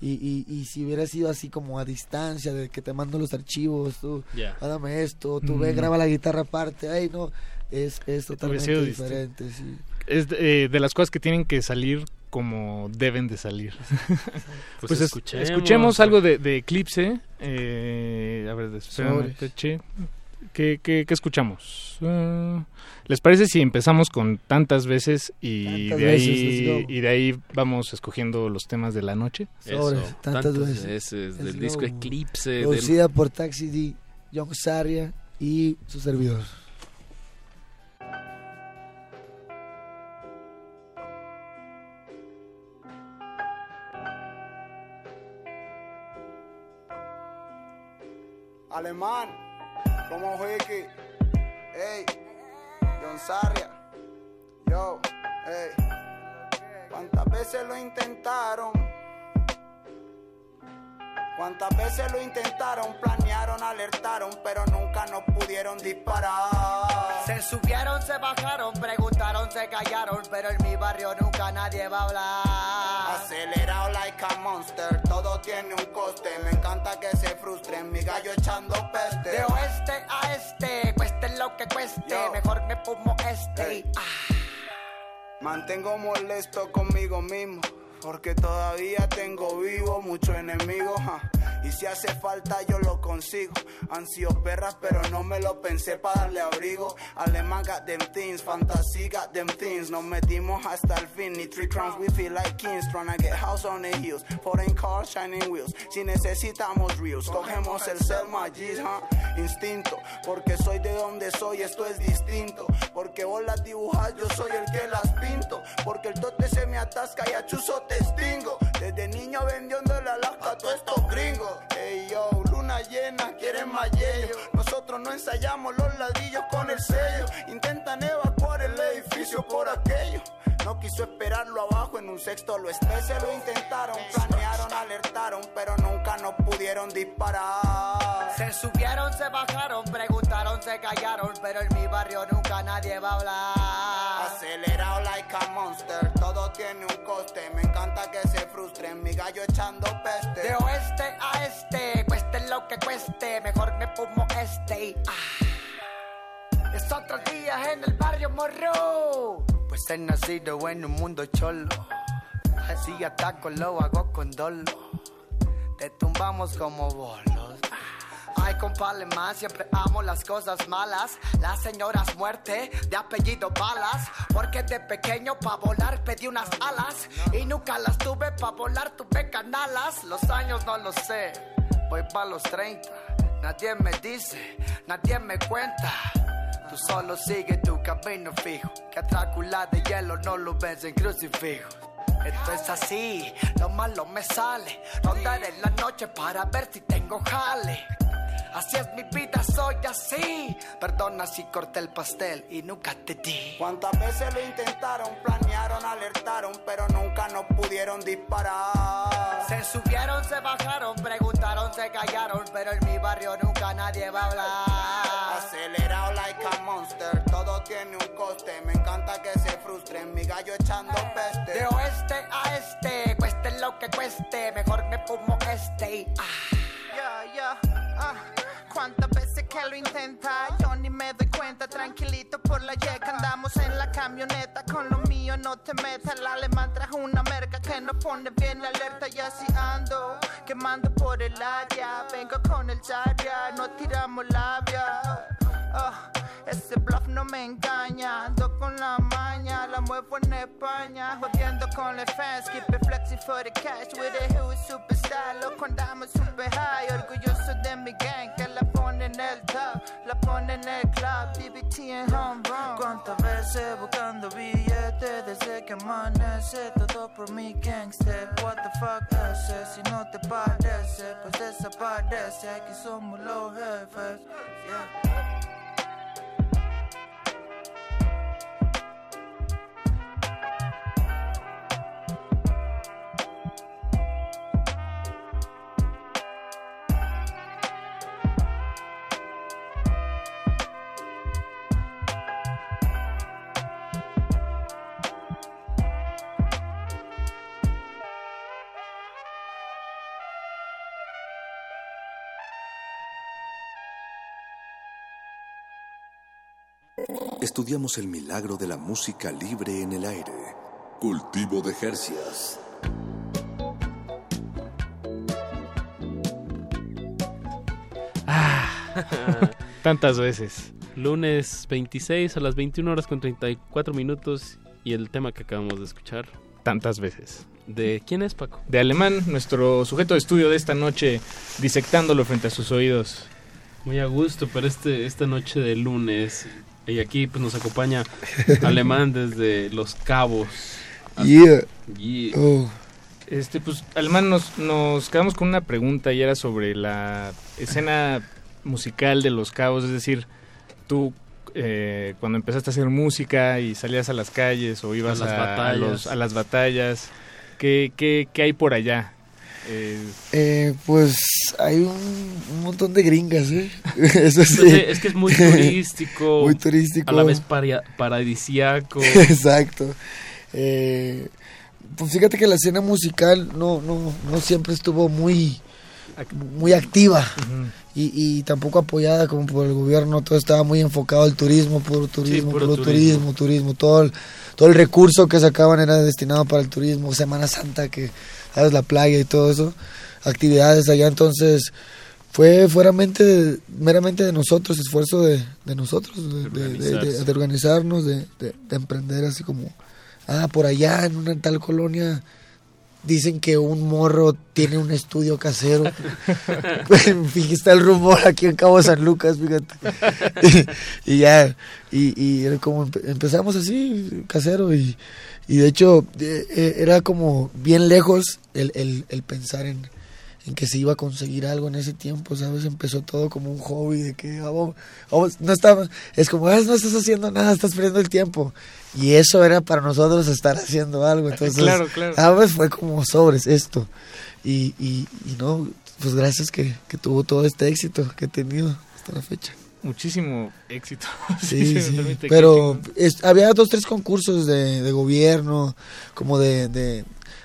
Y, y, y si hubiera sido así como a distancia, de que te mando los archivos, tú, Ya. hágame esto, tú ve, Mm. graba la guitarra aparte, ay, no, es, es totalmente diferente, sí. Es de, eh, de las cosas que tienen que salir como deben de salir. Pues pues es- escuchemos. escuchemos, algo de, de Eclipse. Eh, a ver, espérame. ¿Qué, qué, qué escuchamos? Ah, ¿Les parece si empezamos con tantas veces y Tantas de veces, ahí y de ahí vamos escogiendo los temas de la noche? Sobres, Eso, tantas, tantas veces. veces, del disco go. Eclipse, del- Producida por Taxi D, John Saria y su servidor. Alemán, como Wiki, ey, John Sarria, yo, ey, ¿cuántas veces lo intentaron? ¿Cuántas veces lo intentaron? Planearon, alertaron, pero nunca nos pudieron disparar. Se subieron, se bajaron, preguntaron, se callaron, pero en mi barrio nunca nadie va a hablar. Acelerado like a monster, todo tiene un coste. Me encanta que se frustren, mi gallo echando peste. De oeste a este, cueste lo que cueste, Yo. mejor me fumo este. Ey. Mantengo molesto conmigo mismo. Porque todavía tengo vivo muchos enemigos. ja. Y si hace falta yo lo consigo. Han perras, pero no me lo pensé para darle abrigo. Alemán got them things, fantasy got them things. Nos metimos hasta el fin. Ni three crowns, we feel like kings. Trying to get house on the hills. Foreign cars, shining wheels. Si necesitamos reels, cogemos el Selma G's, ja. Instinto, porque soy de donde soy, esto es distinto. Porque vos las dibujas, yo soy el que las pinto. Porque el tote se me atasca y a chuzo Desde niño vendiendo la Alaska a todos estos gringos. Ey yo, luna llena, quieren más yello. Nosotros no ensayamos los ladrillos con el sello. Intentan evacuar el edificio por aquello. No quiso esperarlo abajo en un sexto lo veces lo intentaron, planearon, alertaron, pero nunca nos pudieron disparar. Se subieron, se bajaron, preguntaron, se callaron, pero en mi barrio nunca nadie va a hablar. Acelerado like a monster, todo tiene un coste. Me encanta que se frustren, mi gallo echando peste. De oeste a este, cueste lo que cueste, mejor me fumo este. Ah. Es otro día en el barrio morro. Pues he nacido en un mundo cholo. Así ataco, lo hago con dolo. Te tumbamos como bolos. Ay, compa alemán, siempre amo las cosas malas. Las señoras muerte, de apellido balas. Porque de pequeño pa' volar pedí unas alas. Y nunca las tuve pa' volar, tuve canalas. Los años no lo sé, voy pa' los 30. Nadie me dice, nadie me cuenta. Tú solo sigue tu camino fijo. Que Drácula de hielo no lo ves en crucifijo. Esto es así, lo malo me sale. Rondaré la noche para ver si tengo jale. Así es mi vida, soy así. Perdona si corté el pastel y nunca te di. ¿Cuántas veces lo intentaron, planearon, alertaron, pero nunca nos pudieron disparar? Se subieron, se bajaron, preguntaron, se callaron, pero en mi barrio nunca nadie va a hablar. Acelerado like a monster, tiene un coste. Me encanta que se frustren, mi gallo echando peste. De oeste a este, cueste lo que cueste, mejor me fumo este y ah. Ya, ya, ah. Cuántas veces que lo intenta, yo ni me doy cuenta, tranquilito por la yeca, andamos en la camioneta, con lo mío no te metas, el alemán trajo una merca que nos pone bien alerta y así ando, quemando por el área, vengo con el Zarya, no tiramos labia. Ah, ese bluff no me engaña, ando con la maña, la muevo en España, jodiendo con los fans, keep it flexing for the cash, with a huge superstar, loco andamos super high, orgulloso de mi gang, que la pone en el top, la pone en el club, BBT en home run. Cuántas veces eh, buscando billetes, desde que amanece, todo por mi gangster, what the fuck ese, si no te parece, pues desaparece, aquí somos los jefes, yeah. Estudiamos el milagro de la música libre en el aire. Cultivo de Jercias. Tantas veces. Lunes 26 a las 21 horas con 34 minutos y el tema que acabamos de escuchar. Tantas veces. ¿De quién es Paco? De Alemán, nuestro sujeto de estudio de esta noche, disectándolo frente a sus oídos. Muy a gusto para este, esta noche de lunes. Y aquí pues nos acompaña Alemán desde Los Cabos. Yeah. Yeah. Oh. Este, pues, Alemán, nos, nos quedamos con una pregunta y era sobre la escena musical de Los Cabos, es decir, tú eh, cuando empezaste a hacer música y salías a las calles o ibas A las a, batallas. los- a las batallas, ¿qué, qué, qué hay por allá? Eh, Eh, pues hay un, un montón de gringas, ¿eh? Eso sí. Es que es muy turístico. muy turístico. A la vez paradisiaco. Exacto. Eh, pues fíjate que la escena musical no, no, no siempre estuvo muy, muy activa y, y tampoco apoyada como por el gobierno. Todo estaba muy enfocado al turismo, puro turismo, puro puro turismo. turismo, turismo. Todo el, todo el recurso que sacaban era destinado para el turismo. Semana Santa, que sabes, la playa y todo eso. Actividades allá, entonces fue meramente, meramente de nosotros, esfuerzo de, de nosotros, de, de- de- de- de organizarnos, de, de- de emprender así como, ah, por allá en una tal colonia dicen que un morro tiene un estudio casero. fíjate, está el rumor aquí en Cabo San Lucas, fíjate. y, ya, y, y como empe- empezamos así, casero, y, y de hecho eh, era como bien lejos el, el, el pensar en, en que se iba a conseguir algo en ese tiempo, ¿sabes? Empezó todo como un hobby de que vamos, no estaba, es como, ah, no estás haciendo nada, estás perdiendo el tiempo. Y eso era para nosotros estar haciendo algo. Entonces, Claro, claro. ah, pues fue como sobres esto. Y, y, y no, pues gracias que, que tuvo todo este éxito que he tenido hasta la fecha. Muchísimo éxito. Sí, si me sí, permite, pero es- había dos, tres concursos de, de gobierno, como de, de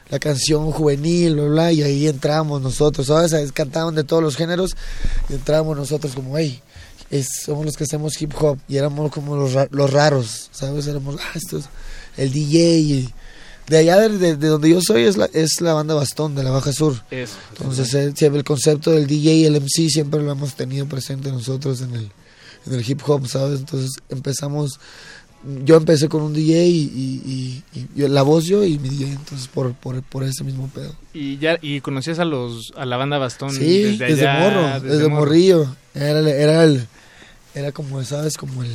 la canción juvenil, bla, bla, y ahí entramos nosotros, ¿sabes? Ahí Cantaban de todos los géneros y entramos nosotros como, hey, es, somos los que hacemos hip hop y éramos como los, los raros, ¿sabes? Éramos, ah, estos, el DJ y de allá de, de- de donde yo soy es la, es la banda Bastón, de la Baja Sur. Eso. Entonces eh, siempre el concepto del DJ y el MC siempre lo hemos tenido presente nosotros en el, en el hip hop, ¿sabes? Entonces empezamos, yo empecé con un DJ y, y- y- y la voz yo y mi DJ, entonces por, por, por ese mismo pedo. Y ya y conocías a los a la banda Bastón Sí, desde, desde, allá, morro, desde, morro. morrillo. Era, era el, era como, ¿sabes? Como el,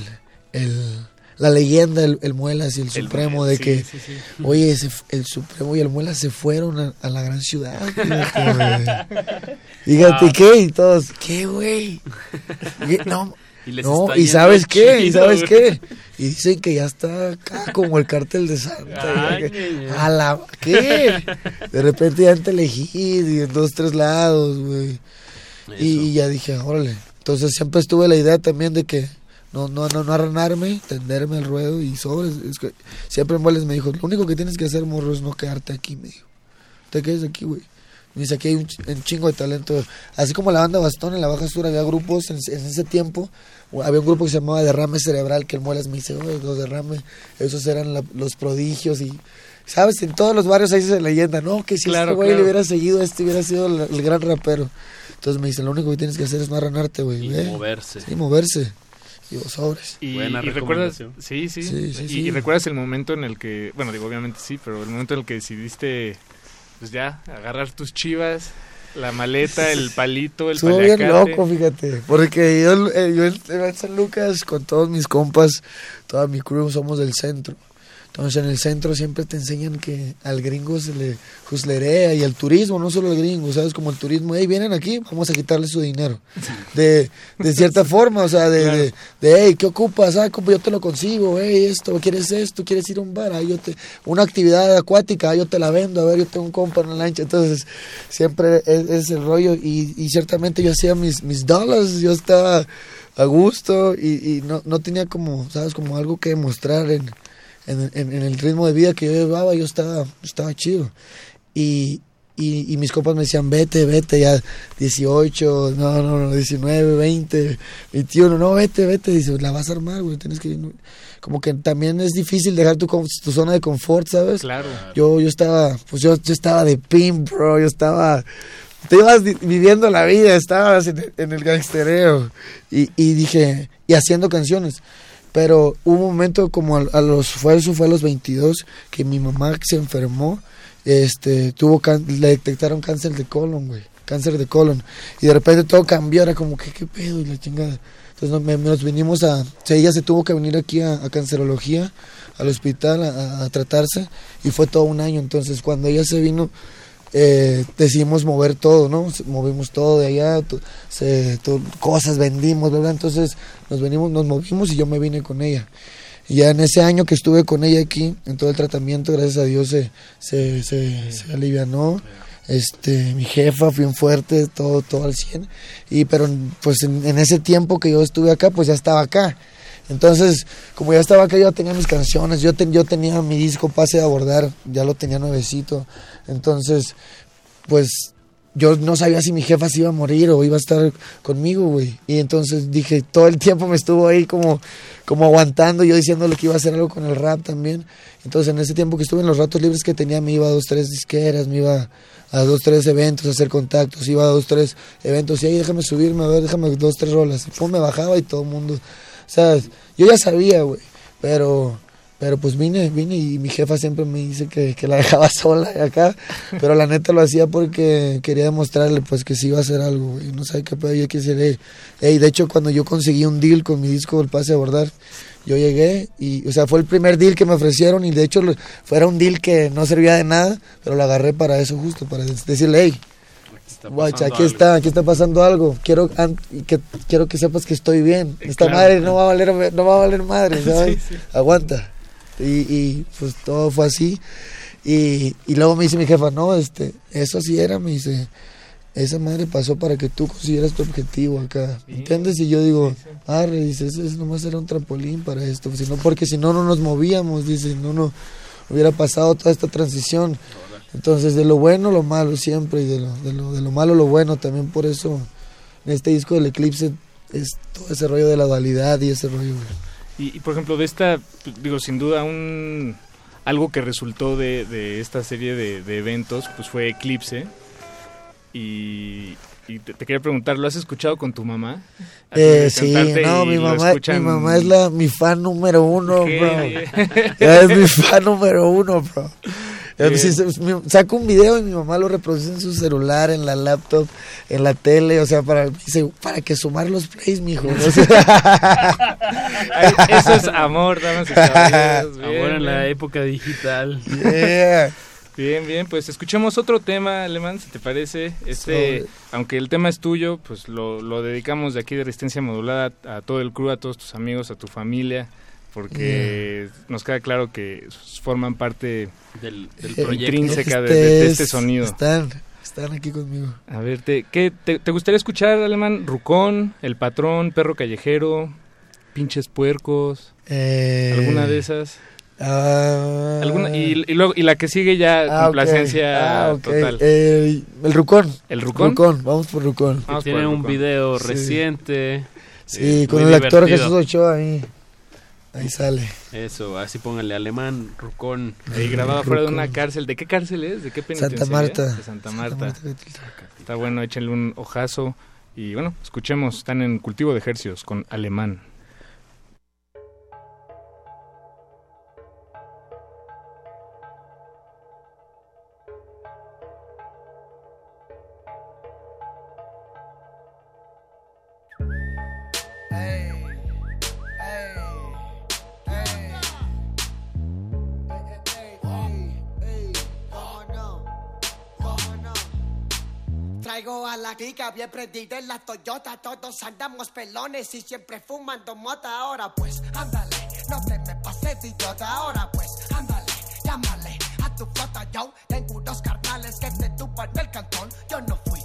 el la leyenda, el, el Muelas y el, Supremo de sí, que, sí, sí. oye, el Supremo y el Muelas se fueron a, a la gran ciudad. Fíjate. Fíjate Ah. qué, y todos, ¿qué, güey? No, Y les no, está y sabes qué, y sabes qué. Y dicen que ya está acá como el cártel de Santa. Ay, que- a la, ¿qué? De repente ya te elegí y en dos, tres lados, güey. Y, y ya dije, órale. Entonces siempre estuve la idea también de que no, no, no, no arranarme, tenderme el ruedo y sobres. Es que siempre Mueles me dijo, lo único que tienes que hacer, morro, es no quedarte aquí, me dijo. Te quedes aquí, güey. Me dice, aquí hay un, ch- un chingo de talento. Así como la banda Bastón en la Baja Sur había grupos en, en ese tiempo. Había un grupo que se llamaba Derrame Cerebral, que el Muelas me dice, oye, los derrame, esos eran la- los prodigios y... ¿Sabes? En todos los barrios hay esa leyenda, ¿no? Que si Claro, este güey claro. le hubiera seguido, este hubiera sido el gran rapero. Entonces me dice, lo único que tienes que hacer es no arranarte, güey. Y ve". moverse. Sí, moverse. Y vos sobres. Y, Buena y recuerdas, sí, sí, Sí, sí, y, sí. y recuerdas el momento en el que, bueno, digo, obviamente sí, pero el momento en el que decidiste, pues ya, agarrar tus chivas, la maleta, el palito, el Estuvo bien loco, fíjate. Porque yo, eh, yo en, en San Lucas, con todos mis compas, toda mi crew, somos del centro. Entonces en el centro siempre te enseñan que al gringo se le juzlerea y al turismo, no solo al gringo, ¿sabes? Como el turismo, hey, vienen aquí, vamos a quitarle su dinero. De, de cierta forma, o sea, de, de, de, hey, ¿qué ocupas? Ah, yo te lo consigo, hey, esto, ¿quieres esto? ¿Quieres ir a un bar? Ah, yo te, una actividad acuática, yo te la vendo, a ver, yo tengo un compa en la lancha. Entonces, siempre es, es el rollo y, y ciertamente yo hacía mis, mis dollars, yo estaba a gusto y, y no, no tenía como, ¿sabes? Como algo que demostrar en, en, en- en el ritmo de vida que yo llevaba, yo estaba, estaba chido. Y, y, y mis compas me decían, vete, vete, ya 18, no, no, no, 19, 20, 21, no, vete, vete, dice, la vas a armar, güey, tienes que... Como que también es difícil dejar tu, tu zona de confort, ¿sabes? Claro. Yo, yo estaba, pues yo, yo estaba de pimp, bro, yo estaba... Te ibas viviendo la vida, estabas en, el- en el gangstereo. Y, y dije, y haciendo canciones. Pero hubo un momento como a, a los, fue eso fue a los 22, que mi mamá se enfermó, este, tuvo, can- le detectaron cáncer de colon, güey, cáncer de colon. Y de repente todo cambió, era como, ¿qué, qué pedo? Y la chingada. Entonces nos, vinimos a, o sea, ella se tuvo que venir aquí a, cancerología, al hospital, a tratarse, y fue todo un año. Entonces cuando ella se vino, eh, decidimos mover todo, ¿no? Movimos todo de allá, se, cosas vendimos, ¿verdad? Entonces nos venimos, nos movimos y yo me vine con ella. Y ya en ese año que estuve con ella aquí, en todo el tratamiento, gracias a Dios se, se, se, se alivianó. Este, mi jefa, bien fuerte, todo, todo al 100. Y, pero pues en, en ese tiempo que yo estuve acá, pues ya estaba acá. Entonces, como ya estaba acá, yo tenía mis canciones, yo, ten- yo tenía mi disco Pase a Abordar, ya lo tenía nuevecito. Entonces, pues yo no sabía si mi jefa se iba a morir o iba a estar conmigo, güey. Y entonces dije, todo el tiempo me estuvo ahí como, como aguantando, yo diciéndole que iba a hacer algo con el rap también. Entonces en ese tiempo que estuve en los ratos libres que tenía, me iba a dos, tres disqueras, me iba a dos, tres eventos a hacer contactos, iba a dos, tres eventos y ahí déjame subirme, a ver, déjame dos, tres rolas. Y pum, me bajaba y todo el mundo, sea, yo ya sabía, güey, pero... Pero pues vine, vine y mi jefa siempre me dice que, que la dejaba sola acá, pero la neta lo hacía porque quería demostrarle pues que sí iba a hacer algo, güey, no sabe qué pedo, yo quise decir, hey, hey, de hecho cuando yo conseguí un deal con mi disco El Pase a Abordar, yo llegué y, o sea, fue el primer deal que me ofrecieron y de hecho lo- fuera un deal que no servía de nada, pero lo agarré para eso justo, para decirle, hey, guacha, aquí está, aquí está pasando algo, quiero que, quiero que sepas que estoy bien, esta Claro. madre no va a valer, no va a valer madre, ¿sabes? Sí, sí. Aguanta. Y, y pues todo fue así. Y, y luego me dice mi jefa, no, este, eso sí era, me dice, esa madre pasó para que tú consiguieras tu objetivo acá, ¿entiendes? Y yo digo, arre, dice, eso, eso nomás era un trampolín para esto, si no, porque si no, no nos movíamos, dice, no, no hubiera pasado toda esta transición. Entonces, de lo bueno, lo malo siempre, y de lo, de lo, de lo malo, lo bueno, también por eso, en este disco del Eclipse, es todo ese rollo de la dualidad y ese rollo. Y, y, por ejemplo, de esta, digo, sin duda un algo que resultó de, de esta serie de, de eventos pues fue Eclipse. Y, y te, te quería preguntar, ¿lo has escuchado con tu mamá? Eh, sí, no, mi mamá, mi escuchan- mamá es la, mi fan número uno, ¿Qué? bro. Es mi fan número uno, bro. Eh, saco un video y mi mamá lo reproduce en su celular, en la laptop, en la tele, o sea, para, dice, para que sumar los plays, mijo. Eso es amor, damas y caballeros. Bien, Ahora en la época digital. Yeah. Bien, bien, pues escuchemos otro tema, Alemán, si te parece. Este, Sobre. aunque el tema es tuyo, pues lo, lo dedicamos de aquí de Resistencia Modulada a todo el crew, a todos tus amigos, a tu familia, porque nos queda claro que forman parte del, Eh, intrínseca de, este de- de este es- sonido. Están, están aquí conmigo. A ver, te, ¿qué, te, te gustaría escuchar, Alemán? Rucón, El Patrón, Perro Callejero, Pinches Puercos, Eh, alguna de esas. ah, ¿Alguna? Y, y luego, y la que sigue ya, ah, complacencia Ah, total. Eh, el Rucón. ¿El Rucón? vamos por Rucón. Que tiene un video Sí. reciente. Sí, eh, con el actor. Jesús Ochoa ahí. Ahí sale. Eso, así pónganle alemán, rucón. Ahí grabado fuera de una cárcel. ¿De qué cárcel es? ¿De qué penitenciaria? Santa Marta. De Santa Santa Marta. Marta. Está bueno, échenle un ojazo. Y bueno, escuchemos. Están en cultivo de ejercicios con alemán. Traigo a la clica bien prendida en la Toyota, todos andamos pelones y siempre fumando mota. Ahora pues, ándale, no te me pases de idiota. Ahora pues, ándale, llámale a tu flota. Yo tengo unos carnales que te tupan el cantón. Yo no fui,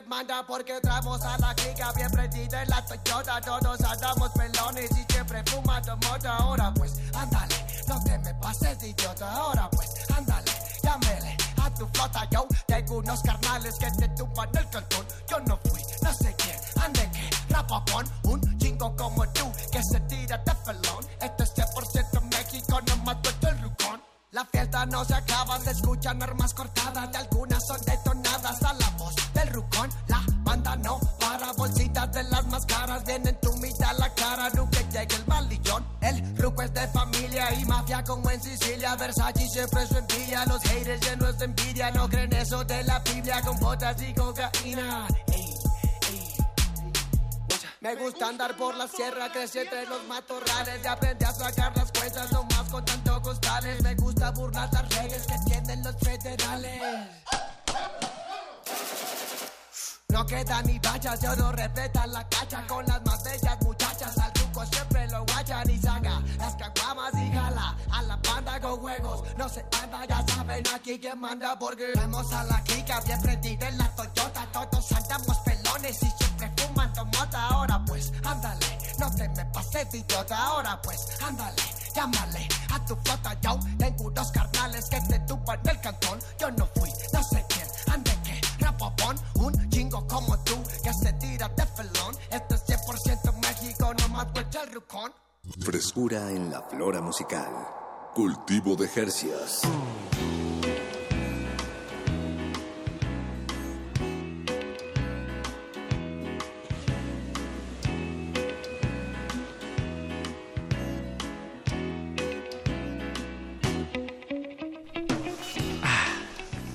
manda porque entramos a la clica bien prendida en la Toyota. Todos andamos pelones y siempre fumando. Ahora pues, ándale, no te me pases de idiota. Ahora pues, ándale, llámele a tu flota. Yo tengo unos carnales que te tumban el cantón. Y cocaína. Me gusta andar por la sierra, crecí entre los matorrales y aprendí a sacar las cuentas nomás con tanto costales. Me gusta burlar las leyes que tienen los federales. No queda ni vallas, de oro repleta la cacha con las más no se anda, ya saben aquí quién manda porque vemos a la clica bien prendida en la Toyota. Todos andamos pelones y siempre fumando mota. Ahora pues, ándale, no te me pases de idiota. Ahora pues, ándale, llámale a tu flota. Yo tengo unos carnales que te tupan el cantón. Yo no fui, no sé quién, ande que rapopón. Un chingo como tú que se tira de felón. Esto es 100% México, no más vuelta el rucón. Frescura en la flora musical. Cultivo de Jercias.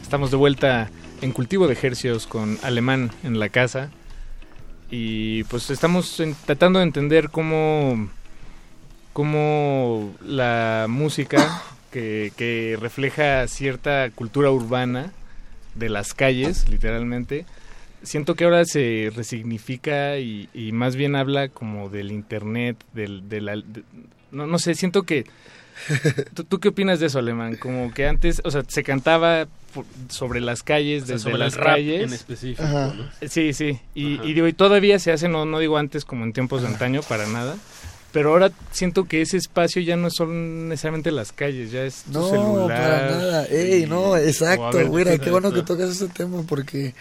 Estamos de vuelta en cultivo de ejercicios con alemán en la casa. Y pues estamos tratando de entender cómo, cómo la música que, que refleja cierta cultura urbana de las calles, literalmente, siento que ahora se resignifica y, y más bien habla como del internet, del, de la- de- no, no sé, siento que... ¿tú, tú qué opinas de eso, Alemán? Como que antes, o sea, se cantaba por- sobre las calles, O sea, desde sobre las el rap calles. en específico. ¿no? Sí, sí. Y, y digo, y todavía se hace, no, no digo antes como en tiempos de antaño, para nada. Pero ahora siento que ese espacio ya no son necesariamente las calles, ya es tu No, celular. para nada. Ey, no, exacto. Mira, qué bueno que tocas ese tema porque,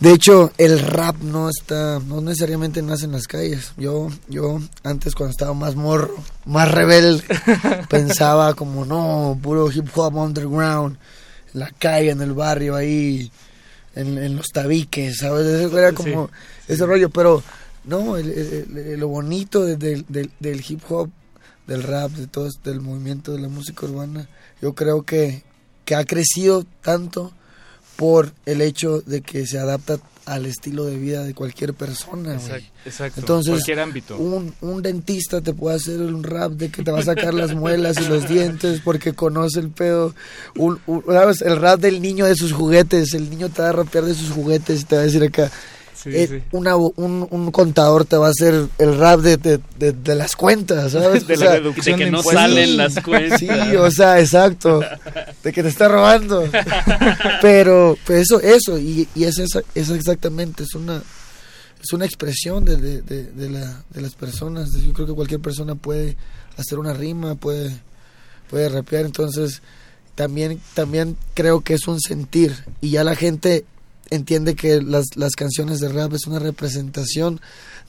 de hecho, el rap no está, no necesariamente nace en las calles. Yo, yo antes cuando estaba más morro, más rebelde, pensaba como no, puro hip hop underground, en la calle, en el barrio, ahí, en, en los tabiques, ¿sabes? Eso era como ese rollo, pero no, el- el- el- lo bonito de- del- del- del hip hop, del rap, de todo, este- del movimiento de la música urbana, yo creo que, que ha crecido tanto por el hecho de que se adapta al estilo de vida de cualquier persona. Exacto, exacto. Entonces, Cualquier ámbito. Un, un dentista te puede hacer un rap de que te va a sacar las muelas y los dientes porque conoce el pedo. Un, un- ¿sabes? El rap del niño de sus juguetes. El niño te va a rapear de sus juguetes y te va a decir acá. Eh, sí. una- un, un contador te va a hacer el rap de, de, de- de las cuentas, ¿sabes? De la deducción De que no impuestos. salen las cuentas. Sí, o sea, exacto. De que te está robando. Pero, pues eso, eso, y, y es esa, es exactamente, es una, es una expresión de, de, de, de la, de las personas. Yo creo que cualquier persona puede hacer una rima, puede, puede rapear, entonces también, también creo que es un sentir. Y ya la gente entiende que las, las canciones de rap es una representación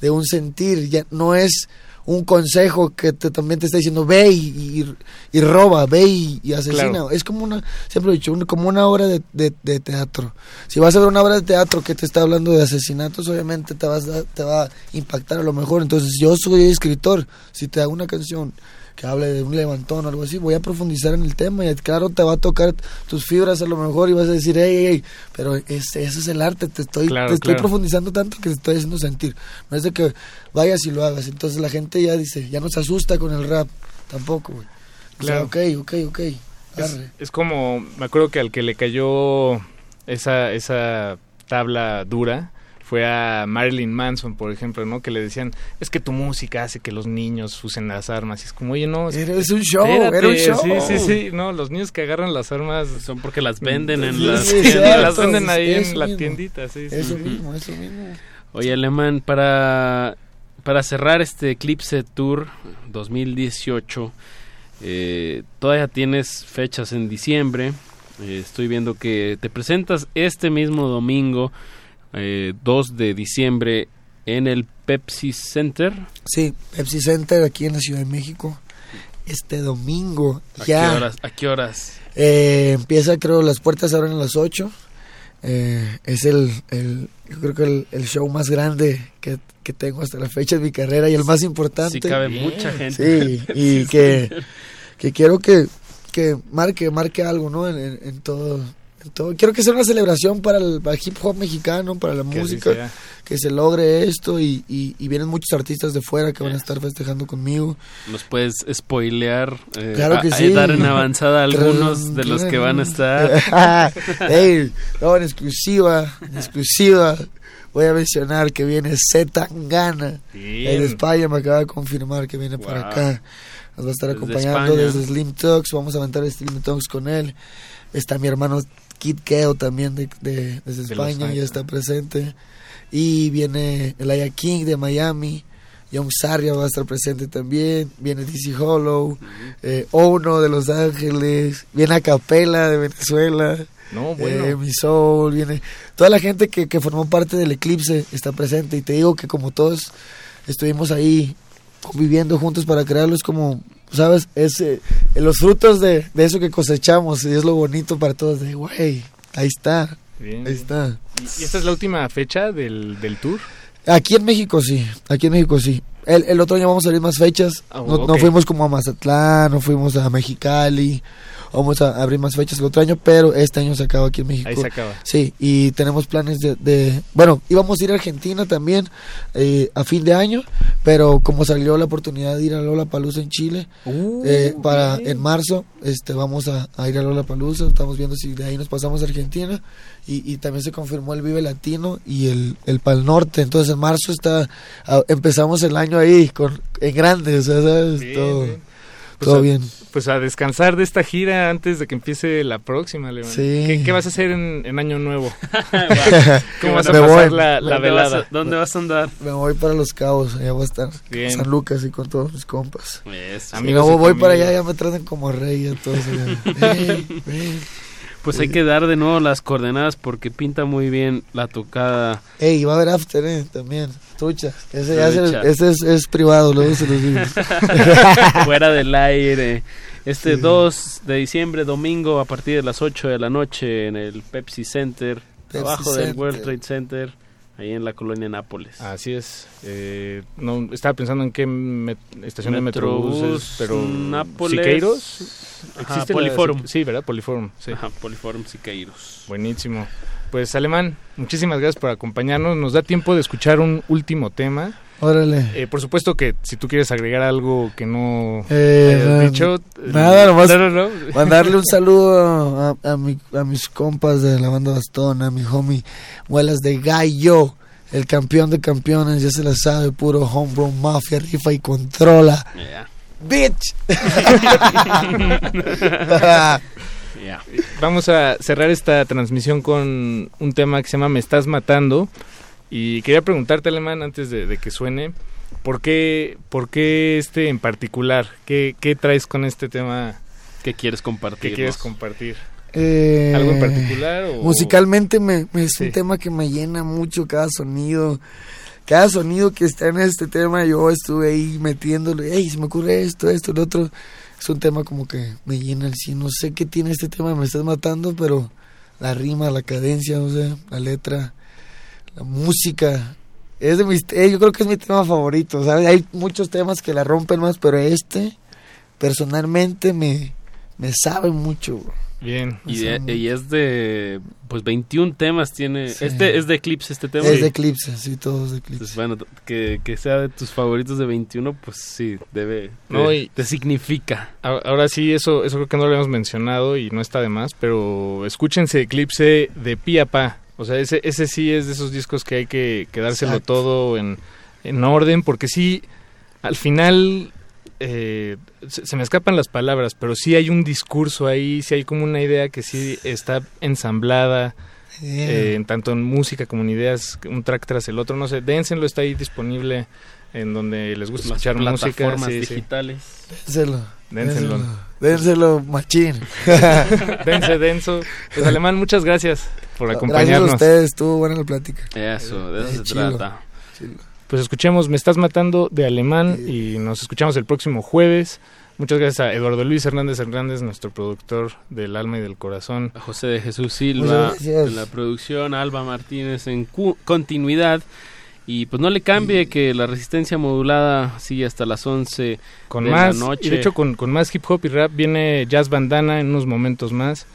de un sentir, ya no es un consejo que te, también te está diciendo ve y, y- y roba, ve y, y asesina. Claro. Es como una, siempre he dicho, un- como una obra de, de- de teatro. Si vas a ver una obra de teatro que te está hablando de asesinatos, obviamente te, vas a- te va a impactar a lo mejor. Entonces yo soy escritor, si te hago una canción que hable de un levantón o algo así, voy a profundizar en el tema y claro te va a tocar tus fibras a lo mejor y vas a decir, hey, hey, hey, pero es, ese es el arte, te estoy, Claro, te estoy claro. profundizando tanto que te estoy haciendo sentir. No es de que vayas y lo hagas. Entonces la gente ya dice, ya no se asusta con el rap, tampoco, güey. O sea, Claro. ok, ok, ok. Es, es como, me acuerdo que al que le cayó esa, esa tabla dura fue a Marilyn Manson, por ejemplo, ¿no? Que le decían, es que tu música hace que los niños usen las armas. Y es como, oye, no. Era- es un show, espérate, era un show. Sí, sí, sí. No, los niños que agarran las armas... Son porque las venden en Sí, las sí, tiendas. las venden ahí Eso en la mismo. tiendita, sí, sí, Eso sí. mismo, eso mismo. Oye, Alemán, para, para cerrar este Eclipse Tour 2018, eh, todavía tienes fechas en diciembre. Eh, estoy viendo que te presentas este mismo domingo, eh, 2 de diciembre, en el Pepsi Center. Sí, Pepsi Center aquí en la Ciudad de México. Este domingo, ¿A ya. qué horas? ¿A qué horas? Eh, empieza, creo, las puertas abren a las 8. Eh, es el, el- yo creo que el, el show más grande que, que tengo hasta la fecha de mi carrera y el más importante. Sí cabe mucha gente. Sí, y que, que quiero que, que marque, marque algo, ¿no? En, en- en todo, todo. Quiero que sea una celebración para el, para el hip hop mexicano, para la Que música, que se logre esto y, y, y vienen muchos artistas de fuera que van a estar festejando conmigo. ¿Nos puedes spoilear? eh, Claro que a- sí. dar en avanzada algunos de los que van a estar? Ey, no, en exclusiva, en exclusiva. Voy a mencionar que viene Z Gana. De España me acaba de confirmar que viene para Wow. acá. Nos va a estar Desde acompañando España. desde Slim Talks. Vamos a aventar Slim Talks con él. Está mi hermano Kid Keo también de, de- desde España, ya está presente. Y viene Elaya King de Miami. Young Sarria va a estar presente también. Viene DC Hollow. eh, Ono de Los Ángeles. Viene Acapela de Venezuela. No, bueno. Eh, Mi Soul. Viene. Toda la gente que, que formó parte del Eclipse está presente. Y te digo que como todos estuvimos ahí conviviendo juntos para crearlo, es como, ¿sabes? Es eh, los frutos de, de eso que cosechamos. Y es lo bonito para todos. De, güey, ahí está. Bien. Ahí está. ¿Y esta es la última fecha del, del tour? Aquí en México sí, aquí en México sí. El, el otro año vamos a abrir más fechas. Ah, no, no fuimos como a Mazatlán, no fuimos a Mexicali. Vamos a abrir más fechas el otro año, pero este año se acaba aquí en México. Ahí se acaba. Sí, y tenemos planes de, de- bueno, íbamos a ir a Argentina también eh, a fin de año, pero como salió la oportunidad de ir a Lola Palusa en Chile, eh, para en marzo, este, vamos a, a ir a Lola Palusa, estamos viendo si de ahí nos pasamos a Argentina y, y también se confirmó el Vive Latino y el, el Pal Norte, entonces en marzo está, empezamos el año ahí con, en grande, o sea, ¿sabes? todo, Pues todo bien. Pues a descansar de esta gira antes de que empiece la próxima, León. Sí. ¿Qué, qué vas a hacer en, en Año Nuevo? ¿Cómo vas a pasar voy. la, la ¿Dónde vas velada? a- ¿Dónde vas a andar? Me voy para Los Cabos, allá voy a estar. Bien. San Lucas y con todos mis compas. Eso. Y Amigos luego y voy para allá, ya me tratan como rey allá. Ey, ven. Pues hay que dar de nuevo las coordenadas porque pinta muy bien la tocada. Ey, va a haber after, eh, también. Trucha. Ese, Trucha. se- ese es, es privado, luego se los digo. Fuera del aire. Este 2 de diciembre, domingo, a partir de las 8 de la noche en el Pepsi Center, Pepsi abajo del Center. World Trade Center, ahí en la colonia Nápoles. Así es. Eh, no, estaba pensando en qué met- estación de Metrobús, metrobuses, pero Nápoles. Siqueiros. Ajá, ¿Existe la- Poliforum. sí, ¿verdad? Poliforum. Sí. Ajá, Poliforum Siqueiros. Buenísimo. Pues Alemán, muchísimas gracias por acompañarnos. Nos da tiempo de escuchar un último tema. Órale. Eh, por supuesto que si tú quieres agregar algo que no Eh, hayas dicho, eh, nada, nomás no, no, no. mandarle un saludo a, a, mi- a mis compas de la banda Bastón, a mi homie Muelas de Gallo, el campeón de campeones, ya se la sabe, puro homegrown mafia, rifa y controla. Yeah. Bitch. Yeah. Vamos a cerrar esta transmisión con un tema que se llama Me estás matando. Y quería preguntarte, Alemán, antes de, de que suene, ¿por qué, ¿por qué este en particular? ¿Qué, qué traes con este tema? ¿Qué quieres compartir? ¿Qué quieres compartir? Eh, ¿Algo en particular? O... Musicalmente me, me- es Sí. un tema que me llena mucho cada sonido. Cada sonido que está en este tema, yo estuve ahí metiéndole, hey, se me ocurre esto, esto, lo otro. Es un tema como que me llena el sí. No sé qué tiene este tema, me estás matando, pero la rima, la cadencia, no sé, la letra, la música. Es de mis, eh, yo creo que es mi tema favorito, ¿sabes? Hay muchos temas que la rompen más, pero este, personalmente, me, me sabe mucho, bro. Bien. Y, de- y es de, pues 21 temas tiene. Sí. Este es de Eclipse este tema. Es de Eclipse, sí, todos de Eclipse. Pues bueno, que, que sea de tus favoritos de 21, pues sí, debe. No, te, y- te significa. Ahora sí, eso, eso creo que no lo habíamos mencionado y no está de más, pero escúchense Eclipse de pi a pa. O sea, ese, ese sí es de esos discos que hay que, que dárselo Exacto. todo en, en orden, porque sí, al final eh, se, se me escapan las palabras, pero sí hay un discurso ahí, sí hay como una idea que sí está ensamblada. Eh, en tanto en música como en ideas, un track tras el otro, no sé, dénselo, está ahí disponible en donde les gusta Las escuchar música. sí. digitales. Dénselo. Dénselo. Dénselo, machín. Dense, denso. Pues Alemán, muchas gracias por Gracias a acompañarnos. ustedes, estuvo buena la plática. Eso, de eso Eh, se chilo. trata. Pues escuchemos Me estás matando de Alemán y nos escuchamos el próximo jueves. Muchas gracias a Eduardo Luis Hernández Hernández, nuestro productor del alma y del corazón. A José de Jesús Silva en la producción, a Alba Martínez en cu- continuidad. Y pues no le cambie que la resistencia modulada sigue hasta las 11 Con de más, la noche. y de hecho con, con más hip hop y rap viene Jazz Bandana en unos momentos más.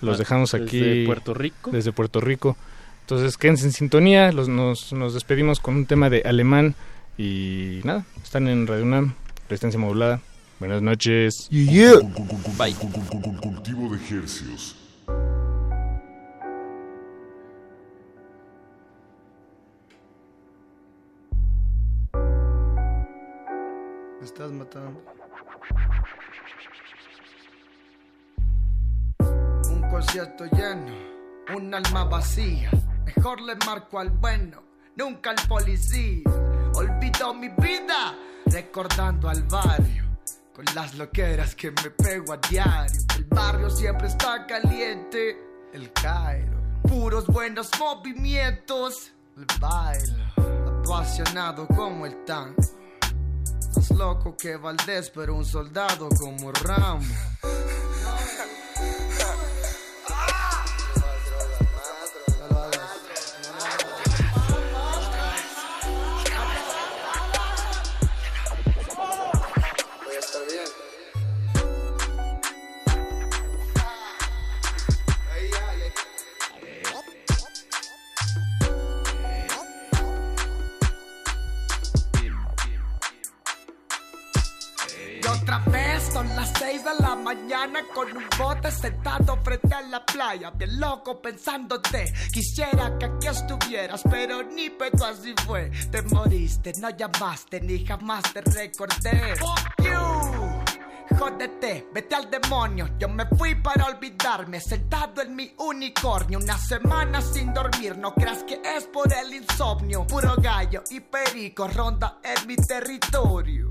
Los Ah, dejamos desde aquí Puerto Rico. Desde Puerto Rico. Entonces quédense en sintonía, los, nos, nos despedimos con un tema de alemán y nada, están en Radio UNAM, resistencia modulada. Buenas noches. Bye. Cultivo de ejercios. Me estás matando. Un concierto lleno, un alma vacía. Mejor le marco al bueno, nunca al policía. Olvido mi vida, recordando al barrio. Con las loqueras que me pego a diario. El barrio siempre está caliente. El Cairo. Puros buenos movimientos. El baile. Apasionado como el tango. Más loco que Valdés, pero un soldado como Rambo. La mañana con un bote sentado frente a la playa. Bien loco pensándote. Quisiera que aquí estuvieras, pero ni pedo así fue. Te moriste, no llamaste, ni jamás te recordé. Fuck you. Jódete, vete al demonio. Yo me fui para olvidarme, sentado en mi unicornio. Una semana sin dormir, no creas que es por el insomnio. Puro gallo y perico ronda en mi territorio.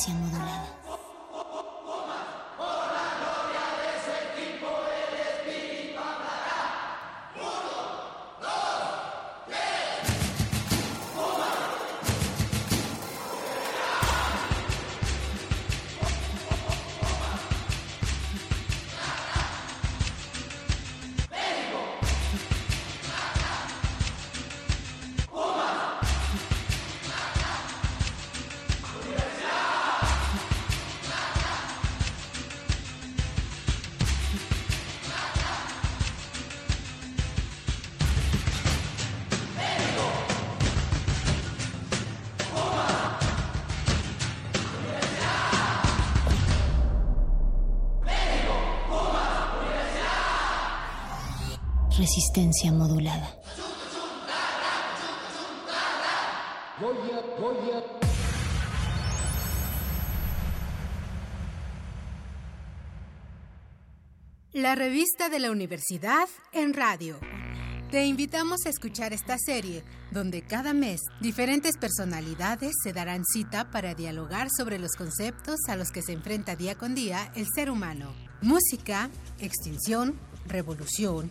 Resistencia Resistencia modulada. La revista de la universidad en radio. Te invitamos a escuchar esta serie, donde cada mes diferentes personalidades se darán cita para dialogar sobre los conceptos a los que se enfrenta día con día el ser humano. Música, extinción, revolución,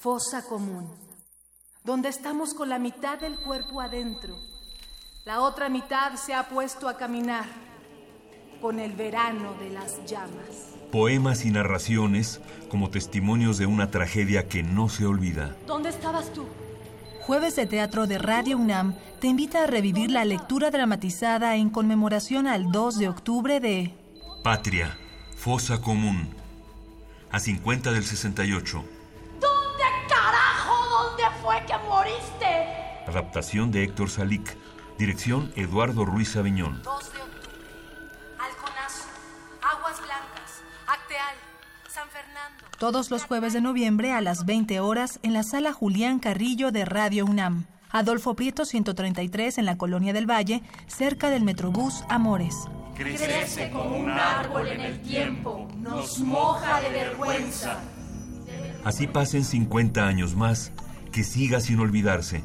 fosa común, donde estamos con la mitad del cuerpo adentro. La otra mitad se ha puesto a caminar con el verano de las llamas. Poemas y narraciones como testimonios de una tragedia que no se olvida. ¿Dónde estabas tú? Jueves de Teatro de Radio UNAM te invita a revivir la lectura dramatizada en conmemoración al 2 de octubre de Patria, fosa común. A 50 del 68. Adaptación de Héctor Salic. Dirección Eduardo Ruiz Aviñón. 2 de octubre. Halconazo, Aguas Blancas, Acteal, San Fernando. todos los jueves de noviembre a las 20 horas en la sala Julián Carrillo de Radio UNAM. Adolfo Prieto 133 en la Colonia del Valle, cerca del Metrobús Amores. Crece como un árbol en el tiempo, nos moja de vergüenza. Así pasen 50 años más, que siga sin olvidarse.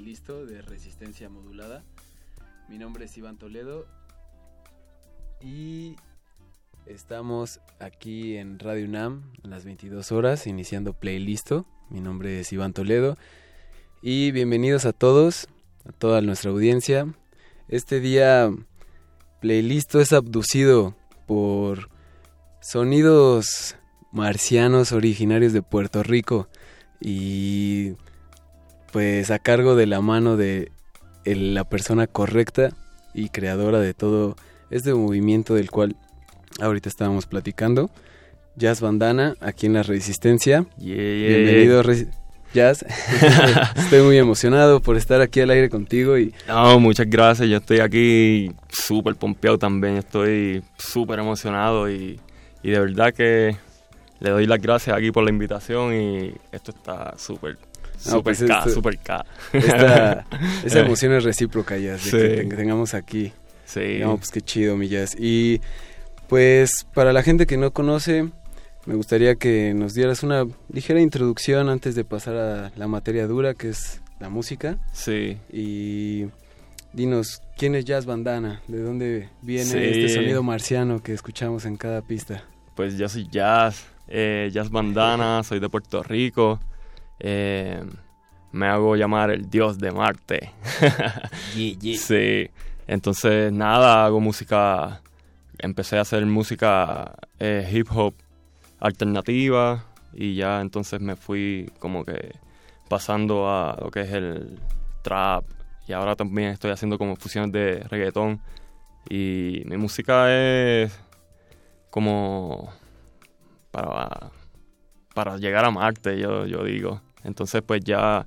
A Playlisto de Resistencia Modulada. Mi nombre es Iván Toledo y estamos aquí en Radio UNAM a las 22 horas iniciando Playlisto. Mi nombre es Iván Toledo y bienvenidos a todos, a toda nuestra audiencia. Este día Playlisto es abducido por sonidos marcianos originarios de Puerto Rico y pues a cargo de la mano de la persona correcta y creadora de todo este movimiento del cual ahorita estábamos platicando, Jazz Bandana, aquí en la Resistencia. Bienvenido, Resi- Jazz. Estoy muy emocionado por estar aquí al aire contigo y No, muchas gracias. Yo estoy aquí súper pompeado también. Estoy súper emocionado y, y de verdad que le doy las gracias aquí por la invitación y esto está súper, No, pues K, súper K. Esta, esa emoción es recíproca, Jazz, de Sí. que te tengamos aquí. Sí. No, pues qué chido, mi Jazz. Y pues para la gente que no conoce, me gustaría que nos dieras una ligera introducción antes de pasar a la materia dura, que es la música. Sí. Y dinos, ¿quién es Jazz Bandana? ¿De dónde viene Sí. este sonido marciano que escuchamos en cada pista? Pues yo soy Jazz, eh, Jazz Bandana, soy de Puerto Rico. Eh, me hago llamar el dios de Marte. Sí, entonces nada, hago música, empecé a hacer música eh, hip hop alternativa y ya entonces me fui como que pasando a lo que es el trap y ahora también estoy haciendo como fusiones de reggaetón y mi música es como para, para llegar a Marte, yo, yo digo. Entonces pues ya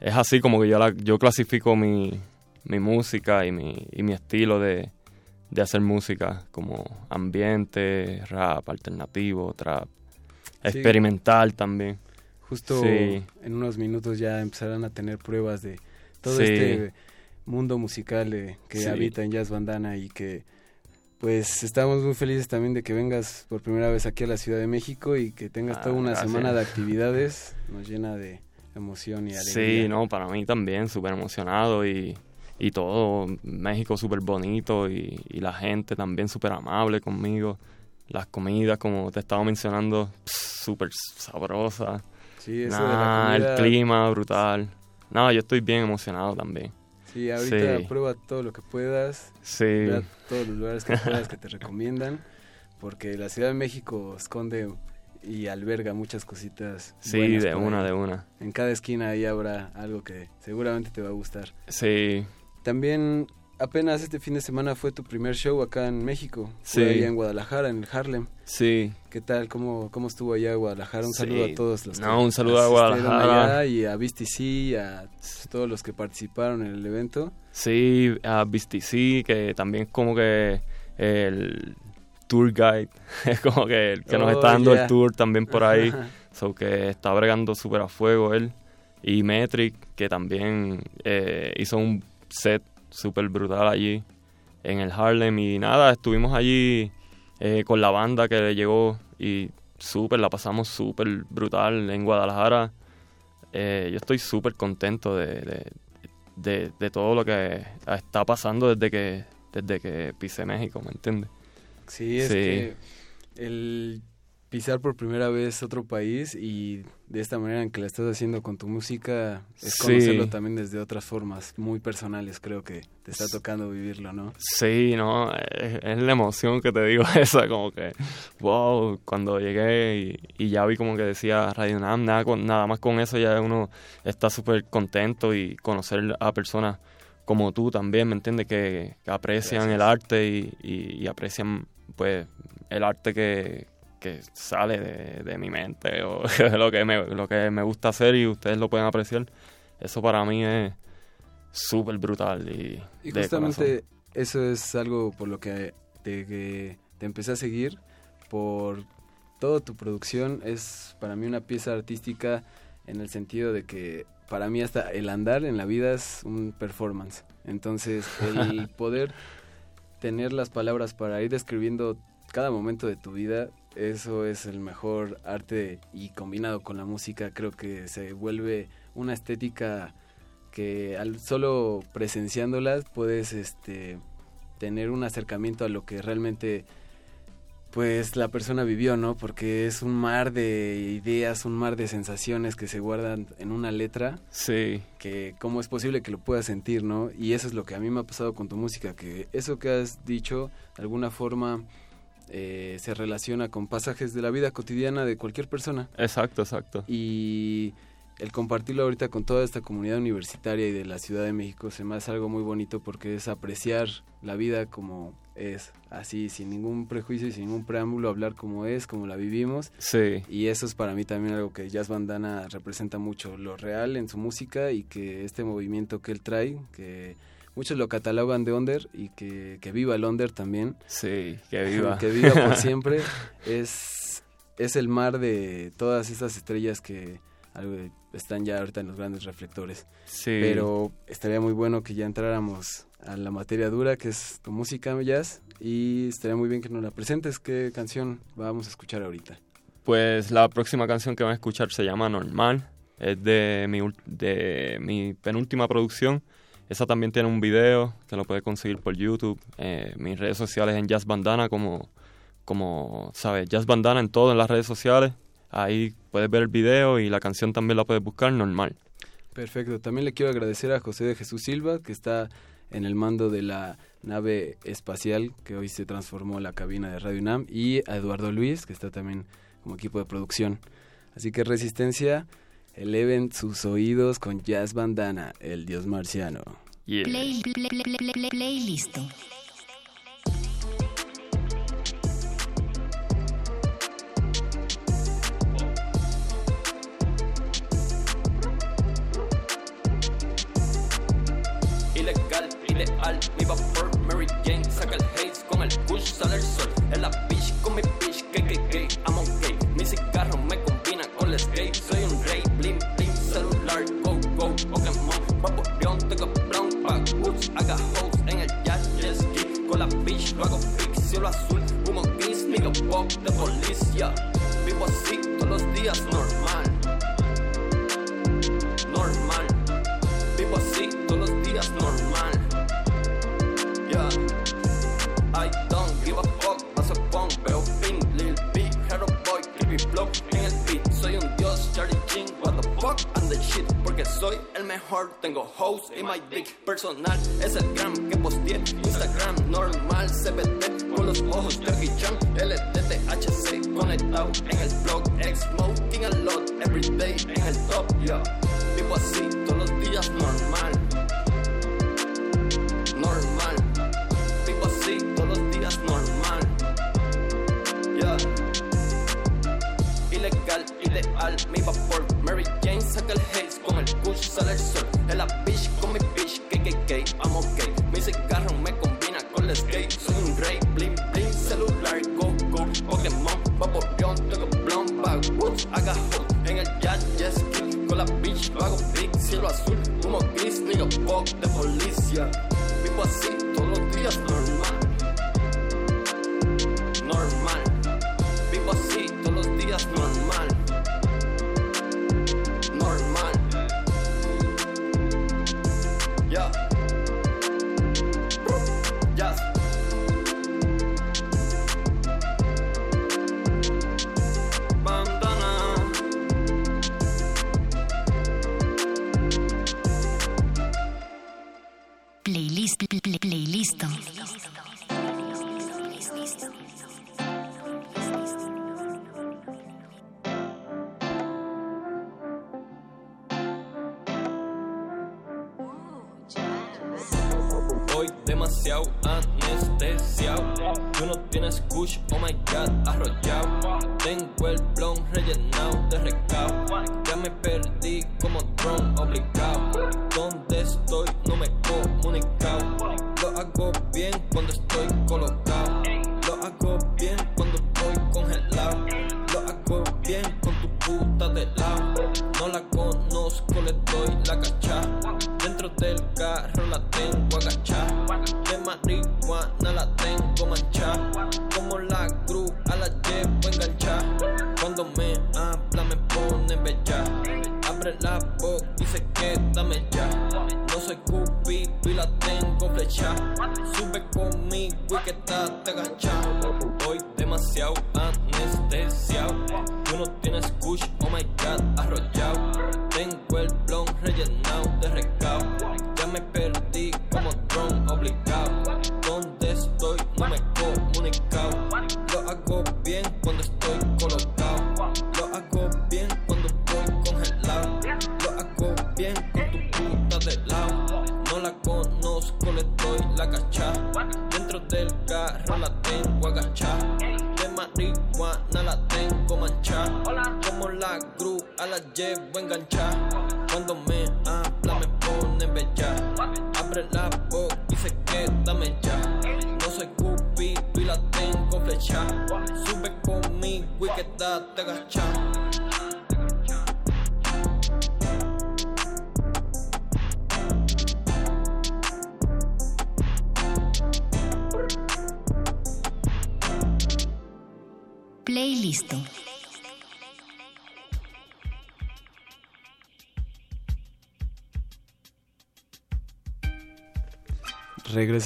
es así como que yo, la, yo clasifico mi, mi música y mi, y mi estilo de, de hacer música como ambiente, rap, alternativo, trap, Sí. experimental también. Justo Sí. en unos minutos ya empezarán a tener pruebas de todo Sí. este mundo musical eh, que habita en Jazz Bandana y que pues estamos muy felices también de que vengas por primera vez aquí a la Ciudad de México y que tengas Ah, toda una gracias. semana de actividades, nos llena de emoción y alegría. Sí, no, para mí también, súper emocionado y, y todo. México súper bonito y, y la gente también súper amable conmigo. Las comidas, como te estaba mencionando, súper sabrosas. Sí, eso de la comida- El clima brutal. No, yo estoy bien emocionado también. Sí, ahorita Sí. prueba todo lo que puedas. Sí. A todos los lugares que puedas que te recomiendan. Porque la Ciudad de México esconde y alberga muchas cositas. Sí, de una, ahí. de una. En cada esquina ahí habrá algo que seguramente te va a gustar. Sí. También apenas este fin de semana fue tu primer show acá en México. Sí. Allá en Guadalajara, en el Harlem. Sí. ¿Qué tal? ¿Cómo, cómo estuvo allá en Guadalajara? Un Sí. saludo a todos los No, un saludo a Guadalajara. allá y a VSTC, a todos los que participaron en el evento. Sí, a BSTC, que también es como que el tour guide, es como que el que nos Oh, está dando yeah. el tour también por ahí. So que está bregando súper a fuego él. Y Metric, que también eh, hizo un set súper brutal allí en el Harlem. Y nada, estuvimos allí eh, con la banda que le llegó y súper, la pasamos súper brutal en Guadalajara. Eh, yo estoy súper contento de, de, de- de todo lo que está pasando desde que, desde que pisé México, ¿me entiendes? Sí, es Sí. que el pisar por primera vez otro país y de esta manera en que la estás haciendo con tu música es Sí. conocerlo también desde otras formas muy personales, creo que te está tocando vivirlo, ¿no? Sí, no, es, es la emoción que te digo esa, como que, wow, cuando llegué y, y ya vi como que decía Radio Nam, nada, con- nada más con eso ya uno está súper contento y conocer a personas como tú también, ¿me entiendes? Que, que aprecian el arte y, y- y aprecian, pues, el arte que, que sale de, de mi mente o lo que, me, lo que me gusta hacer y ustedes lo pueden apreciar. Eso para mí es súper brutal y, Y justamente eso es algo por lo que te, que te empecé a seguir, por toda tu producción, es para mí una pieza artística en el sentido de que para mí hasta el andar en la vida es un performance. Entonces, el poder tener las palabras para ir describiendo cada momento de tu vida, eso es el mejor arte y combinado con la música creo que se vuelve una estética que al solo presenciándolas puedes este tener un acercamiento a lo que realmente pues la persona vivió, ¿no? Porque es un mar de ideas, un mar de sensaciones que se guardan en una letra. Sí. Que cómo es posible que lo puedas sentir, ¿no? Y eso es lo que a mí me ha pasado con tu música, que eso que has dicho, de alguna forma, eh, se relaciona con pasajes de la vida cotidiana de cualquier persona. Exacto, exacto. Y el compartirlo ahorita con toda esta comunidad universitaria y de la Ciudad de México se me hace algo muy bonito porque es apreciar la vida como es, así, sin ningún prejuicio y sin ningún preámbulo, hablar como es, como la vivimos. Sí. Y eso es para mí también algo que Jazz Bandana representa mucho, lo real en su música y que este movimiento que él trae, que muchos lo catalogan de under y que, que viva el under también. Sí, que viva. que viva por siempre. Es, es el mar de todas estas estrellas que están ya ahorita en los grandes reflectores. Sí. Pero estaría muy bueno que ya entráramos a la materia dura, que es tu música jazz, y estaría muy bien que nos la presentes. ¿Qué canción vamos a escuchar ahorita? Pues la próxima canción que van a escuchar se llama Normal. Es de mi, de mi penúltima producción. Esa también tiene un video que lo puedes conseguir por YouTube. Eh, mis redes sociales en Jazz Bandana, como, como sabes, Jazz Bandana en todo en las redes sociales. Ahí puedes ver el video y la canción también la puedes buscar normal. Perfecto. También le quiero agradecer a José de Jesús Silva, que está en el mando de la nave espacial que hoy se transformó en la cabina de Radio UNAM, y a Eduardo Luis, que está también como equipo de producción. Así que Resistencia, eleven sus oídos con Jazz Bandana, el dios marciano. Play, play, play, play, play, play, listo. Ilegal, ideal, mi vapor, Mary Jane Saca el So not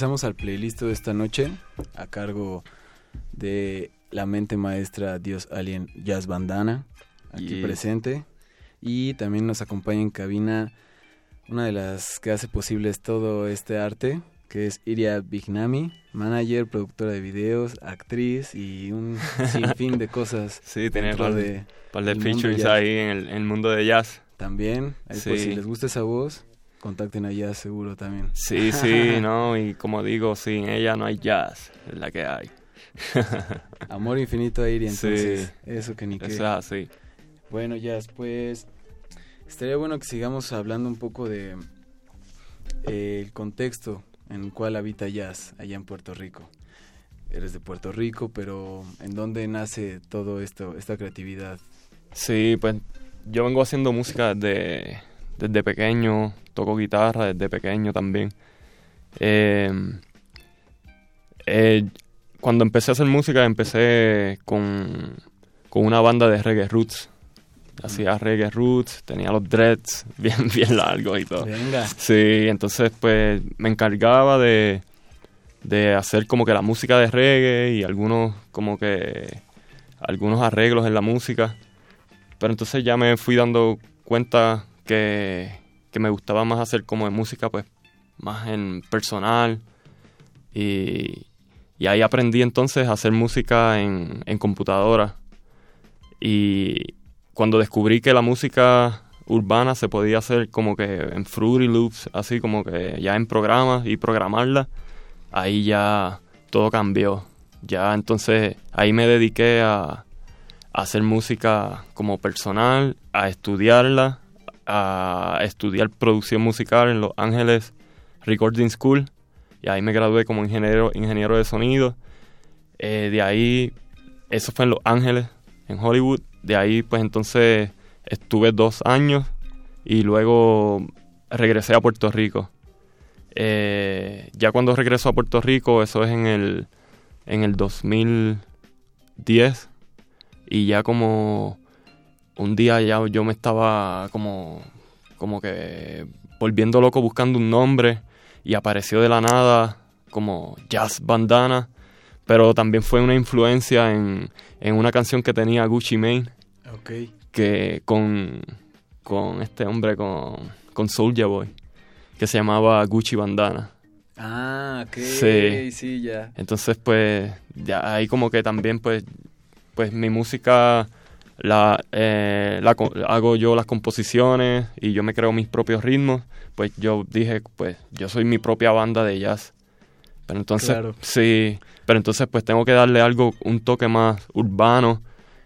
regresamos al playlist de esta noche a cargo de la mente maestra Dios Alien Jazz Bandana, aquí presente. Y también nos acompaña en cabina una de las que hace posible todo este arte, que es Iria Bignami, manager, productora de videos, actriz y un sinfín de cosas. sí, tener par de, par de features ahí en el, mundo de jazz. También, pues, si les gusta esa voz, Contacten a Jazz seguro también. Sí, sí, no, y como digo, sin ella no hay jazz, es la que hay. Amor infinito a Iri, entonces, sí, eso que ni qué. Eso es. Bueno, Jazz, pues estaría bueno que sigamos hablando un poco de eh, el contexto en el cual habita Jazz allá en Puerto Rico. Eres de Puerto Rico, pero ¿en dónde nace todo esto, esta creatividad? Sí, pues yo vengo haciendo música desde, desde pequeño, toco guitarra desde pequeño también. Eh, eh, cuando empecé a hacer música, empecé con, con una banda de reggae roots. Hacía reggae roots, tenía los dreads bien, bien largos y todo. Venga. Sí, entonces pues me encargaba de, de hacer como que la música de reggae y algunos como que algunos arreglos en la música. Pero entonces ya me fui dando cuenta que, que me gustaba más hacer como música pues más en personal y, ahí aprendí entonces a hacer música en, en computadora. Y cuando descubrí que la música urbana se podía hacer como que en Fruity Loops, así como que ya en programas y programarla, ahí ya todo cambió. Ya entonces ahí me dediqué a hacer música como personal, a estudiarla, a estudiar producción musical en Los Ángeles Recording School y ahí me gradué como ingeniero, ingeniero de sonido. Eh, de ahí, eso fue en Los Ángeles, en Hollywood. De ahí, pues entonces estuve dos años y luego regresé a Puerto Rico. Eh, ya cuando regreso a Puerto Rico, eso es en el, en el 2010. Y ya como un día ya yo me estaba como, como que volviendo loco buscando un nombre y apareció de la nada como Jazz Bandana, pero también fue una influencia en, en una canción que tenía Gucci Mane, Ok. que con, con este hombre, con, con Soulja Boy, que se llamaba Gucci Bandana. Ah, ok. Sí. sí, ya. Entonces, pues, ya ahí como que también, pues, pues mi música la, eh, la hago yo las composiciones y yo me creo mis propios ritmos. Pues yo dije, pues, yo soy mi propia banda de jazz. Pero entonces, Claro. sí, pero entonces pues tengo que darle algo, un toque más urbano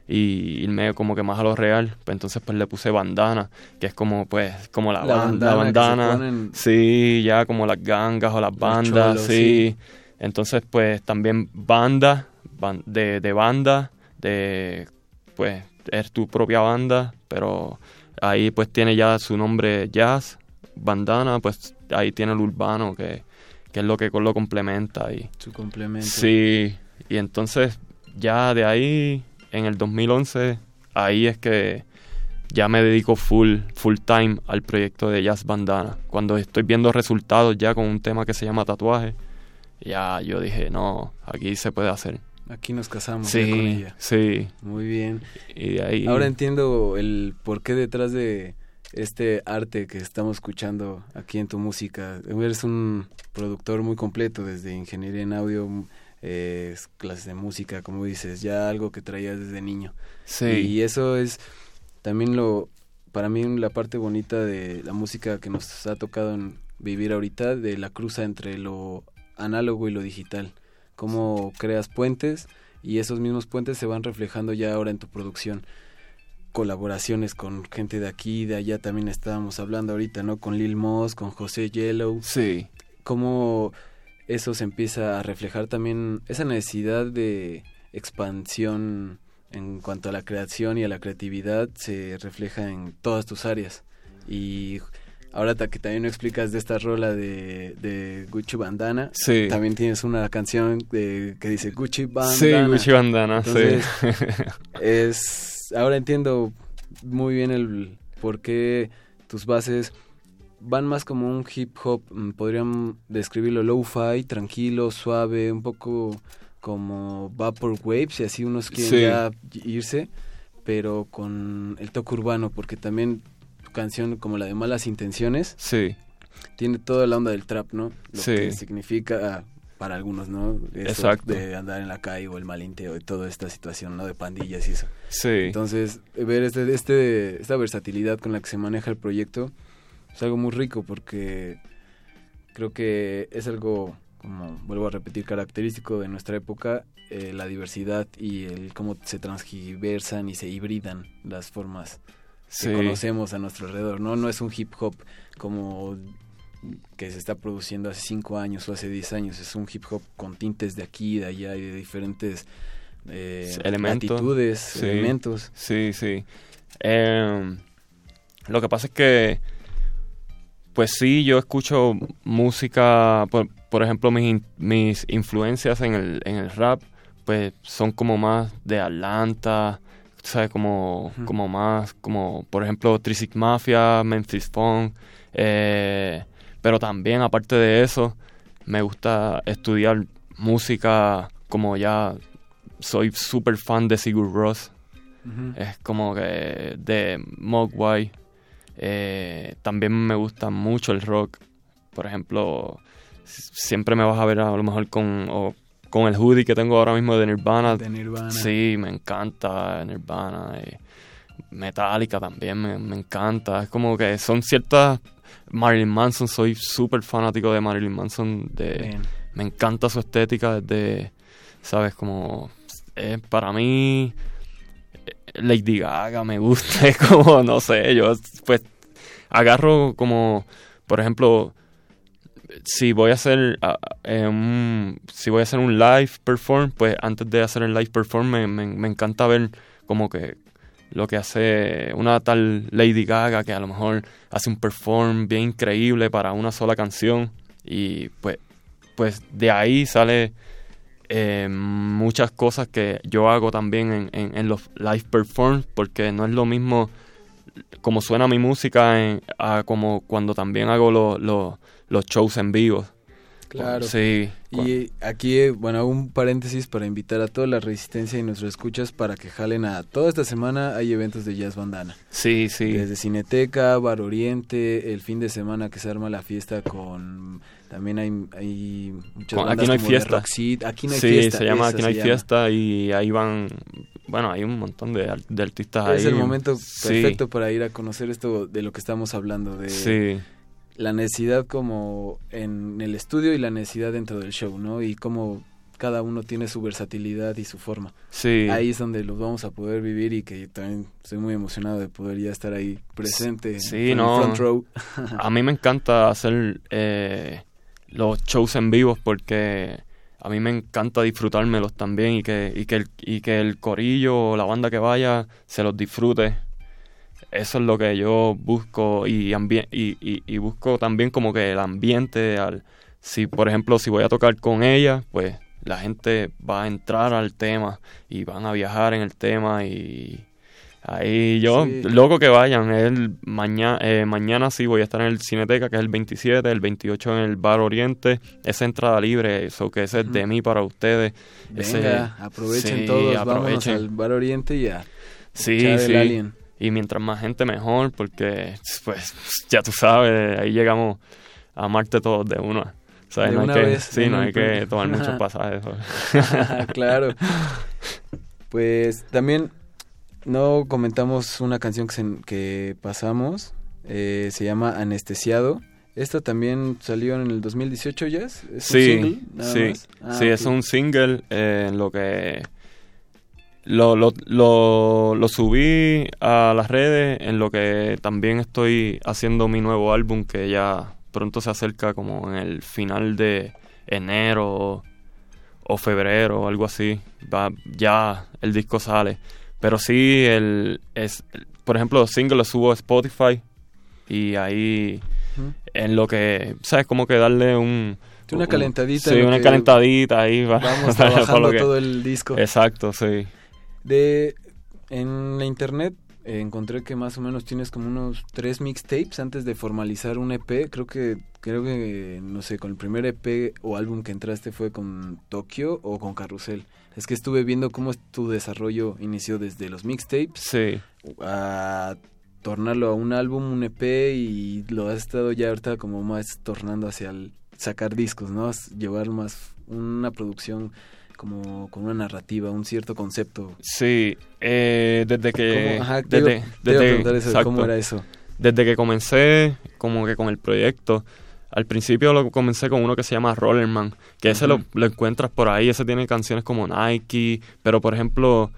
y irme como que más a lo real. Pues entonces pues le puse bandana, que es como pues, como la, La ban- la bandana ponen- Sí, ya como las gangas o las bandas, cholos, sí. Entonces, pues también banda, ban- de, de banda, de pues es tu propia banda, pero ahí pues tiene ya su nombre jazz, bandana, pues ahí tiene el urbano que, que es lo que lo complementa y Su complemento. sí, y entonces ya de ahí en el 2011 ahí es que ya me dedico full full time al proyecto de Jazz Bandana. Cuando estoy viendo resultados ya con un tema que se llama tatuaje, ya yo dije, no, aquí se puede hacer. Aquí nos casamos ya con Sí, ella. sí. Muy bien. Y ahí Ahora entiendo el porqué detrás de este arte que estamos escuchando aquí en tu música. Eres un productor muy completo, desde ingeniería en audio, eh, clases de música, como dices, ya algo que traías desde niño. Sí. Y eso es también lo, para mí la parte bonita de la música que nos ha tocado en vivir ahorita, de la cruza entre lo análogo y lo digital. Cómo creas puentes y esos mismos puentes se van reflejando ya ahora en tu producción colaboraciones con gente de aquí y de allá también estábamos hablando ahorita, ¿no? Con Lil Moss, con José Yellow. Sí. Cómo eso se empieza a reflejar también, esa necesidad de expansión en cuanto a la creación y a la creatividad se refleja en todas tus áreas. Y ahora que también me explicas de esta rola de, de Gucci Bandana, Sí. también tienes una canción de, que dice Gucci Bandana. Sí, Gucci Bandana, sí. Es ahora entiendo muy bien el por qué tus bases van más como un hip hop, mm, podrían describirlo low-fi, tranquilo, suave, un poco como vaporwave, si así unos quieren Sí. ya irse, pero con el toque urbano, porque también canción como la de Malas Intenciones, sí. tiene toda la onda del trap, ¿no? Lo Sí. que significa para algunos, ¿no? Eso Exacto. De andar en la calle o el malinteo y toda esta situación, ¿no? De pandillas y eso. Sí. Entonces, ver este, este, esta versatilidad con la que se maneja el proyecto es algo muy rico porque creo que es algo, como vuelvo a repetir, característico de nuestra época, eh, la diversidad y el cómo se transgiversan y se hibridan las formas Sí. que conocemos a nuestro alrededor, ¿no? No es un hip hop como que se está produciendo hace cinco años o hace 10 años, es un hip hop con tintes de aquí y de allá y de diferentes eh, elementos. latitudes, Sí, elementos. Sí, sí. Em, lo que pasa es que, pues sí, yo escucho música, por, por ejemplo, mis, mis influencias en el, en el rap, pues son como más de Atlanta, ¿sabes? Como, como más, como por ejemplo Trisic Mafia, Memphis Funk, eh, pero también aparte de eso, me gusta estudiar música como ya soy súper fan de Sigur Ross. Es como que de Mogwai. Eh, también me gusta mucho el rock. Por ejemplo, siempre me vas a ver a lo mejor con, o con el hoodie que tengo ahora mismo de Nirvana. De Nirvana. Sí, me encanta Nirvana. Y Metallica también me, me encanta. Es como que son ciertas... Marilyn Manson, soy súper fanático de Marilyn Manson. De, me encanta su estética desde, ¿sabes? Como... eh, para mí... eh, Lady Gaga me gusta, es como, no sé, yo pues agarro como, por ejemplo, si voy a hacer ah, eh, un, si voy a hacer un live perform, pues antes de hacer el live perform me, me, encanta ver como que lo que hace una tal Lady Gaga que a lo mejor hace un perform bien increíble para una sola canción. Y pues pues de ahí sale eh, muchas cosas que yo hago también en, en, los live performs porque no es lo mismo como suena mi música en- a como cuando también hago lo- lo- los shows en vivo. Claro. Sí. Y aquí, bueno, un paréntesis para invitar a toda la resistencia y nuestros escuchas para que jalen a toda esta semana hay eventos de Jazz Bandana. Sí, sí. Desde Cineteca, Bar Oriente, el fin de semana que se arma la fiesta con también hay, hay muchas bandas aquí no hay como de fiesta. Roxy. Aquí no hay sí, fiesta. se llama esa Aquí no hay fiesta y ahí van, bueno, hay un montón de, ar- de artistas ahí. Es el momento Sí. perfecto para ir a conocer esto de lo que estamos hablando, de Sí. La necesidad como en el estudio y la necesidad dentro del show, ¿no? Y cómo cada uno tiene su versatilidad y su forma. Sí. Ahí es donde los vamos a poder vivir y que también estoy muy emocionado de poder ya estar ahí presente Sí, en no. el front row. A mí me encanta hacer eh, los shows en vivo porque a mí me encanta disfrutármelos también y que, y que, el, y que el corillo o la banda que vaya se los disfrute. Eso es lo que yo busco y, y, y, y busco también como que el ambiente. Al, si, por ejemplo, si voy a tocar con ella, pues la gente va a entrar al tema y van a viajar en el tema y ahí yo, Sí. loco que vayan. El mañana, mañana sí voy a estar en el Cineteca, que es el 27, el 28 en el Bar Oriente. Esa entrada libre, eso que ese es de mí para ustedes. Ese- Venga, aprovechen sí, todos, vámonos aprovechen. al Bar Oriente y a Sí, sí. alien. Y mientras más gente mejor, porque pues ya tú sabes, ahí llegamos a Marte todos de una. ¿Sabes? De no hay que, vez, sí, no hay que tomar muchos pasajes. claro. Pues también no comentamos una canción que, se- que pasamos, eh, se llama Anestesiado. Esta también salió en el 2018 ya. ¿Es un Sí, single, nada sí, más? Ah, sí, es un single eh, en lo que lo, lo, lo, lo subí a las redes, en lo que también estoy haciendo mi nuevo álbum que ya pronto se acerca como en el final de enero o febrero o algo así. Va, ya el disco sale. Pero sí, el, es, por ejemplo, los singles los subo a Spotify y ahí en lo que, ¿sabes? Como que darle un... Una un- calentadita Sí, una calentadita ahí. para- vamos para- trabajando para lo que- todo el disco. Exacto, sí. De en la internet eh, encontré que más o menos tienes como unos tres mixtapes antes de formalizar un EP. Creo que creo que no sé, con el primer EP o álbum que entraste fue con Tokio o con Carrusel. Es que estuve viendo cómo tu desarrollo inició desde los mixtapes Sí. a tornarlo a un álbum, un EP y lo has estado ya ahorita como más tornando hacia el sacar discos, ¿no? Llevar más una producción como con una narrativa, un cierto concepto. Sí, eh, desde que... ¿Cómo? Ajá, te desde, iba- te iba a preguntar eso, de cómo era eso. Desde que comencé como que con el proyecto, al principio lo comencé con uno que se llama Rollerman, que ese lo, lo encuentras por ahí, ese tiene canciones como Nike, pero por ejemplo,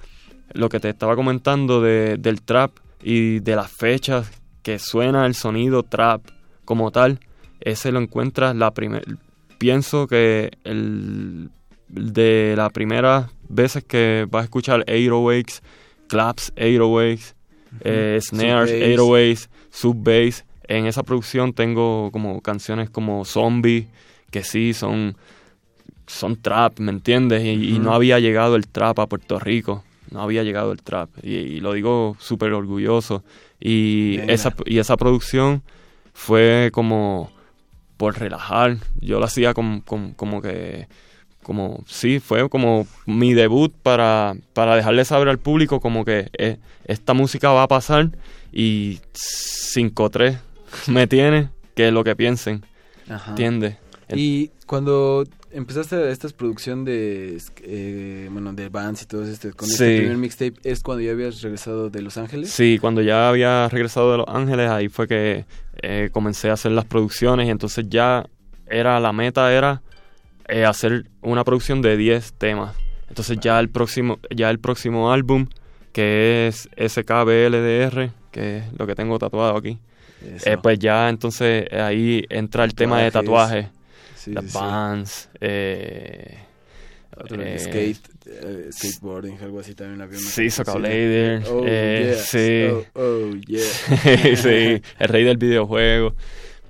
lo que te estaba comentando de, del trap y de las fechas que suena el sonido trap como tal, ese lo encuentras la primera... Pienso que el de las primeras veces que vas a escuchar 808s, claps 808s, eh, snares Sub-bass. 808s, sub-bass, en esa producción tengo como canciones como Zombie, que sí son, son trap, ¿me entiendes? Y, y no había llegado el trap a Puerto Rico. no había llegado el trap. Y, lo digo súper orgulloso. Y esa, y esa producción fue como por relajar. Yo lo hacía como, como, que como sí, fue como mi debut para, para dejarle saber al público como que eh, esta música va a pasar y 5-3 me tiene que lo que piensen. ¿Entiendes? Y cuando empezaste esta producción de eh, bueno de bands y todo esto con este primer mixtape es cuando ya habías regresado de Los Ángeles sí cuando ya había regresado de Los Ángeles ahí fue que eh, comencé a hacer las producciones y entonces ya era la meta era eh, hacer una producción de 10 temas entonces ya el próximo ya el próximo álbum que es SKBLDR que es lo que tengo tatuado aquí pues ya entonces ahí entra el tema de tatuaje las bands, eh, eh, skate, eh, skateboarding, algo así también había. Sí, Soca Blader, oh, eh, sí. Oh, oh, yeah. sí, el rey del videojuego.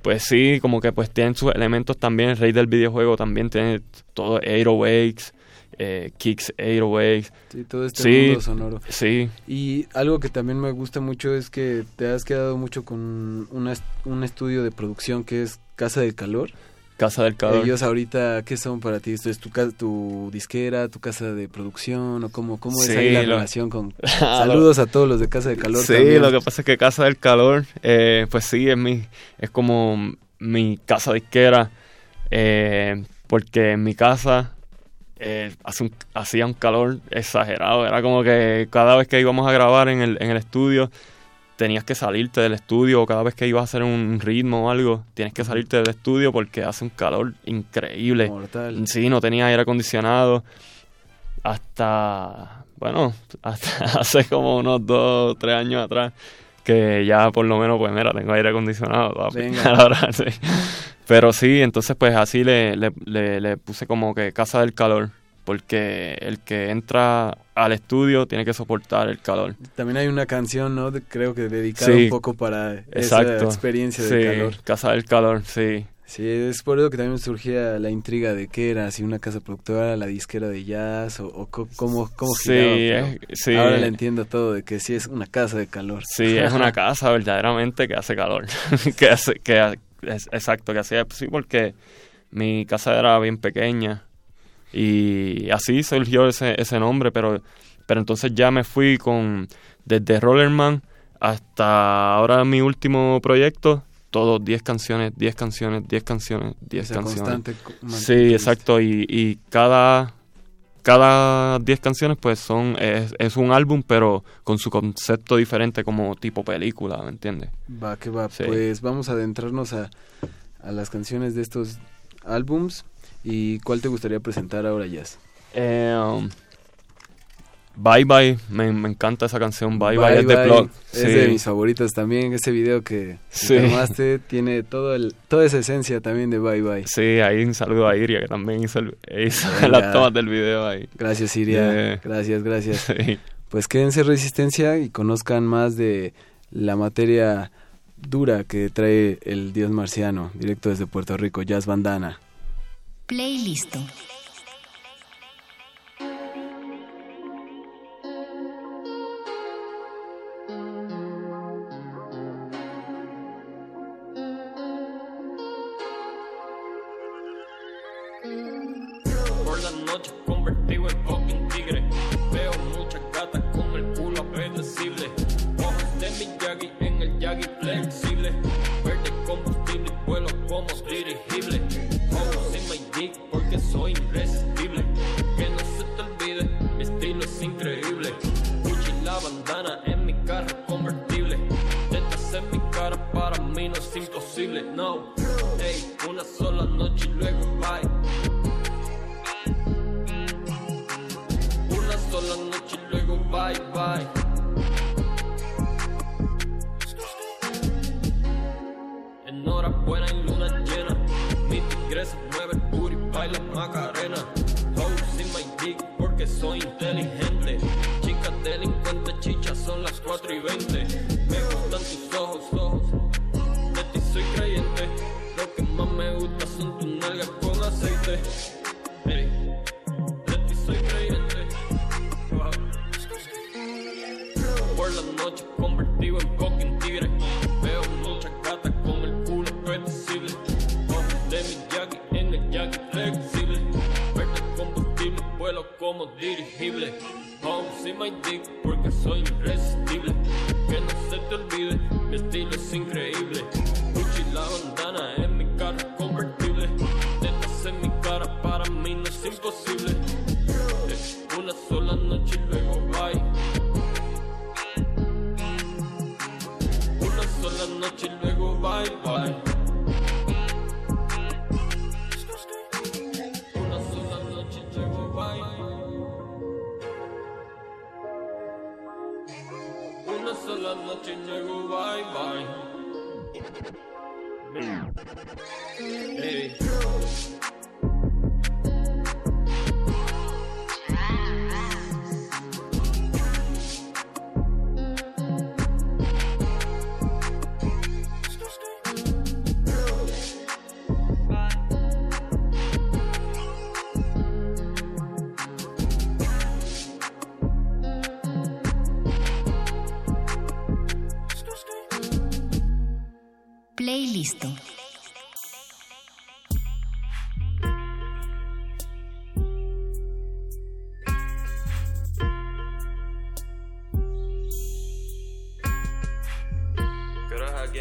Pues sí, como que pues tienen sus elementos también, el rey del videojuego también tiene todo 808s, eh, kicks 808s. Sí, todo este mundo sonoro. Sí. Y algo que también me gusta mucho es que te has quedado mucho con una, un estudio de producción que es Casa del Calor. Casa del Calor. Ellos ahorita, ¿qué son para ti? ¿Esto es tu, tu disquera, tu casa de producción o cómo, cómo es ahí la relación con... Saludos a todos los de Casa del Calor. Sí, lo que pasa es que Casa del Calor, eh, pues sí, es, mi, es como mi casa disquera, eh, porque en mi casa eh, hacía un calor exagerado, era como que cada vez que íbamos a grabar en el, en el estudio tenías que salirte del estudio cada vez que ibas a hacer un ritmo o algo, tienes que salirte del estudio porque hace un calor increíble. Mortal. Sí, no tenía aire acondicionado hasta, bueno, hasta hace como unos dos, tres años atrás que ya por lo menos, pues mira, tengo aire acondicionado. Ahora, sí. Pero sí, entonces pues así le, le, le puse como que casa del calor porque el que entra al estudio tiene que soportar el calor. También hay una canción, ¿no? creo que dedicada un poco para esa experiencia del sí, calor. Casa del calor, sí. Sí, es por eso que también surgía la intriga de qué era, si una casa productora, la disquera de jazz o, cómo, cómo giraba. Sí, Ahora le entiendo todo, de que sí es una casa de calor. Sí, es una casa verdaderamente que hace calor. que hace, que, es, exacto, que hacía, sí, porque mi casa era bien pequeña y así surgió ese, ese nombre, pero, pero entonces ya me fui con desde Rollerman hasta ahora mi último proyecto, todos 10 canciones, 10 canciones, 10 canciones, 10 canciones. Sí, exacto, y, y cada cada 10 canciones pues son es, es, un álbum pero con su concepto diferente como tipo película, ¿me entiendes? Va, que va. Pues vamos a adentrarnos a, a las canciones de estos álbums. ¿Y cuál te gustaría presentar ahora, Jazz? Eh, um, bye Bye, me, encanta esa canción, Bye Bye, es de mis favoritas también, ese video que, tomaste tiene todo el, toda esa esencia también de Bye Bye. Sí, ahí un saludo a Iria que también hizo, las tomas del video ahí. Gracias Iria, gracias, gracias. Pues quédense resistencia y conozcan más de la materia dura que trae el dios marciano, directo desde Puerto Rico, Jazz Bandana. Playlist.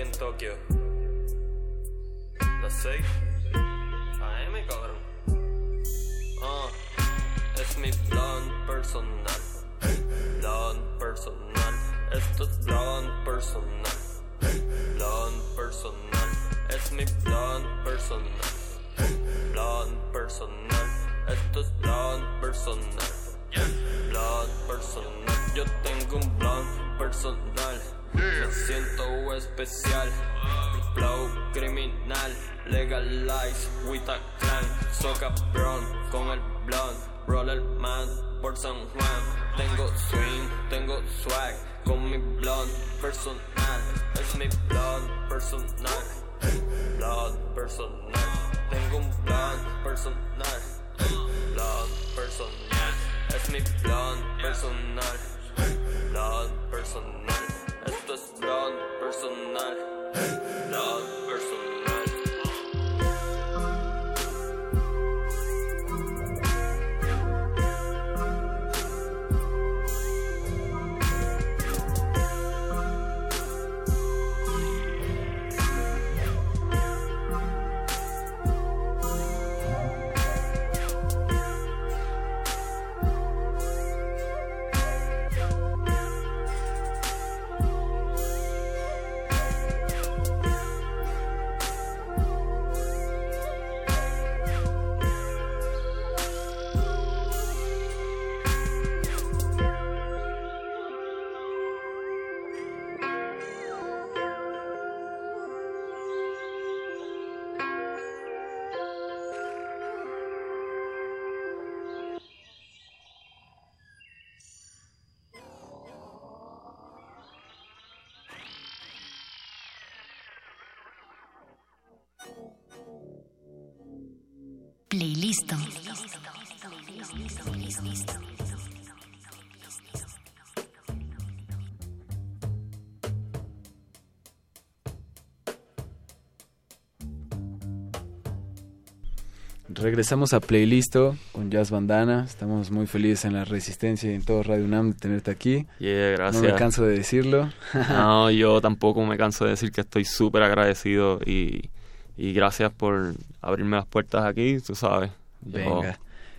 En Tokio? Las 6 AM, cabrón. Ah, es mi plan personal. Plan personal. Esto es plan personal. Plan personal. Es mi plan personal. Plan personal. Esto es plan personal. Plan personal. Yo tengo un plan personal. Me siento especial. Flow criminal. Legalize with a clan. Soca brown con el blond. Roller man por San Juan. Tengo swing, tengo swag. Con mi blond personal. Es mi blond personal. Blond personal. Tengo un plan personal. Blond personal. Es mi plan personal. Blond personal. Esto es blond personal. Blond Playlist. Regresamos a Playlisto con Jazz Bandana. Estamos muy felices en la Resistencia y en todo Radio UNAM de tenerte aquí. Yeah, gracias. No me canso de decirlo. no, yo tampoco me canso de decir que estoy súper agradecido y, y gracias por abrirme las puertas aquí, tú sabes. Venga.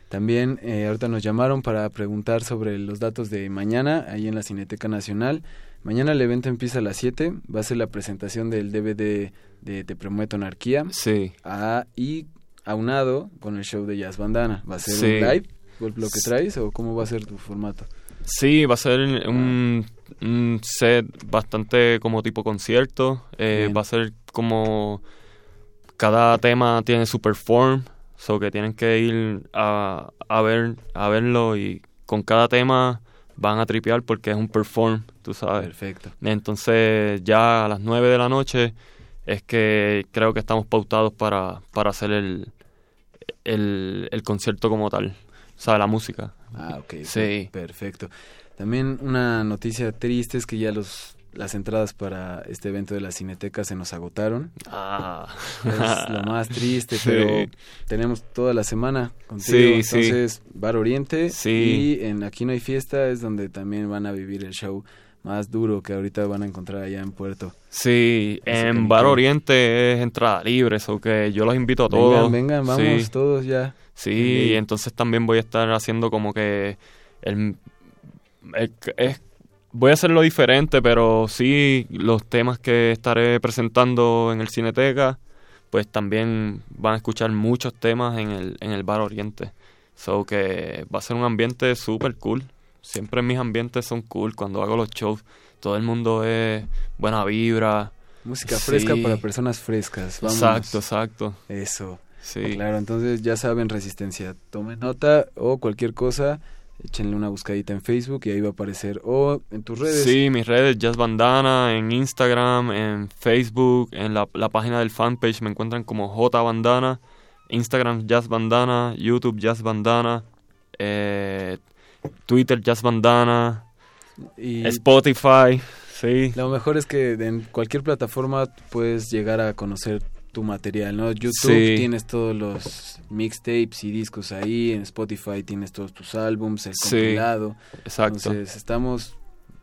También eh, ahorita nos llamaron para preguntar sobre los datos de mañana, ahí en la Cineteca Nacional. Mañana el evento empieza a las 7, va a ser la presentación del DVD de Te Prometo Anarquía. Sí. Ah, y aunado con el show de Jazz Bandana. ¿Va a ser Sí. un live lo que traes o cómo va a ser tu formato? Sí, va a ser un, un set bastante como tipo concierto. Eh, va a ser como cada tema tiene su perform, so que tienen que ir a, a ver a verlo y con cada tema van a tripear porque es un perform, tú sabes. Perfecto. Entonces ya a las 9 de la noche es que creo que estamos pautados para, para hacer el, el, el concierto como tal, o sea, la música. Ah, ok. Sí. Perfecto. También una noticia triste es que ya los las entradas para este evento de la Cineteca se nos agotaron. Ah. Es lo más triste, Sí. pero tenemos toda la semana contigo. Sí, sí. Entonces, Bar Oriente Sí. y en Aquí no hay fiesta es donde también van a vivir el show más duro que ahorita van a encontrar allá en Puerto. Sí, Así en Bar. Oriente es entrada libre, eso que yo los invito a Vengan, todos. vengan, vamos Sí. todos ya. Sí, Sí. y entonces también voy a estar haciendo como que el, el- es- voy a hacerlo diferente, pero sí los temas que estaré presentando en el Cineteca, pues también van a escuchar muchos temas en el en el Bar Oriente. So que va a ser un ambiente súper cool. Siempre mis ambientes son cool cuando hago los shows. Todo el mundo es buena vibra. Música fresca Sí. para personas frescas. Exacto, exacto. Eso. Sí. Claro, entonces ya saben, Resistencia. Tomen nota o cualquier cosa, échenle una buscadita en Facebook y ahí va a aparecer. O en tus redes. Sí, mis redes, Jazz Bandana, en Instagram, en Facebook, en la, la página del fanpage me encuentran como J Bandana, Instagram Jazz Bandana, YouTube Jazz Bandana, eh, Twitter Jazz Bandana, Y Spotify, sí. Lo mejor es que en cualquier plataforma puedes llegar a conocer tu material, ¿no? YouTube Sí. tienes todos los mixtapes y discos ahí, en Spotify tienes todos tus álbums, el Sí, compilado. exacto. Entonces estamos,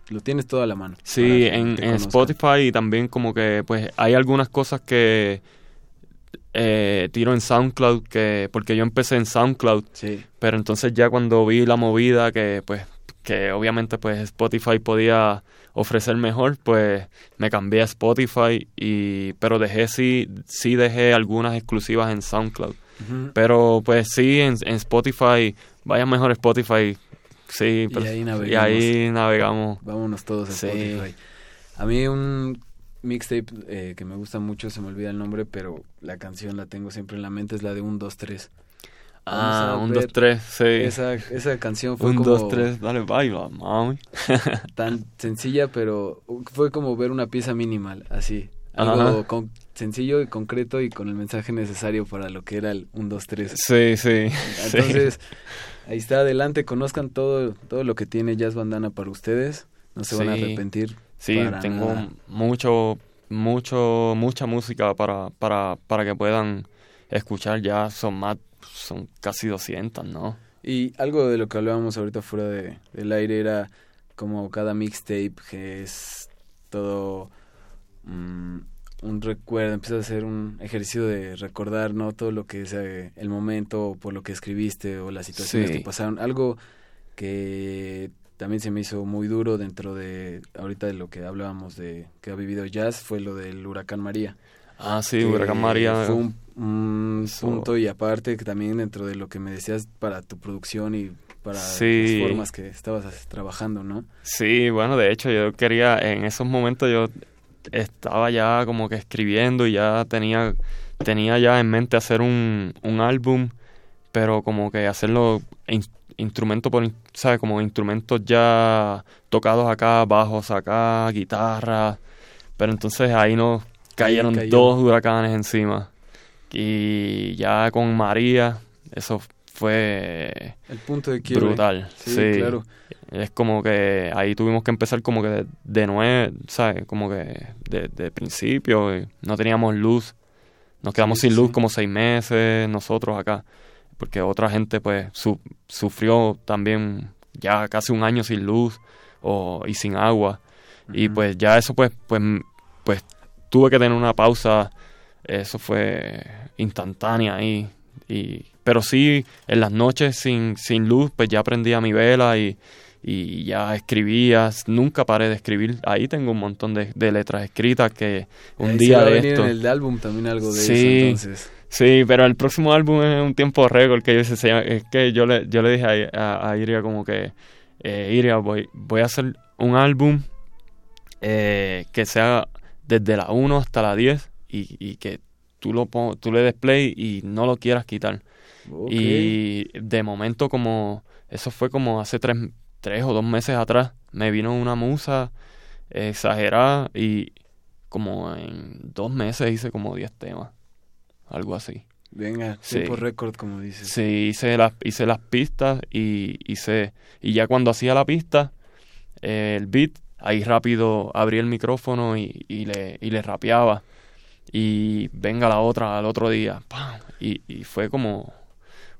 lo tienes todo a la mano. Sí, en. Spotify y también como que pues hay algunas cosas que eh, tiro en SoundCloud que porque yo empecé en SoundCloud, Sí. pero entonces ya cuando vi la movida que pues que obviamente pues Spotify podía ofrecer mejor, pues me cambié a Spotify y pero dejé sí sí dejé algunas exclusivas en SoundCloud. Pero pues sí en, en Spotify, vaya mejor Spotify. Sí, Y pero- ahí y navegamos. ahí navegamos. Vámonos todos a Sí. Spotify. A mí un mixtape eh, que me gusta mucho, se me olvida el nombre, pero la canción la tengo siempre en la mente, es la de 1, 2, 3. Ah, un, dos, tres, sí. Esa, esa canción fue un, como dos, tres, dale, baila, mami. tan sencilla, pero fue como ver una pieza minimal, así. Algo con- sencillo y concreto y con el mensaje necesario para lo que era el 1, 2, 3. Sí, sí. Entonces, ahí está, adelante, conozcan todo, todo lo que tiene Jazz Bandana para ustedes. No se van a arrepentir. Sí, para tengo nada. mucho, mucho, mucha música para, para, para que puedan escuchar. Ya son más, son casi 200, ¿no? Y algo de lo que hablábamos ahorita fuera de, del aire era como cada mixtape que es todo mm, un recuerdo, empieza a ser un ejercicio de recordar no todo lo que es eh, el momento o por lo que escribiste o las situaciones Sí. que pasaron. Algo que también se me hizo muy duro dentro de ahorita de lo que hablábamos de que ha vivido Jazz fue lo del huracán María. Ah, sí, Huracán María. Fue un, un punto y aparte que también dentro de lo que me decías para tu producción y para Sí. las formas que estabas trabajando, ¿no? Sí, bueno, de hecho yo quería, en esos momentos yo estaba ya como que escribiendo y ya tenía, tenía ya en mente hacer un, un álbum, pero como que hacerlo in- instrumento por, ¿sabes? Como instrumentos ya tocados acá, bajos acá, guitarra, pero entonces ahí nos cayeron cayó. dos huracanes encima y ya con María, eso fue El punto de quiebre. brutal. Sí, Sí, claro. Es como que ahí tuvimos que empezar como que de, de nuevo, ¿sabes? Como que de, de principio. y no teníamos luz. Nos quedamos Sí, sin luz sí. como seis meses nosotros acá. Porque otra gente pues su- sufrió también ya casi un año sin luz o, y sin agua. Y pues ya eso pues, pues, pues tuve que tener una pausa. Eso fue instantánea ahí. Y, pero sí, en las noches sin, sin luz, pues ya prendía mi vela y, y ya escribía. Nunca paré de escribir. Ahí tengo un montón de, de letras escritas que un Ahí día va a de venir esto. en el álbum también algo de sí, eso, entonces. sí, pero el próximo álbum es un tiempo récord que yo, se llama- es que yo le, yo le dije a, a, a Iria como que, eh, Iria, voy, voy a hacer un álbum eh, que sea desde la 1 hasta la 10 y, y que tú, lo tú le des play y no lo quieras quitar. Y de momento como, eso fue como hace tres, tres o dos meses atrás, me vino una musa exagerada y como en dos meses hice como 10 temas, algo así. Venga, Sí. tiempo récord, como dices. Sí, hice las, hice las pistas y hice, y ya cuando hacía la pista, eh, el beat, ahí rápido abrí el micrófono y, y, le, y le rapeaba. Y venga la otra al otro día. ¡pam! Y, y fue como,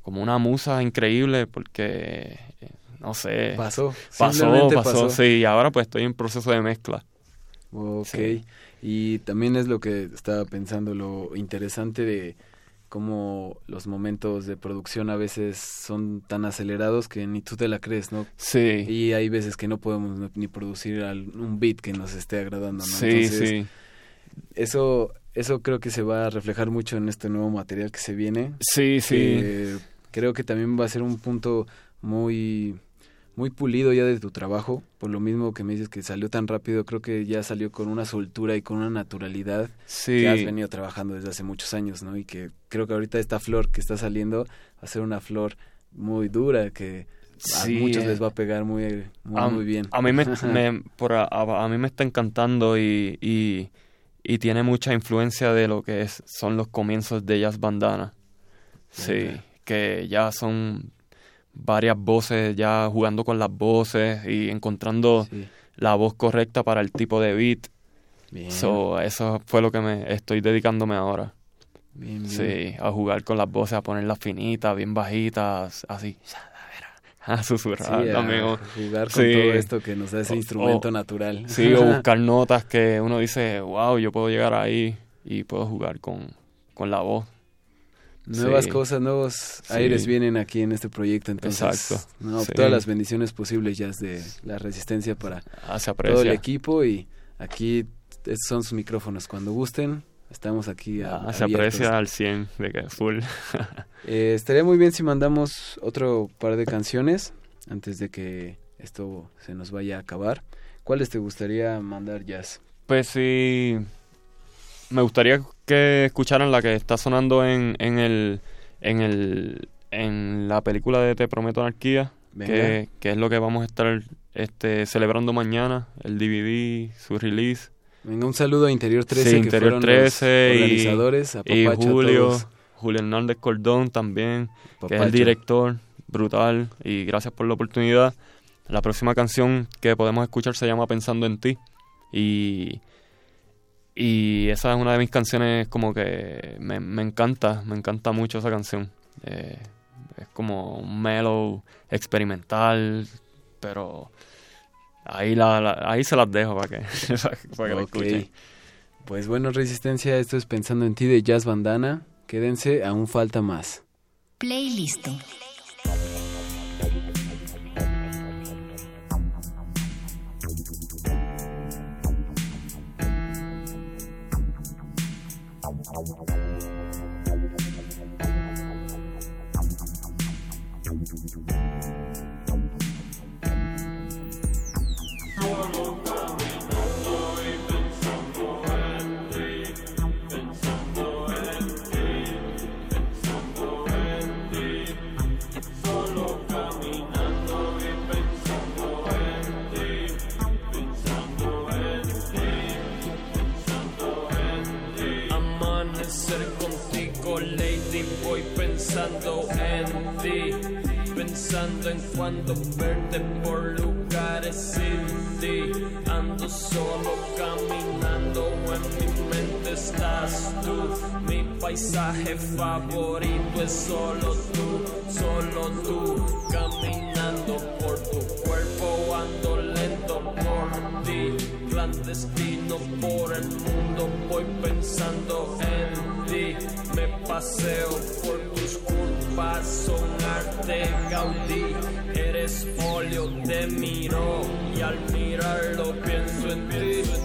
como una musa increíble porque, no sé. Pasó. Pasó, pasó, sí. Y ahora pues estoy en proceso de mezcla. Ok. Sí. Y también es lo que estaba pensando, lo interesante de cómo los momentos de producción a veces son tan acelerados que ni tú te la crees, ¿no? Sí. Y hay veces que no podemos ni producir un beat que nos esté agradando, ¿no? Sí, Entonces, sí. Eso, eso creo que se va a reflejar mucho en este nuevo material que se viene. Sí, sí. creo que también va a ser un punto muy muy pulido ya de tu trabajo, por lo mismo que me dices que salió tan rápido, creo que ya salió con una soltura y con una naturalidad Sí. que has venido trabajando desde hace muchos años, ¿no? Y que creo que ahorita esta flor que está saliendo va a ser una flor muy dura que Sí, a muchos les va a pegar muy muy, a, muy bien. A mí me, me- por a, a- mí me está encantando y, y, y tiene mucha influencia de lo que es, son los comienzos de Jazz Bandana. Sí, que ya son varias voces, ya jugando con las voces y encontrando la voz correcta para el tipo de beat. Bien. So, eso fue lo que me estoy dedicándome ahora. Bien, bien. Sí, a jugar con las voces, a ponerlas finitas, bien bajitas, así. A susurrar Sí, a también. jugar con todo esto que nos da ese instrumento natural. Sí, o buscar notas que uno dice, wow, yo puedo llegar ahí y puedo jugar con, con la voz. Nuevas Sí. cosas, nuevos Sí. aires vienen aquí en este proyecto, entonces Exacto. no, Sí. todas las bendiciones posibles ya de la resistencia para Ah, todo el equipo y aquí estos son sus micrófonos, cuando gusten estamos aquí a- Ah, se aprecia al 100 de full. Eh, estaría muy bien si mandamos otro par de canciones antes de que esto se nos vaya a acabar. ¿Cuáles te gustaría mandar, Jazz? Pues sí, me gustaría que escucharan la que está sonando en, en el en el en la película de Te prometo anarquía, que, que es lo que vamos a estar este celebrando mañana, el DVD, su release. Venga, un saludo a Interior 13, Sí, que Interior fueron 13 los y- organizadores, y, a Julio, todos. Julio Hernández Cordón también, que es el director, brutal, y gracias por la oportunidad. La próxima canción que podemos escuchar se llama Pensando en ti, y, y esa es una de mis canciones como que me, me encanta, me encanta mucho esa canción. Eh, es como un mellow experimental, pero ahí, la, la- ahí se las dejo para que, para que la Ok. escuchen. Pues bueno, Resistencia, esto es Pensando en ti de Jazz Bandana. Quédense, aún falta más. Playlist. Oh, cuando verte por lugares sin ti. Ando solo caminando, en mi mente estás tú. Mi paisaje favorito es solo tú, solo tú. Caminando ti. Clandestino por el mundo, voy pensando en ti. Me paseo por tus curvas, son arte Gaudí. Eres óleo, te miro y al mirarlo pienso en ti.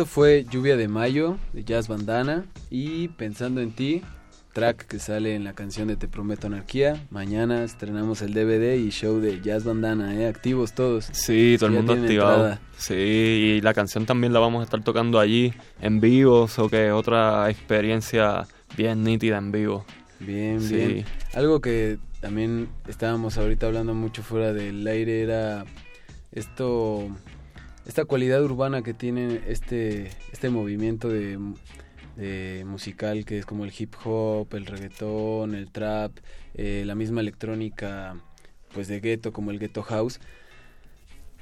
Esto fue Lluvia de Mayo de Jazz Bandana y Pensando en ti, track que sale en la canción de Te Prometo Anarquía. Mañana estrenamos el DVD y show de Jazz Bandana, ¿eh? Activos todos. Sí, todo el mundo activado. entrada. Sí, y la canción también la vamos a estar tocando allí en vivo, o que otra experiencia bien nítida en vivo. Bien, Sí. bien. Algo que también estábamos ahorita hablando mucho fuera del aire era esto, esta cualidad urbana que tiene este, este movimiento de, de musical que es como el hip hop, el reggaetón, el trap, eh, la misma electrónica pues de gueto como el ghetto house.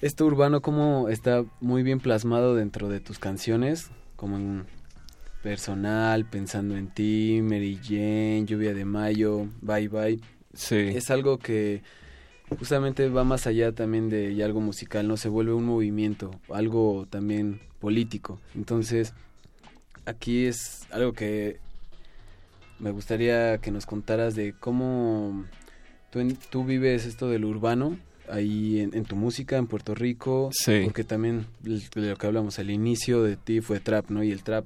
Esto urbano como está muy bien plasmado dentro de tus canciones, como en personal, pensando en ti, Mary Jane, Lluvia de Mayo, Bye Bye. Sí. Es algo que, justamente va más allá también de algo musical, ¿no? Se vuelve un movimiento, algo también político. Entonces, aquí es algo que me gustaría que nos contaras de cómo tú, tú vives esto del urbano ahí en, tu música en Puerto Rico, sí. porque también de lo que hablamos al inicio de ti fue trap, ¿no? Y el trap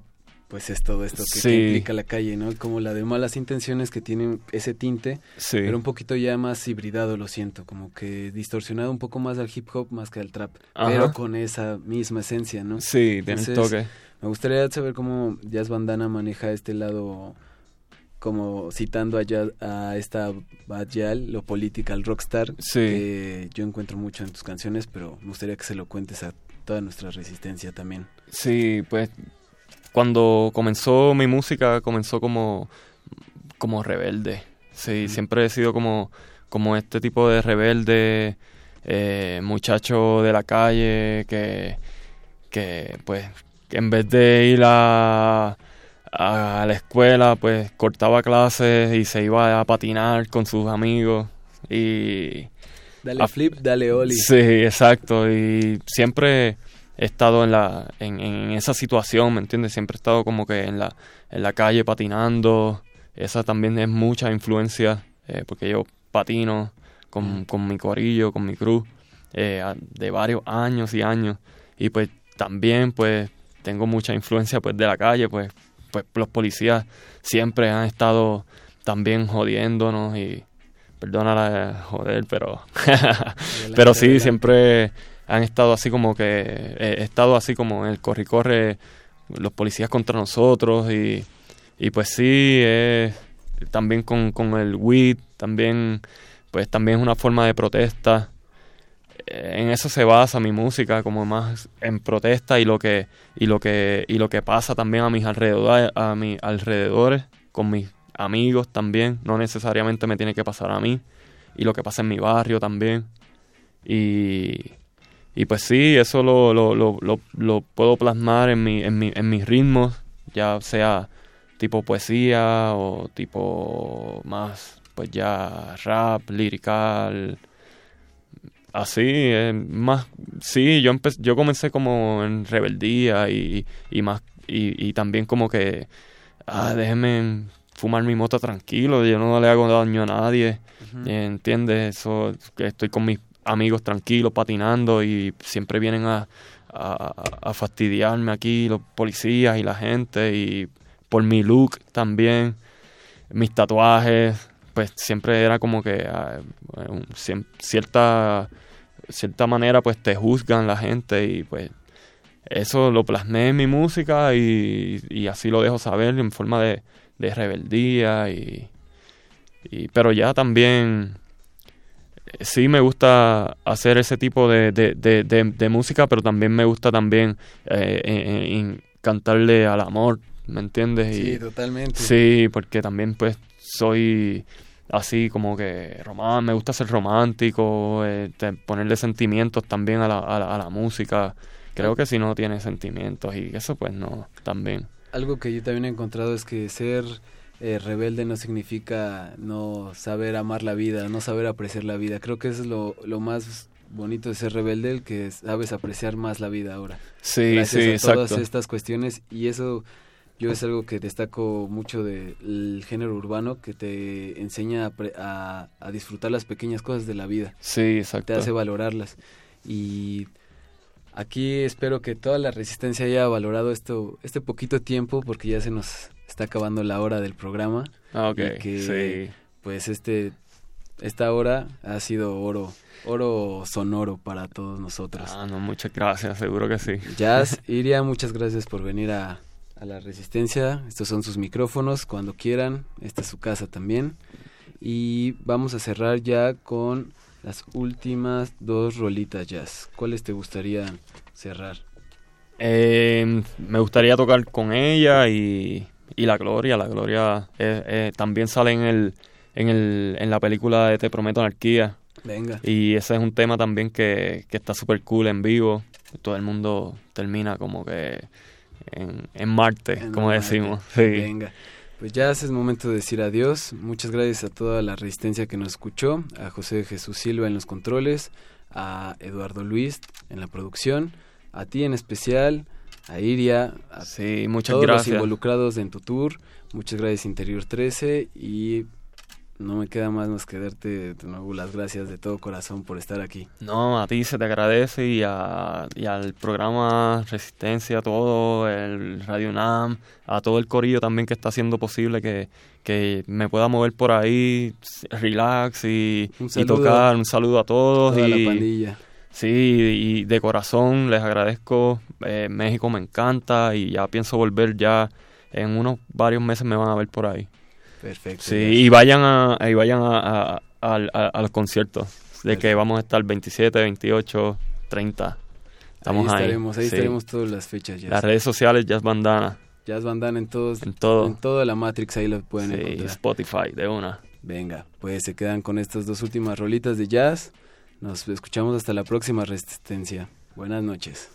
pues es todo esto que, implica la calle, ¿no? Como la de malas intenciones que tienen ese tinte, pero un poquito ya más hibridado, lo siento, como que distorsionado un poco más al hip hop más que al trap, pero con esa misma esencia, ¿no? Sí, tiene toque. Me gustaría saber cómo Jazz Bandana maneja este lado como citando a, a esta Bad Yal, lo political rockstar, que yo encuentro mucho en tus canciones, pero me gustaría que se lo cuentes a toda nuestra resistencia también. Sí, pues cuando comenzó mi música, comenzó como, como rebelde. Sí, siempre he sido como, como este tipo de rebelde, eh, muchacho de la calle que, que pues, en vez de ir a, a la escuela, pues cortaba clases y se iba a patinar con sus amigos y... Dale flip, dale oli. Sí, exacto. Y siempre he estado en, la, en, en, esa situación, ¿me entiendes? Siempre he estado como que en la, en la calle patinando. Esa también es mucha influencia, eh, porque yo patino con, con, mi corillo, con mi cruz, eh, de varios años y años. Y pues también pues tengo mucha influencia pues de la calle, pues, pues los policías siempre han estado también jodiéndonos y perdona la joder, pero pero sí, siempre han estado así como que, eh, he estado así como en el corre-corre, los policías contra nosotros y, y pues sí, también con, con el WIT, también, pues también es una forma de protesta. Eh, en eso se basa mi música, como más en protesta y lo que, y lo que, y lo que pasa también a mis alrededores, a mis alrededores, con mis amigos también, no necesariamente me tiene que pasar a mí, y lo que pasa en mi barrio también. Y, y pues sí, eso lo, lo, lo, lo, puedo plasmar en, mi, en, mi, en mis ritmos, ya sea tipo poesía o tipo más, pues ya rap, lirical, así, más, sí, yo, yo comencé como en rebeldía y, y más, y, y también como que, ah, déjenme fumar mi moto tranquilo, yo no le hago daño a nadie, ¿entiendes? Eso, que estoy con mis amigos tranquilos patinando y siempre vienen a, a, fastidiarme aquí los policías y la gente y por mi look también, mis tatuajes, pues siempre era como que ah, cierta cierta manera pues te juzgan la gente y pues eso lo plasmé en mi música y, y así lo dejo saber en forma de, de rebeldía y, y pero ya también sí me gusta hacer ese tipo de, de, de, música, pero también me gusta también eh, cantarle al amor, ¿me entiendes? Sí, totalmente. Sí, porque también pues soy así como que román, me gusta ser romántico, eh, ponerle sentimientos también a la, a, la, música. Creo que si no tiene sentimientos y eso pues no, también. Algo que yo también he encontrado es que ser eh, rebelde no significa no saber amar la vida, no saber apreciar la vida. Creo que eso es lo, lo más bonito de ser rebelde, el que sabes apreciar más la vida ahora. Sí, Gracias a todas estas cuestiones y eso yo es algo que destaco mucho del género urbano que te enseña a, a, disfrutar las pequeñas cosas de la vida. Sí, exacto. Te hace valorarlas y aquí espero que toda la resistencia haya valorado esto este poquito tiempo porque ya se nos está acabando la hora del programa. Ah, ok. que, Pues este, esta hora ha sido oro, oro sonoro para todos nosotros. Ah, no, muchas gracias, seguro que sí. Jazz, Iria, muchas gracias por venir a, a la Resistencia. Estos son sus micrófonos, cuando quieran. Esta es su casa también. Y vamos a cerrar ya con las últimas dos rolitas jazz. ¿Cuáles te gustaría cerrar? Eh, me gustaría tocar con ella y y la gloria, la gloria eh, eh, también sale en el, en el en la película de Te Prometo Anarquía. Venga. Y ese es un tema también que, que está súper cool en vivo. Todo el mundo termina como que en, en Marte, como decimos. Sí. Venga. Pues ya es momento de decir adiós. Muchas gracias a toda la resistencia que nos escuchó, a José Jesús Silva en los controles, a Eduardo Luis en la producción, a ti en especial, a Iria, a sí, muchas todos gracias. los involucrados en tu tour. Muchas gracias Interior 13 y no me queda más más que darte de nuevo las gracias de todo corazón por estar aquí. No, a ti se te agradece y, a, y al programa Resistencia, a todo, el Radio NAM, a todo el corillo también que está haciendo posible que, que me pueda mover por ahí, relax y, Un y saludo tocar. Un saludo a todos. toda la y, pandilla. Sí, y de corazón les agradezco. Eh, México me encanta y ya pienso volver ya. En unos varios meses me van a ver por ahí. Perfecto. Sí, y vayan a, y vayan a, a, a- a- los conciertos. De que vamos a estar 27, 28, 30. Estamos ahí. estaremos, ahí sí. estaremos todas las fechas ya. Las redes sociales, Jazz Bandana. Jazz Bandana en todos, En todo. en toda la Matrix ahí lo pueden Sí, encontrar. Spotify, de una. Venga, pues se quedan con estas dos últimas rolitas de jazz. Nos escuchamos hasta la próxima resistencia. Buenas noches.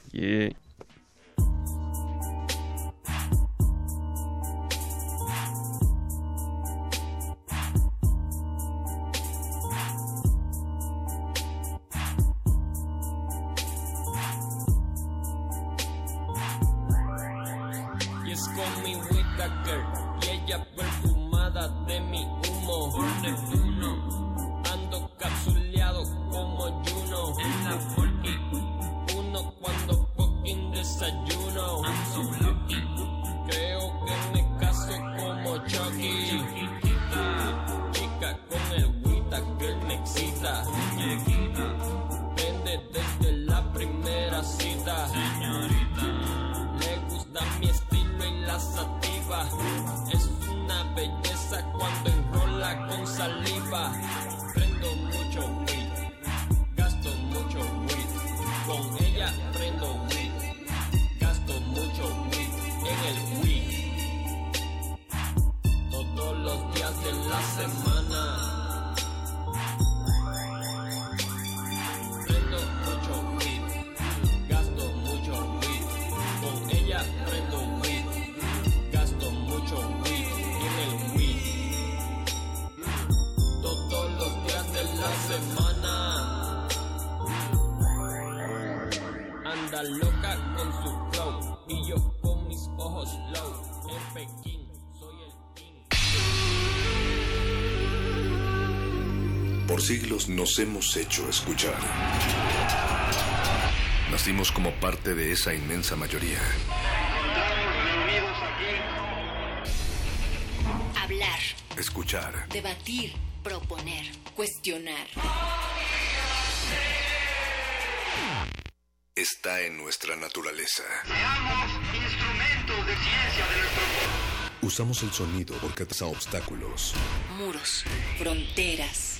Nos hemos hecho escuchar. Nacimos como parte de esa inmensa mayoría. Hablar, Escuchar. debatir, proponer, cuestionar. Está en nuestra naturaleza. instrumentos de ciencia de nuestro Usamos el sonido porque atraviesa obstáculos. Muros, fronteras.